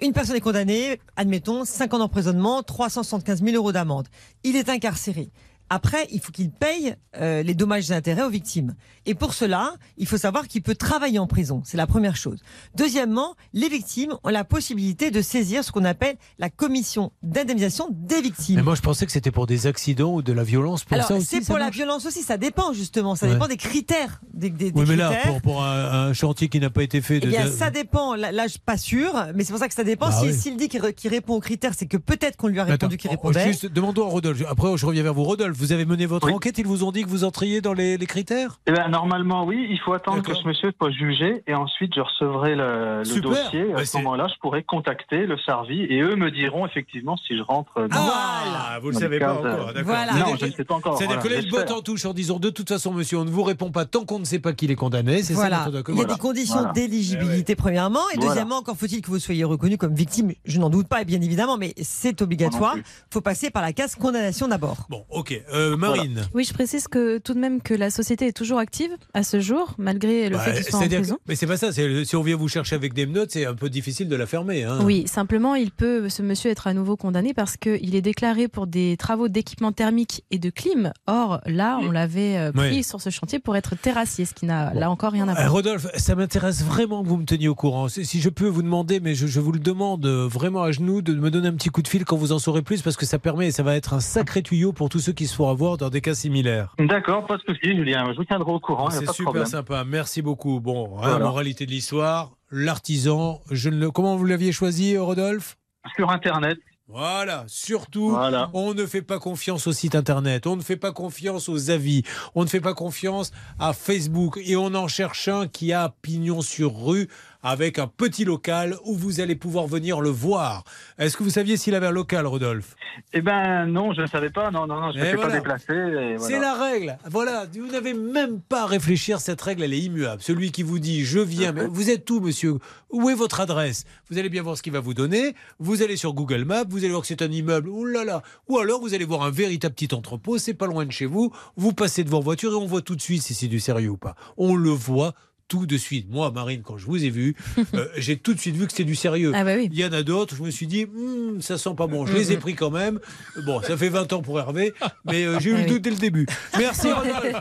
une personne est condamnée, admettons, 5 ans d'emprisonnement, 375 000 euros d'amende. Il est incarcéré. Après, il faut qu'il paye euh, les dommages et intérêts aux victimes. Et pour cela, il faut savoir qu'il peut travailler en prison. C'est la première chose. Deuxièmement, les victimes ont la possibilité de saisir ce qu'on appelle la commission d'indemnisation des victimes. Mais moi, je pensais que c'était pour des accidents ou de la violence. Pour Alors, c'est pour la violence aussi, ça dépend justement, ça Ouais. dépend des critères. Des, des- des Oui, mais là, critères. pour, pour un, un chantier qui n'a pas été fait. Eh de- bien, ça dépend. Là, je suis pas sûr, mais c'est pour ça que ça dépend. Bah Si- oui. S'il dit qu'il répond aux critères, c'est que peut-être qu'on lui a répondu qu'il oh, répondait. Juste, demandons à Rodolphe. Après, je reviens vers vous. Rodolphe, vous avez mené votre enquête. Ils vous ont dit que vous entriez dans les, les critères? Eh ben, normalement, oui. Il faut attendre que ce monsieur soit jugé et ensuite je recevrai le, le Super. dossier. Bah, à ce moment-là, je pourrai contacter le Sarvi et eux me diront effectivement si je rentre dans. Ah, vous ne dans savez pas encore. D'accord. Non, C'est-à-dire je ne sais pas encore. C'est-à-dire voilà, que là, botte en touche en disant de toute façon, monsieur, on ne vous répond pas tant qu'on ne sait pas qu'il est condamné. C'est Voilà. ça, Il y a des conditions Voilà. d'éligibilité premièrement, et Voilà. deuxièmement, encore faut-il que vous soyez reconnu comme victime. Je n'en doute pas, bien évidemment, mais c'est obligatoire. Il faut passer par la case condamnation d'abord. Bon, ok. Euh, Marine. Oui, je précise que tout de même que la société est toujours active à ce jour, malgré le Bah, fait qu'il soit en c'est-à-dire que- prison. mais c'est pas ça. Si on vient vous chercher avec des menottes, c'est un peu difficile de la fermer. hein. Oui, simplement, il peut, ce monsieur, être à nouveau condamné parce qu'il est déclaré pour des travaux d'équipement thermique et de clim. Or, là, on l'avait euh, pris Oui. sur ce chantier pour être terrassier, ce qui n'a là encore rien à Euh, voir. Rodolphe, ça m'intéresse vraiment que vous me teniez au courant. Si je peux vous demander, mais je, je vous le demande euh, vraiment à genoux, de me donner un petit coup de fil quand vous en saurez plus, parce que ça permet, et ça va être un sacré tuyau pour tous ceux qui se font avoir dans des cas similaires. D'accord, pas de souci, Julien. Je vous tiendrai au courant. C'est super problème. sympa. Merci beaucoup. Bon, hein, Voilà. moralité de l'histoire, l'artisan. Je ne le... Comment vous l'aviez choisi, Rodolphe? Sur Internet. Voilà, surtout, Voilà. on ne fait pas confiance au site internet, on ne fait pas confiance aux avis, on ne fait pas confiance à Facebook et on en cherche un qui a pignon sur rue avec un petit local où vous allez pouvoir venir le voir. Est-ce que vous saviez s'il avait un local, Rodolphe? Eh ben non, je ne savais pas. Non, non, non, je ne fais voilà. pas voilà. C'est la règle. Voilà, vous n'avez même pas à réfléchir. Cette règle, elle est immuable. Celui qui vous dit je viens, mais vous êtes où, monsieur? Où est votre adresse? Vous allez bien voir ce qu'il va vous donner. Vous allez sur Google Maps, vous allez voir que c'est un immeuble. Ouh là là. Ou alors vous allez voir un véritable petit entrepôt. C'est pas loin de chez vous. Vous passez devant voiture et on voit tout de suite si c'est du sérieux ou pas. On le voit. Tout de suite. Moi, Marine, quand je vous ai vu, euh, j'ai tout de suite vu que c'était du sérieux. Ah bah oui. Il y en a d'autres, je me suis dit, Hmm, ça sent pas bon. Je les ai pris quand même. Bon, ça fait 20 ans pour Hervé, mais euh, j'ai eu Ah le oui. doute dès le début. Merci, Rodolphe.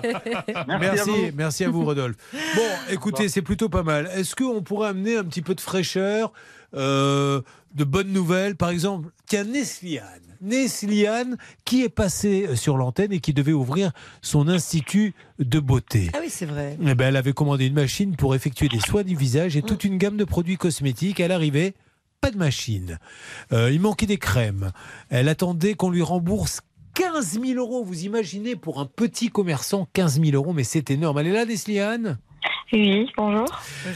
Merci, à vous. merci à vous, Rodolphe. Bon, écoutez, c'est plutôt pas mal. Est-ce qu'on pourrait amener un petit peu de fraîcheur, euh, de bonnes nouvelles? Par exemple, tiens, Nesliane. Nesliane, qui est passée sur l'antenne et qui devait ouvrir son institut de beauté. Ah oui, c'est vrai. Eh ben, elle avait commandé une machine pour effectuer des soins du visage et toute une gamme de produits cosmétiques. À l'arrivée, pas de machine. Euh, il manquait des crèmes. Elle attendait qu'on lui rembourse 15 000 euros. Vous imaginez pour un petit commerçant 15 000 euros, mais c'est énorme. Elle est là, Nesliane Oui, bonjour.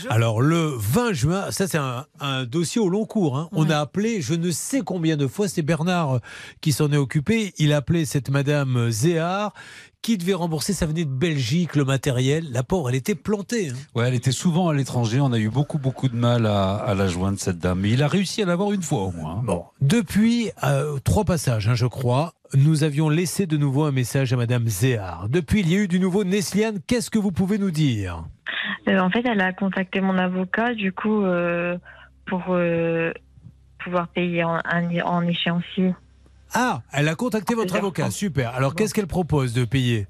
alors le 20 juin, ça c'est un, un dossier au long cours. hein. On a appelé, je ne sais combien de fois, c'est Bernard euh, qui s'en est occupé. Il a appelé cette Madame euh, Zéard qui devait rembourser. Ça venait de Belgique, le matériel. La pauvre, elle était plantée. hein. Ouais, elle était souvent à l'étranger. On a eu beaucoup, beaucoup de mal à, à la joindre, cette dame. Mais il a réussi à l'avoir une fois au moins. hein. Bon, depuis euh, trois passages, hein, je crois, nous avions laissé de nouveau un message à Madame Zéard. Depuis, il y a eu du nouveau. Nesliane, qu'est-ce que vous pouvez nous dire? Euh, en fait, elle a contacté mon avocat, du coup, euh, pour euh, pouvoir payer en, échéancier. Ah, elle a contacté votre avocat. Super. Alors, qu'est-ce qu'elle propose de payer?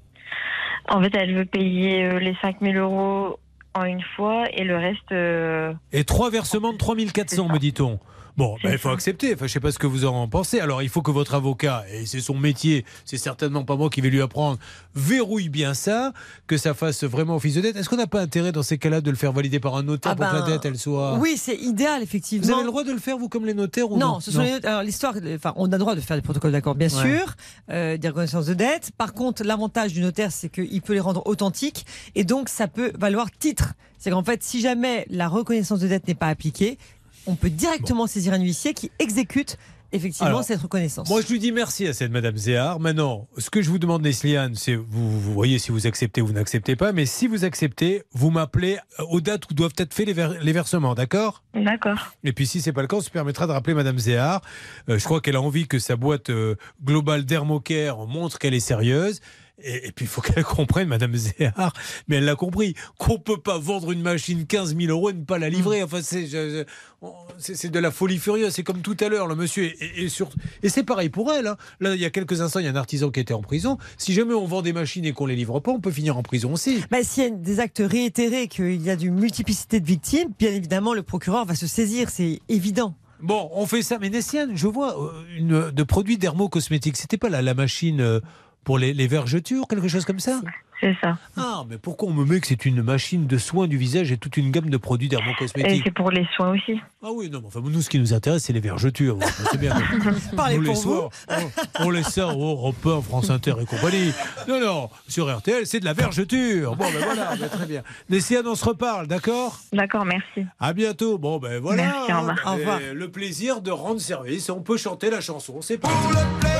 En fait, elle veut payer les 5000 euros en une fois et le reste. Et trois versements de 3400, me dit-on. Bon, ben, il faut accepter. Enfin, je sais pas ce que vous en pensez. Alors, il faut que votre avocat, et c'est son métier, c'est certainement pas moi qui vais lui apprendre, verrouille bien ça, que ça fasse vraiment office de dette. Est-ce qu'on n'a pas intérêt dans ces cas-là de le faire valider par un notaire Ah pour que la ben, dette, elle soit. Oui, c'est idéal, effectivement. Vous avez le droit de le faire, vous, comme les notaires ou non Non, ce sont les notes- alors l'histoire. Enfin, on a le droit de faire des protocoles d'accord, bien Ouais. sûr, euh, des reconnaissances de dette. Par contre, l'avantage du notaire, c'est qu'il peut les rendre authentiques et donc ça peut valoir titre. C'est qu'en fait, si jamais la reconnaissance de dette n'est pas appliquée, on peut directement saisir un huissier qui exécute effectivement Alors, cette reconnaissance. Moi, je lui dis merci à cette Madame Zéard. Maintenant, ce que je vous demande, Nesliane, c'est vous, vous voyez si vous acceptez ou vous n'acceptez pas, mais si vous acceptez, vous m'appelez euh, aux dates où doivent être faits les, ver- les versements, d'accord? D'accord. Et puis si c'est pas le cas, on se permettra de rappeler Madame Zéard. Euh, je crois qu'elle a envie que sa boîte euh, globale Dermocare montre qu'elle est sérieuse. Et, et puis il faut qu'elle comprenne, Madame Zéard, mais elle l'a compris, qu'on peut pas vendre une machine 15 000 euros et ne pas la livrer. Enfin, c'est de la folie furieuse. C'est comme tout à l'heure, le monsieur. Et, et, et sur- et c'est pareil pour elle. hein. Là, il y a quelques instants, il y a un artisan qui était en prison. Si jamais on vend des machines et qu'on les livre pas, on peut finir en prison aussi. Bah, S'il y a des actes réitérés, qu'il y a une multiplicité de victimes, bien évidemment, le procureur va se saisir, c'est évident. Bon, on fait ça. Mais Nessiane, je vois euh, une, de produits dermocosmétiques. C'était pas la, la machine euh, pour les, les vergetures, quelque chose comme ça C'est ça. Ah, mais pourquoi on me met que c'est une machine de soins du visage et toute une gamme de produits Et dermocosmétiques c'est pour les soins aussi. Ah oui, non, mais enfin, nous, ce qui nous intéresse, c'est les vergetures. comprenez bien. Parlez Nous, les pour vous. on, on laisse ça au Europe 1, France Inter et compagnie. Non, non, sur RTL, c'est de la vergeture. Bon, ben voilà, ben, très bien. Nessiane, on se reparle, d'accord? D'accord, merci. À bientôt. Bon, ben voilà. Merci, au revoir. Au revoir. Et Le plaisir de rendre service. On peut chanter la chanson. C'est parti. Se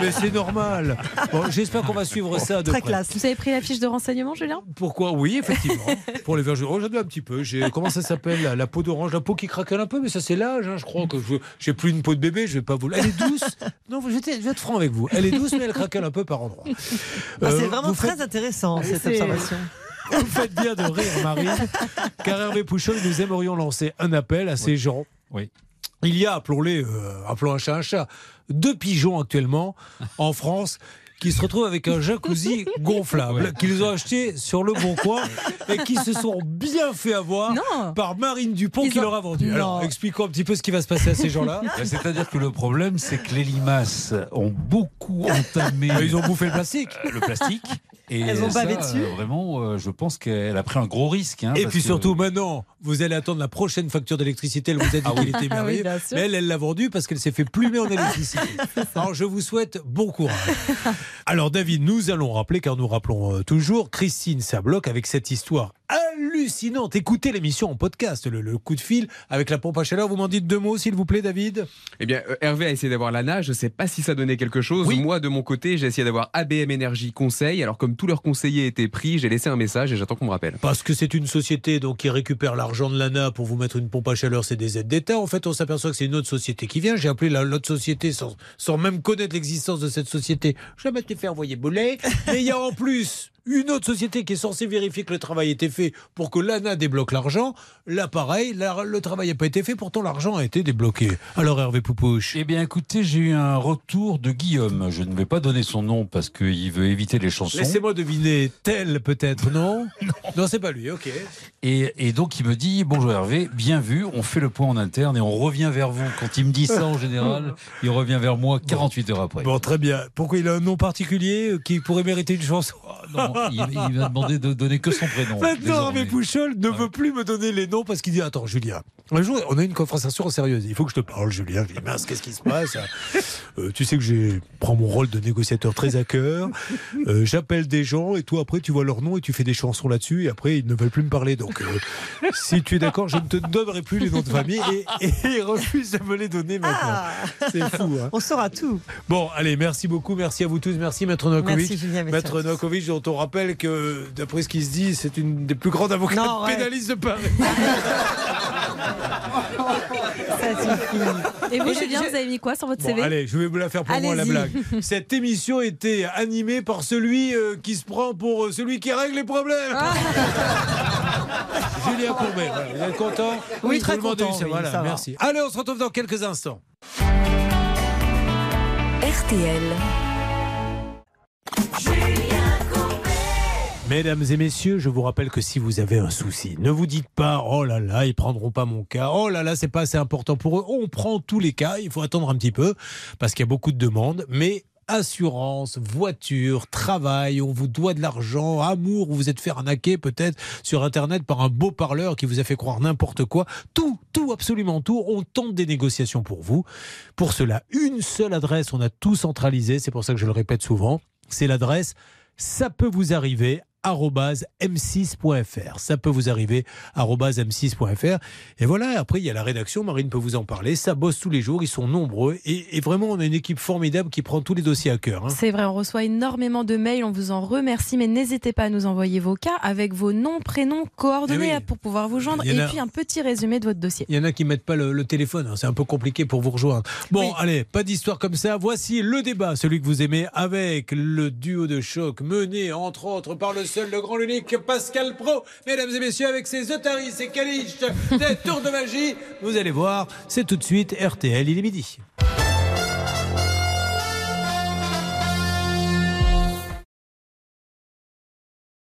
Mais c'est normal. Bon, j'espère qu'on va suivre ça de Très près. classe. Vous avez pris la fiche de renseignement, Julien? Pourquoi? Oui, effectivement. Pour les verges j'en ai un petit peu. J'ai comment ça s'appelle la, la peau d'orange, la peau qui craquelle un peu, mais ça c'est l'âge. hein, je crois que je j'ai plus une peau de bébé. Je vais pas vous. Elle est douce. Non, je vais, être, je vais être franc avec vous. Elle est douce, mais elle craquelle un peu par endroits. Ah, Euh, c'est vraiment très faites- intéressant cette C'est- observation. Vous faites bien de rire, Marine, car Hervé Pouchol, nous aimerions lancer un appel à ces gens. Oui. Il y a, appelons-les, euh, appelons un chat un chat, deux pigeons actuellement en France qui se retrouvent avec un jacuzzi gonflable qu'ils ont acheté sur le Bon Coin et qui se sont bien fait avoir par Marine Dupont qui leur a vendu. Alors, expliquons un petit peu ce qui va se passer à ces gens-là. Ben, C'est-à-dire que le problème, c'est que les limaces ont beaucoup entamé. Ils ont bouffé le plastique. Euh, Le plastique. Et Elles ont ça, bavé dessus. euh, Vraiment, euh, je pense qu'elle a pris un gros risque. hein, Et parce puis que- surtout maintenant, vous allez attendre la prochaine facture d'électricité. Elle vous a dit Ah qu'il oui. était Ah oui, sûr. mais elle, elle l'a vendu parce qu'elle s'est fait plumer en électricité. Alors je vous souhaite bon courage. Alors David, nous allons rappeler, car nous rappelons euh, toujours, Christine Sabloc avec cette histoire hallucinante. Écoutez l'émission en podcast, le, le coup de fil avec la pompe à chaleur. Vous m'en dites deux mots, s'il vous plaît, David Eh bien, euh, Hervé a essayé d'avoir l'ANA. Je ne sais pas si ça donnait quelque chose. Moi, de mon côté, j'ai essayé d'avoir ABM Énergie Conseil. Alors, comme tous leurs conseillers étaient pris, j'ai laissé un message et j'attends qu'on me rappelle. Parce que c'est une société donc, qui récupère l'argent de l'ANA pour vous mettre une pompe à chaleur, c'est des aides d'État. En fait, on s'aperçoit que c'est une autre société qui vient. J'ai appelé la- l'autre société sans, sans même connaître l'existence de cette société. Je vais te faire envoyer boulet. Mais il y a en plus une autre société qui est censée vérifier que le travail était fait pour que l'ANA débloque l'argent. Là, pareil, la- le travail n'a pas été fait, pourtant l'argent a été débloqué. Alors, Hervé Poupouche Eh bien, écoutez, j'ai eu un retour de Guillaume. Je ne vais pas donner son nom parce qu'il veut éviter les chansons. Laissez-moi deviner, tel peut-être, non? Non, c'est pas lui, ok. Et, et donc, il me dit Bonjour Hervé, bien vu, on fait le point en interne et on revient vers vous. Quand il me dit ça, en général, il revient vers moi 48 heures après. Bon, très bien. Pourquoi il a un nom particulier euh, qui pourrait mériter une chanson? Non, il, il m'a demandé de donner que son prénom. Maintenant, désormais. Hervé Pouchol ne veut plus me donner les noms parce qu'il dit Attends, Julien, un jour, on a une conversation sérieuse. Il faut que je te parle, Julien. Je dis Mince, qu'est-ce qui se passe Euh, Tu sais que je prends mon rôle de négociateur très à cœur. Euh, J'appelle des gens et toi, après, tu vois leur nom et tu fais des chansons là-dessus. Et après, ils ne veulent plus me parler. Donc, euh, si tu es d'accord, je ne te donnerai plus les noms de famille. Et, et ils refusent de me les donner maintenant. C'est fou. Hein. On saura tout. Bon, allez, merci beaucoup, merci à vous tous, merci Maître Novakovic. Merci, Julien, Maître. Novakovic, dont on rappelle que, d'après ce qui se dit, c'est une des plus grandes avocates Non, ouais. pénalistes de Paris. Ça suffit. Et vous, Julien, je- vous avez mis quoi sur votre Bon, CV allez, je vais vous la faire pour moi, la blague. Cette émission était animée par celui euh, qui se prend pour euh, celui qui règle les problèmes. Ah. Julien Courbet, voilà, vous êtes content Oui, très content, ça, oui, voilà, ça va. merci. Allez, on se retrouve dans quelques instants. RTL. Mesdames et messieurs, je vous rappelle que si vous avez un souci, ne vous dites pas oh là là, ils prendront pas mon cas, oh là là, c'est pas assez important pour eux. On prend tous les cas, il faut attendre un petit peu parce qu'il y a beaucoup de demandes, mais assurance, voiture, travail, on vous doit de l'argent, amour, vous vous êtes fait arnaquer peut-être sur internet par un beau parleur qui vous a fait croire n'importe quoi. Tout, tout, absolument tout. On tente des négociations pour vous. Pour cela, une seule adresse, on a tout centralisé, c'est pour ça que je le répète souvent, c'est l'adresse ça peut vous arriver m6.fr. Ça peut vous arriver arobase m6.fr. Et voilà, après, il y a la rédaction, Marine peut vous en parler. Ça bosse tous les jours, ils sont nombreux. Et, et vraiment, on a une équipe formidable qui prend tous les dossiers à cœur. hein. C'est vrai, on reçoit énormément de mails, on vous en remercie, mais n'hésitez pas à nous envoyer vos cas avec vos noms, prénoms, coordonnées Eh oui. pour pouvoir vous joindre et a- puis un petit résumé de votre dossier. Il y en a qui mettent pas le, le téléphone, hein. c'est un peu compliqué pour vous rejoindre. Bon, allez, pas d'histoire comme ça. Voici le débat, celui que vous aimez, avec le duo de choc mené entre autres par le seul, le grand, l'unique Pascal Pro. Mesdames et messieurs, avec ses otaries, ses caliches, des tours de magie, vous allez voir, c'est tout de suite RTL, il est midi.